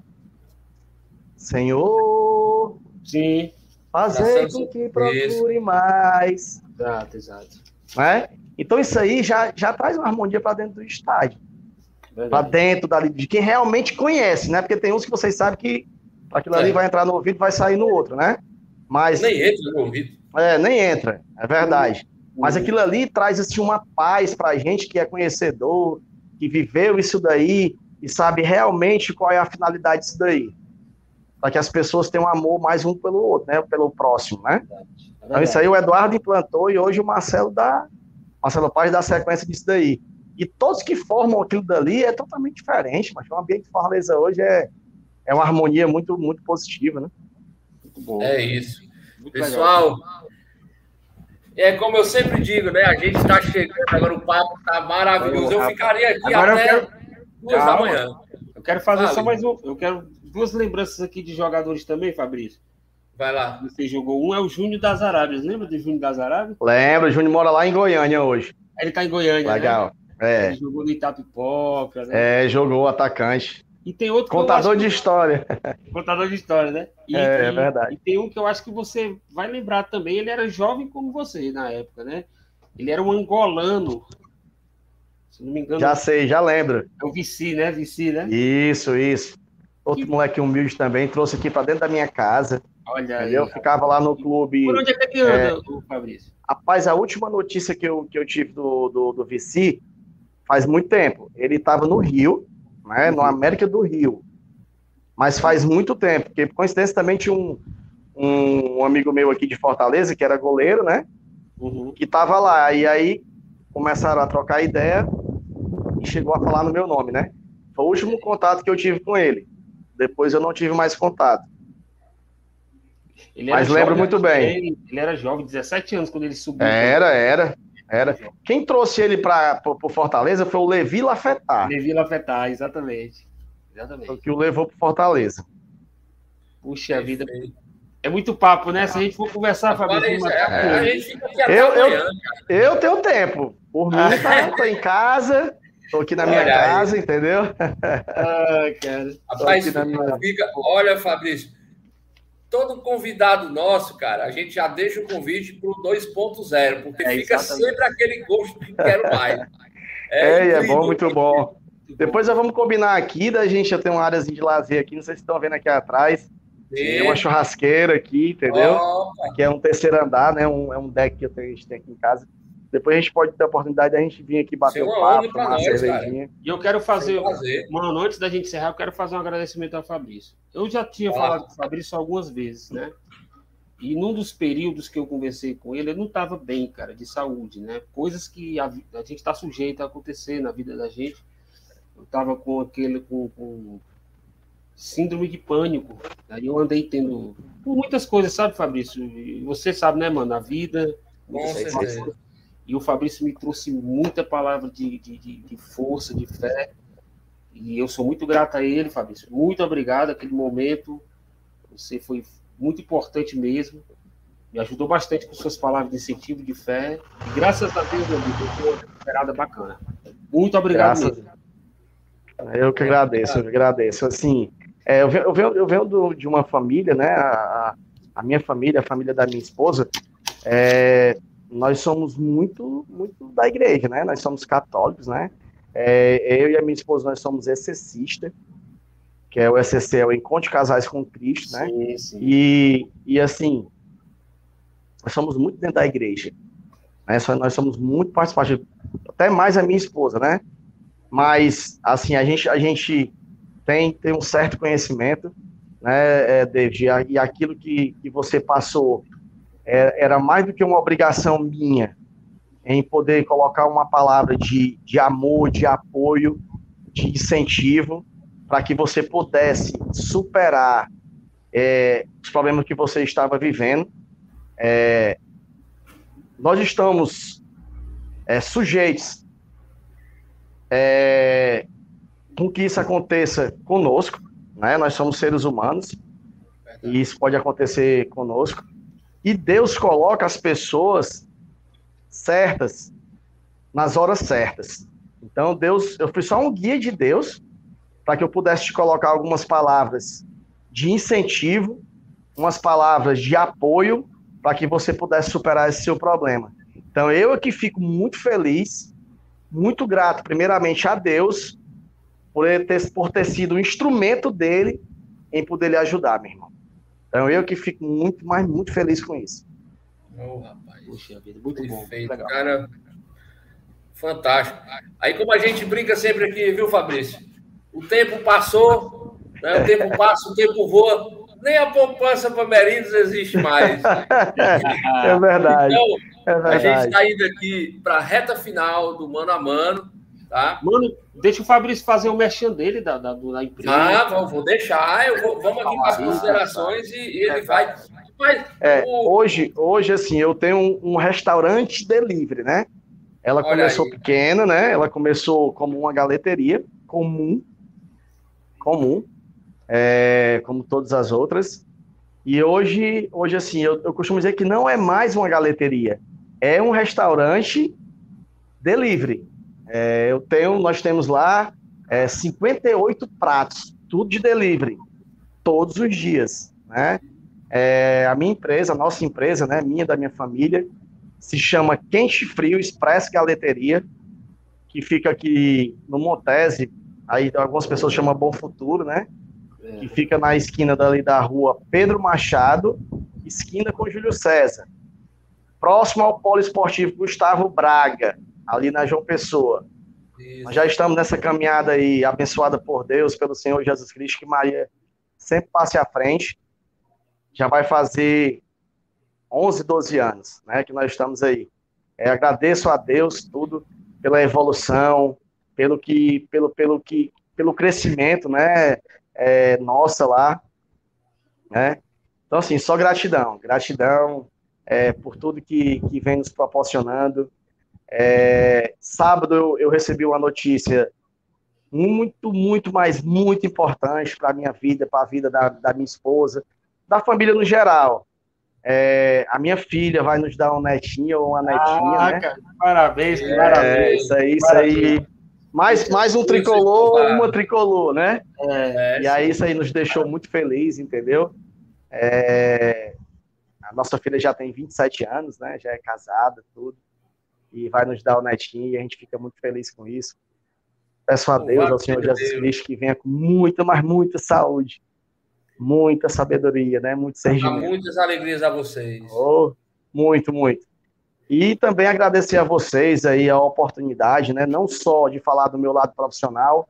Senhor, Sim. fazer com que procure mais. Exato, exato. Né? Então isso aí já, já traz uma harmonia para dentro do estádio. Para dentro dali, de quem realmente conhece, né? Porque tem uns que vocês sabem que aquilo ali É. vai entrar no ouvido e vai sair no outro, né? Mas Nem entra no ouvido. é, nem entra, é verdade. Mas aquilo ali traz assim, uma paz para a gente que é conhecedor, que viveu isso daí e sabe realmente qual é a finalidade disso daí. Para que as pessoas tenham amor mais um pelo outro, né? Pelo próximo, né? Então isso aí o Eduardo implantou e hoje o Marcelo dá, Marcelo Paz dá sequência disso daí. E todos que formam aquilo dali é totalmente diferente, mas o ambiente de Fortaleza hoje é, é uma harmonia muito, muito positiva, né? Muito bom. É isso. Muito legal. Pessoal, é como eu sempre digo, né? A gente está chegando, agora o papo está maravilhoso. Eu ficaria aqui Agora eu até quero- duas da Calma. manhã. Eu quero fazer Fale. só mais um. Eu quero duas lembranças aqui de jogadores também, Fabrício. Vai lá. Você jogou um é o Júnior das Arábias. Lembra do Júnior das Arábias? Lembra, o Júnior mora lá em Goiânia hoje. Ele tá em Goiânia, né? É, Ele jogou no Itapipoca, né? é, jogou o atacante. E tem outro que Contador acho de história. que- contador de história, né? E, É, e- verdade. E tem um que eu acho que você vai lembrar também. Ele era jovem como você na época, né? Ele era um angolano. Se não me engano, Já sei, já lembro. é o Vici, né? Vici, né? Isso, isso. Outro moleque humilde também, trouxe aqui para dentro da minha casa. Olha aí. Eu ficava lá no clube. Por onde é que ele anda, o Fabrício? Rapaz, a última notícia que eu, que eu tive do, do, do Vici faz muito tempo. Ele estava no Rio, né? No América do Rio. Mas faz muito tempo, porque por coincidência também tinha um, um, um amigo meu aqui de Fortaleza, que era goleiro, né? Uhum. que tava lá. E aí começaram a trocar ideia e chegou a falar no meu nome, né? Foi o último contato que eu tive com ele. Depois eu não tive mais contato. Mas lembro jovem, muito bem. É. Ele, ele era jovem, 17 anos quando ele subiu. Era, era, era. Quem trouxe ele para o Fortaleza foi o Levi Lafetar, Levi Lafetar, exatamente. foi Exatamente. que o levou para Fortaleza. Puxa vida. É muito papo, né? Se a gente for conversar, Fabrício, é, até Eu- eu-. Eu tenho tempo. Por mim, tá, tô em casa, tô aqui na minha Olha aí. casa, entendeu? Ah, cara. Rapaz, minha- fica, olha, Fabrício, todo convidado nosso, cara, a gente já deixa o convite para o 2.0, porque É, fica sempre aquele gosto de quero mais. É, é incrível. bom, muito bom. Depois nós vamos combinar aqui, da gente já tem uma áreazinha de lazer aqui, não sei se estão vendo aqui atrás. Tem uma churrasqueira aqui, entendeu? Opa, que é um terceiro andar, né? Um, é um deck que eu tenho, a gente tem aqui em casa. Depois a gente pode ter a oportunidade de a gente vir aqui bater o honra papo, tomar uma cervejinha. E eu quero fazer, mano, antes da gente encerrar, eu quero fazer um agradecimento ao Fabrício. Eu já tinha Vai lá. falado com o Fabrício algumas vezes, né? E num dos períodos que eu conversei com ele, ele não estava bem, cara, de saúde, né? Coisas que a, a gente está sujeito a acontecer na vida da gente. Eu estava com aquele, com, com síndrome de pânico. Aí eu andei tendo por muitas coisas, sabe, Fabrício? Você sabe, né, mano? A vida. Com certeza. E o Fabrício me trouxe muita palavra de, de, de, força, de fé. E eu sou muito grato a ele, Fabrício. Muito obrigado aquele momento. Você foi muito importante mesmo. Me ajudou bastante com suas palavras de incentivo, de fé. E graças a Deus, meu amigo, eu fui uma recuperada bacana. Muito obrigado Graças- mesmo. Eu que agradeço, eu que agradeço. Assim, é, eu venho, eu venho, eu venho do- de uma família, né? A, a- a minha família, a família da minha esposa, é, nós somos muito, muito da igreja, né? Nós somos católicos, né? É, eu e a minha esposa, nós somos excessistas. que é o ECC, é o Encontro de Casais com Cristo, né? Sim, sim. E, e assim, nós somos muito dentro da igreja. Né? Nós somos muito participantes, até mais a minha esposa, né? Mas, assim, a gente, a gente tem, tem um certo conhecimento, né, é, David? E aquilo que, que você passou era mais do que uma obrigação minha em poder colocar uma palavra de, de amor, de apoio, de incentivo, para que você pudesse superar é, os problemas que você estava vivendo. É, nós estamos é, sujeitos é, com que isso aconteça conosco, né? Nós somos seres humanos e isso pode acontecer conosco. E Deus coloca as pessoas certas nas horas certas. Então Deus, eu fui só um guia de Deus para que eu pudesse te colocar algumas palavras de incentivo, umas palavras de apoio para que você pudesse superar esse seu problema. Então eu aqui fico muito feliz, muito grato primeiramente a Deus por ter, por ter sido um instrumento dele em poder lhe ajudar, meu irmão. Então eu que fico muito, mas muito feliz com isso. Ô, rapaz. Puxa vida, muito bom. muito Perfeito, legal. cara. Fantástico. Aí, como a gente brinca sempre aqui, viu, Fabrício? O tempo passou, né? o tempo passa, o tempo voa. Nem a poupança para Merinos existe mais. É verdade, Então, é a gente verdade. está indo aqui para a reta final do mano a mano, tá? Mano, deixa o Fabrício fazer o merchan dele da, da, da empresa. Ah, vou, vou deixar. Eu vou, vamos aqui para as considerações e, e ele vai. Mas, É, o- hoje, hoje, assim, eu tenho um, um restaurante delivery, né? Ela Olha começou aí. pequena, né? Ela começou como uma galeteria comum, comum, é, como todas as outras. E hoje, hoje assim, eu, eu costumo dizer que não é mais uma galeteria, é um restaurante delivery. É, eu tenho, nós temos lá é, 58 pratos, tudo de delivery, todos os dias, né? É, a minha empresa, a nossa empresa, né, minha da minha família, se chama Quente Frio Express Galeteria, que fica aqui no Montese, aí algumas pessoas chamam Bom Futuro, né? É. Que fica na esquina dali da rua Pedro Machado, esquina com Júlio César. Próximo ao Polo Esportivo Gustavo Braga, ali na João Pessoa. Nós já estamos nessa caminhada aí, abençoada por Deus, pelo Senhor Jesus Cristo, que Maria sempre passe à frente. Já vai fazer 11, 12 anos, né, que nós estamos aí. É, agradeço a Deus tudo pela evolução, pelo que, pelo, pelo que, pelo crescimento, né, é, nossa lá, né. Então assim, só gratidão, gratidão é, por tudo que, que vem nos proporcionando. É, sábado eu, eu recebi uma notícia muito, muito, mas muito importante para a minha vida, para a vida da, da minha esposa, da família no geral. É, a minha filha vai nos dar um netinho ou uma netinha, Ah, né? cara, parabéns, É, parabéns. É, isso aí, isso aí. Mais, mais um tricolor, uma tricolor, né? É, E aí isso aí nos deixou muito feliz, entendeu? É, a nossa filha já tem 27 anos, né? Já é casada, tudo. E vai nos dar o netinho e a gente fica muito feliz com isso. Peço a Deus, ao Senhor seja Jesus. Cristo, que venha com muita, mas muita saúde, muita sabedoria, né? Muito muitas alegrias a vocês. Oh, muito, muito. E também agradecer a vocês aí a oportunidade, né? Não só de falar do meu lado profissional,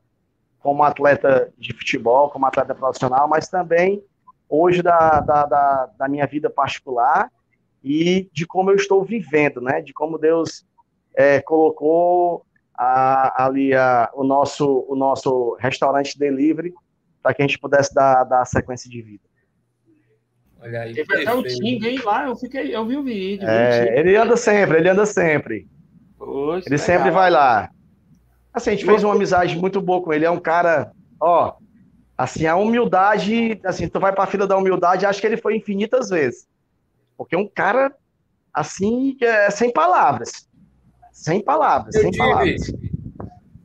como atleta de futebol, como atleta profissional, mas também hoje da, da, da, da minha vida particular e de como eu estou vivendo, né? De como Deus é, colocou a- ali a- o, nosso, o nosso restaurante delivery para que a gente pudesse dar, dar sequência de vida. Olha aí. teve até o perfeito. Ting aí lá, eu, fiquei, eu vi o vídeo. É, ele anda sempre, ele anda sempre. Poxa, Ele legal. sempre vai lá. Assim, a gente fez uma amizade muito boa com ele. É um cara, ó, assim, a humildade, assim, tu vai pra fila da humildade, acho que ele foi infinitas vezes. Porque é um cara, assim, é sem palavras. Sem palavras, Eu sem tive, palavras.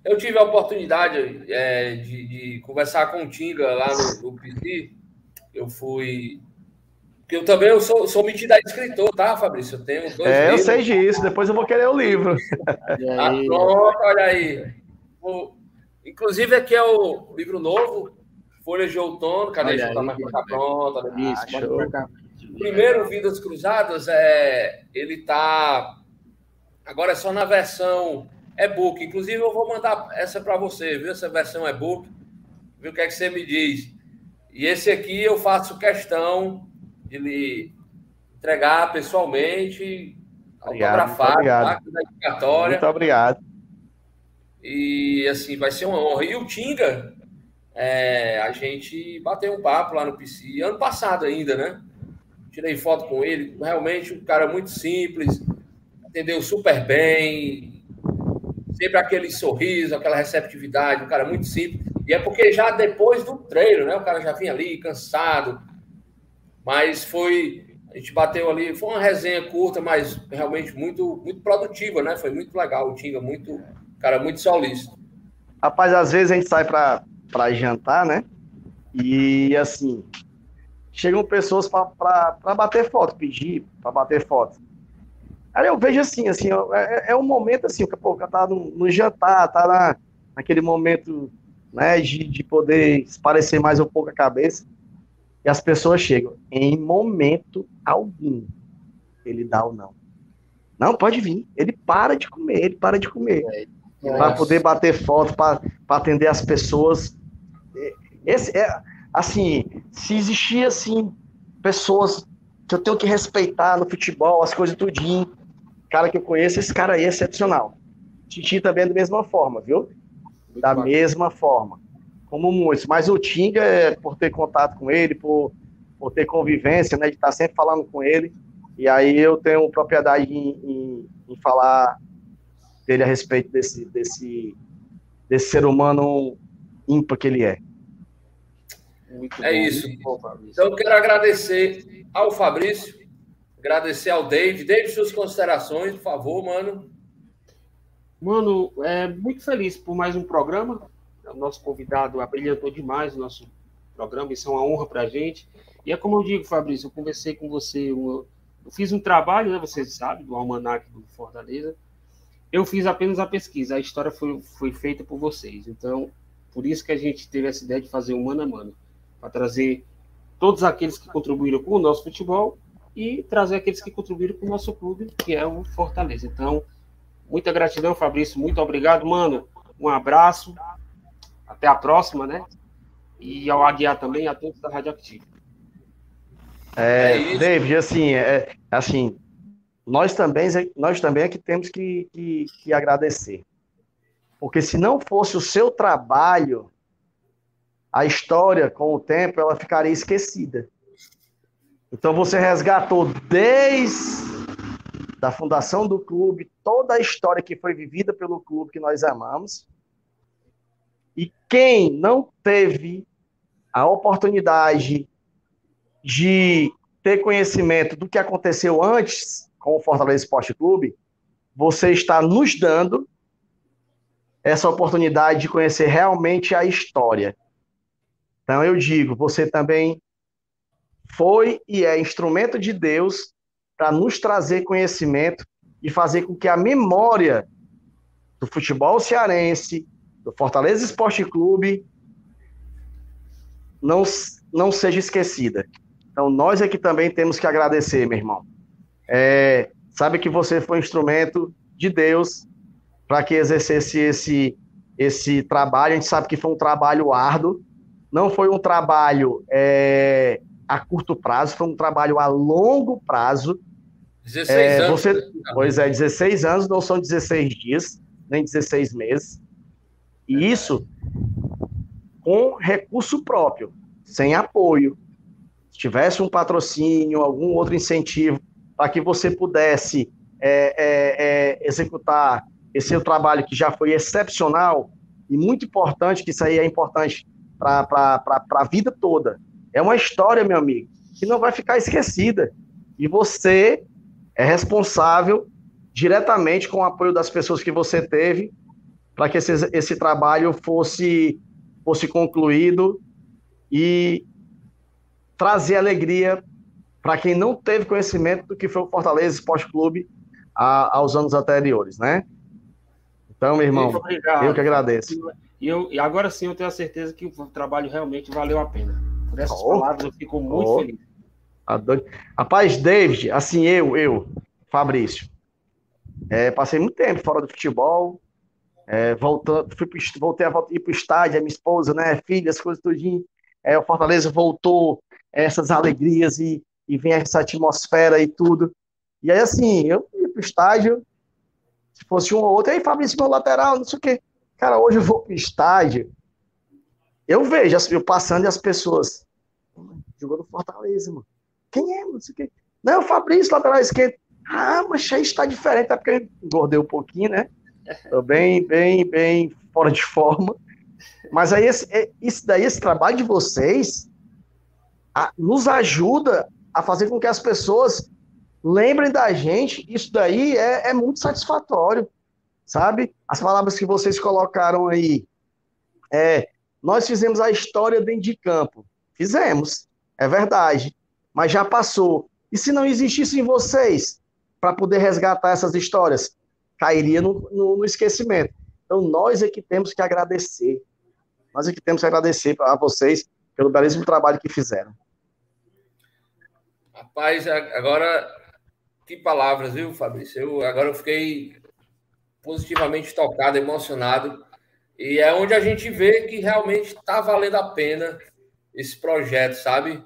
eu tive a oportunidade é, de, de conversar com o Tinga lá no, no PC. Eu fui. Porque eu também eu sou, sou metido a escritor, tá, Fabrício? Eu tenho dois É, eu livros. sei disso, depois eu vou querer o livro. Ah, aí, pronto, olha aí. O- inclusive, aqui é o livro novo, Folhas de outono, cadê? Deixa eu botar mais pra cá, pronto. olha. Isso, Ah, show. Primeiro Vidas Cruzadas, é, ele tá. Agora é só na versão e-book. Inclusive, eu vou mandar essa para você, viu? Essa versão e-book. Viu o que é que você me diz? E esse aqui eu faço questão de lhe entregar pessoalmente, Obrigado, autografado, obrigado. tá? Com dedicatória. Muito obrigado. E assim, vai ser uma honra. E o Tinga, é, a gente bateu um papo lá no PC, ano passado ainda, né? Tirei foto com ele, realmente um cara muito simples, atendeu super bem, sempre aquele sorriso, aquela receptividade, um cara muito simples. E é porque já depois do treino, né? O cara já vinha ali cansado, mas foi. A gente bateu ali, foi uma resenha curta, mas realmente muito, muito produtiva, né? Foi muito legal. O Tinga, muito, cara, muito solícito. Rapaz, às vezes a gente sai pra, pra jantar, né? E assim, chegam pessoas pra bater foto, pedir pra bater foto. Aí eu vejo assim, assim, ó, é, é um momento assim, que o cara tá no, no jantar, tá na, naquele momento, né, de, de poder esparecer mais um pouco a cabeça. E as pessoas chegam, em momento algum, ele dá ou não. Não, pode vir. Ele para de comer, ele para de comer para poder bater foto, para atender as pessoas. Esse é assim, se existia assim pessoas que eu tenho que respeitar no futebol, as coisas tudinho, cara que eu conheço, esse cara aí é excepcional. Titi também é da mesma forma, viu? Da bacana. mesma forma. Como muitos, mas o Tinga, é, por ter contato com ele, por, por ter convivência, né, de estar sempre falando com ele, e aí eu tenho propriedade em, em, em falar dele a respeito desse, desse, desse ser humano ímpar que ele é. Muito É bom, isso. muito bom, Fabrício. Então, eu quero agradecer ao Fabrício, agradecer ao David. David, suas considerações, por favor, mano. Mano, é muito feliz por mais um programa. O nosso convidado abrilhantou demais o nosso programa, isso é uma honra para a gente. E é como eu digo, Fabrício, eu conversei com você, eu fiz um trabalho, né, você sabe, do Almanac do Fortaleza. Eu fiz apenas a pesquisa, a história foi, foi feita por vocês. Então, por isso que a gente teve essa ideia de fazer um mano a mano, para trazer todos aqueles que contribuíram com o nosso futebol e trazer aqueles que contribuíram com o nosso clube, que é o Fortaleza. Então, Muita gratidão, Fabrício. Muito obrigado, mano. Um abraço. Até a próxima, né? E ao Aguiar também, a todos da Radioactiva. É, É isso. David, assim, é, assim, nós também, nós também é que temos que, que, que agradecer. Porque se não fosse o seu trabalho, a história, com o tempo, ela ficaria esquecida. Então você resgatou desde da fundação do clube, toda a história que foi vivida pelo clube que nós amamos. E quem não teve a oportunidade de ter conhecimento do que aconteceu antes com o Fortaleza Esporte Clube, você está nos dando essa oportunidade de conhecer realmente a história. Então eu digo, você também foi e é instrumento de Deus para nos trazer conhecimento e fazer com que a memória do futebol cearense, do Fortaleza Esporte Clube, não, não seja esquecida. Então, nós aqui também temos que agradecer, meu irmão. É, sabe que você foi um instrumento de Deus para que exercesse esse, esse trabalho. A gente sabe que foi um trabalho árduo, não foi um trabalho é, a curto prazo, foi um trabalho a longo prazo. 16 É, anos. você- né? Pois é, 16 anos não são 16 dias, nem 16 meses. E isso com recurso próprio, sem apoio. Se tivesse um patrocínio, algum outro incentivo para que você pudesse é, é, é, executar esse seu trabalho que já foi excepcional e muito importante, que isso aí é importante para a vida toda. É uma história, meu amigo, que não vai ficar esquecida. E você é responsável diretamente com o apoio das pessoas que você teve para que esse, esse trabalho fosse, fosse concluído e trazer alegria para quem não teve conhecimento do que foi o Fortaleza Esporte Clube há, aos anos anteriores, né? Então, meu irmão, eu que agradeço. E, eu, e agora sim eu tenho a certeza que o trabalho realmente valeu a pena. Por essas Oh. palavras eu fico muito Oh. feliz. Adoro. Rapaz, David, assim, eu, eu, Fabrício, é, passei muito tempo fora do futebol, é, voltando, fui voltei a ir pro estádio, a minha esposa, né, filha, as coisas tudinho, é, o Fortaleza voltou, essas alegrias e, e vem essa atmosfera e tudo. E aí, assim, eu ia pro estádio, se fosse um ou outro, aí Fabrício, meu lateral, não sei o quê. Cara, hoje eu vou pro estádio, eu vejo, eu passando e as pessoas, jogou no Fortaleza, mano. Quem é, mano? Não o Fabrício, lateral esquerdo. Ah, mas aí está diferente, é porque eu engordei um pouquinho, né? Tô bem, bem, bem fora de forma. Mas aí, esse, é- isso daí, esse trabalho de vocês, a- nos ajuda a fazer com que as pessoas lembrem da gente. Isso daí é, é muito satisfatório, sabe? As palavras que vocês colocaram aí. É, nós fizemos a história dentro de campo. Fizemos, é verdade. Mas já passou. E se não existissem vocês para poder resgatar essas histórias? Cairia no, no- no esquecimento. Então, nós é que temos que agradecer. Nós é que temos que agradecer a vocês pelo belíssimo trabalho que fizeram. Rapaz, agora, que palavras, viu, Fabrício? Eu, agora eu fiquei positivamente tocado, emocionado. E é onde a gente vê que realmente está valendo a pena esse projeto, sabe?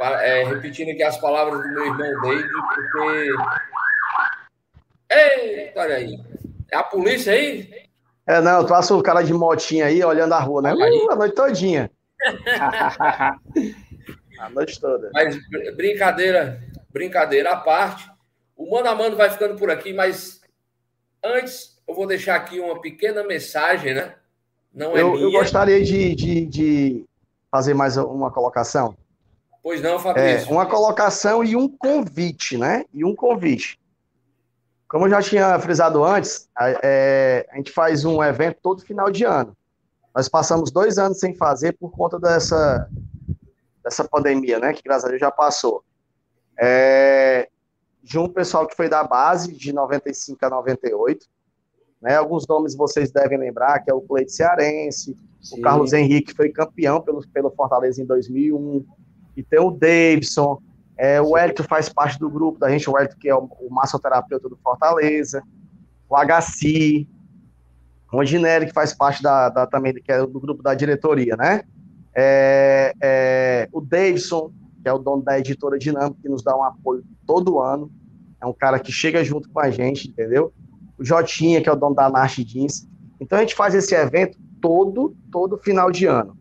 É, repetindo aqui as palavras do meu irmão David, porque. Eita, olha aí. É a polícia aí? É, não, tu passa o cara de motinha aí, olhando a rua, né? Uh, a noite todinha. A noite toda. Mas br- brincadeira, brincadeira à parte. O Mano a Mano vai ficando por aqui, mas antes eu vou deixar aqui uma pequena mensagem, né? Não é Eu, eu minha. gostaria de, de, de fazer mais uma colocação. Pois não, É, Fabrício. uma colocação e um convite, né? E um convite. Como eu já tinha frisado antes, a, é, a gente faz um evento todo final de ano. Nós passamos dois anos sem fazer por conta dessa, dessa pandemia, né? Que graças a Deus já passou. É, de um pessoal que foi da base, de 95 a 98. Né? Alguns nomes vocês devem lembrar, que é o Cleide Cearense, o Carlos Henrique foi campeão pelo, pelo Fortaleza em 2001. E tem o Davidson. É, o Hélito faz parte do grupo da gente, o Hélito que é o, o massoterapeuta do Fortaleza. O HC. O Ginelli, que faz parte da, da- também que é do grupo da diretoria, né? É, é, o Davidson, que é o dono da editora Dinâmica, que nos dá um apoio todo ano. É um cara que chega junto com a gente, entendeu? O Jotinha, que é o dono da Narche Jeans. Então a gente faz esse evento todo, todo final de ano.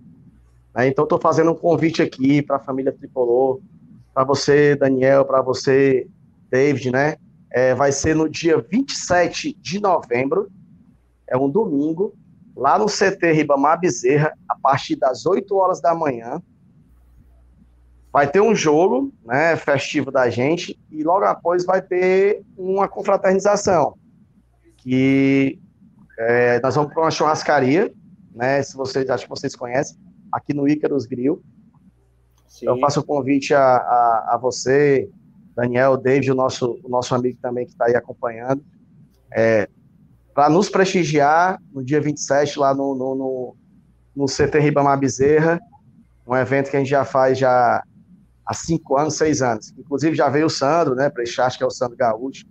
né? Então estou fazendo um convite aqui para a família Tricolor, para você, Daniel, para você, David, né? É, vai ser no dia 27 de novembro, é um domingo, lá no CT Ribamar Bezerra, a partir das 8 horas da manhã. Vai ter um jogo, né, festivo da gente, e logo após vai ter uma confraternização, que é, nós vamos para uma churrascaria, né, se vocês, acho que vocês conhecem, aqui no Ícaros Grill. Sim. Eu faço o convite a, a, a você, Daniel, David, o nosso, o nosso amigo também que está aí acompanhando, é, para nos prestigiar no dia 27, lá no, no, no, no CT Ribamar Bezerra, um evento que a gente já faz já há cinco anos, seis anos. Inclusive já veio o Sandro, né, Prechast, que é o Sandro Gaúcho,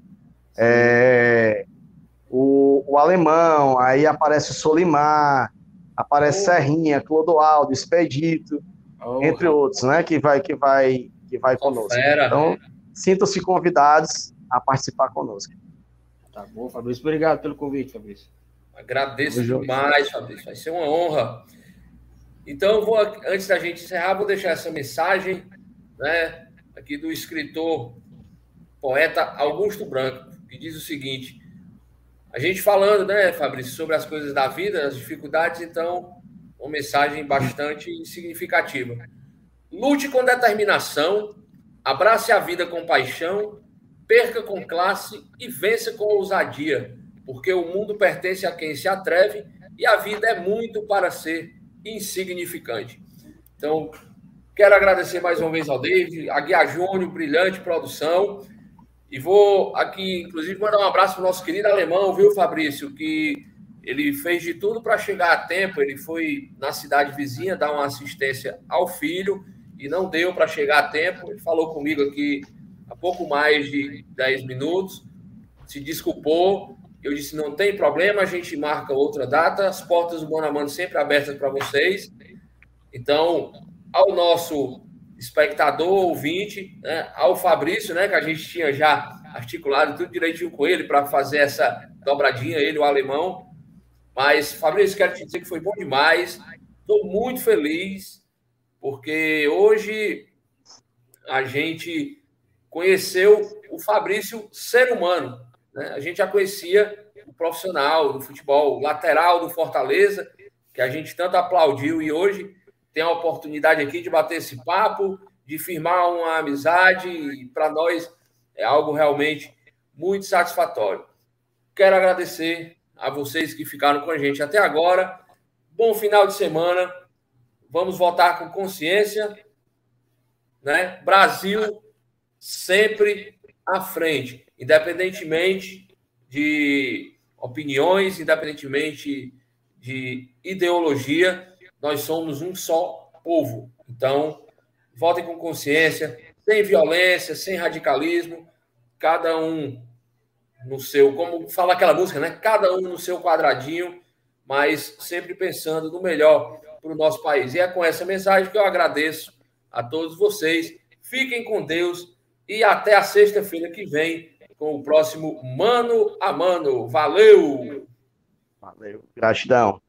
é, o, o Alemão, aí aparece o Solimar, aparece Oh. Serrinha, Clodoaldo, Expedito, Oh, entre outros, né, que vai que vai que vai conosco. Fera. Então, sintam-se convidados a participar conosco. Tá bom, Fabrício. Obrigado pelo convite, Fabrício. Agradeço junto. demais, Fabrício. Vai ser uma honra. Então, vou, antes da gente encerrar, vou deixar essa mensagem né, aqui do escritor, poeta Augusto Branco, que diz o seguinte: a gente falando, né, Fabrício, sobre as coisas da vida, as dificuldades, então, uma mensagem bastante significativa. Lute com determinação, abrace a vida com paixão, perca com classe e vença com ousadia, porque o mundo pertence a quem se atreve e a vida é muito para ser insignificante. Então, quero agradecer mais uma vez ao David, a Guia Júnior, brilhante produção, e vou aqui, inclusive, mandar um abraço para o nosso querido alemão, viu, Fabrício, que ele fez de tudo para chegar a tempo. Ele foi na cidade vizinha dar uma assistência ao filho e não deu para chegar a tempo. Ele falou comigo aqui há pouco mais de 10 minutos, se desculpou. Eu disse: não tem problema, a gente marca outra data. As portas do Bonamano sempre abertas para vocês. Então, ao nosso espectador, ouvinte, né, ao Fabrício, né, que a gente tinha já articulado tudo direitinho com ele para fazer essa dobradinha, ele, o alemão. Mas, Fabrício, quero te dizer que foi bom demais. Estou muito feliz, porque hoje a gente conheceu o Fabrício ser humano. Né? A gente já conhecia o profissional do futebol, lateral do Fortaleza, que a gente tanto aplaudiu, e hoje tem a oportunidade aqui de bater esse papo, de firmar uma amizade, e para nós é algo realmente muito satisfatório. Quero agradecer a vocês que ficaram com a gente até agora. Bom final de semana. Vamos votar com consciência, né? Brasil sempre à frente, independentemente de opiniões, independentemente de ideologia, nós somos um só povo. Então, votem com consciência, sem violência, sem radicalismo, cada um no seu, como fala aquela música, né? Cada um no seu quadradinho, mas sempre pensando no melhor para o nosso país. E é com essa mensagem que eu agradeço a todos vocês. Fiquem com Deus e até a sexta-feira que vem com o próximo Mano a Mano. Valeu! Valeu. Gratidão.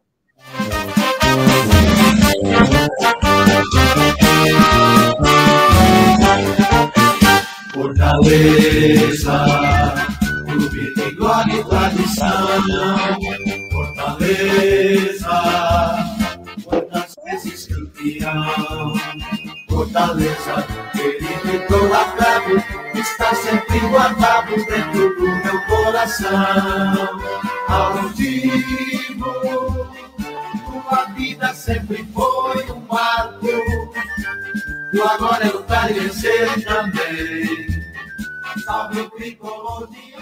Fortaleza, clube de glória e tradição. Fortaleza, quantas vezes campeão. Fortaleza, querido idolatrado, está sempre guardado dentro do meu coração. Altivo, tua vida sempre foi um marco. E agora eu quero vencer também. Salve o tricolor de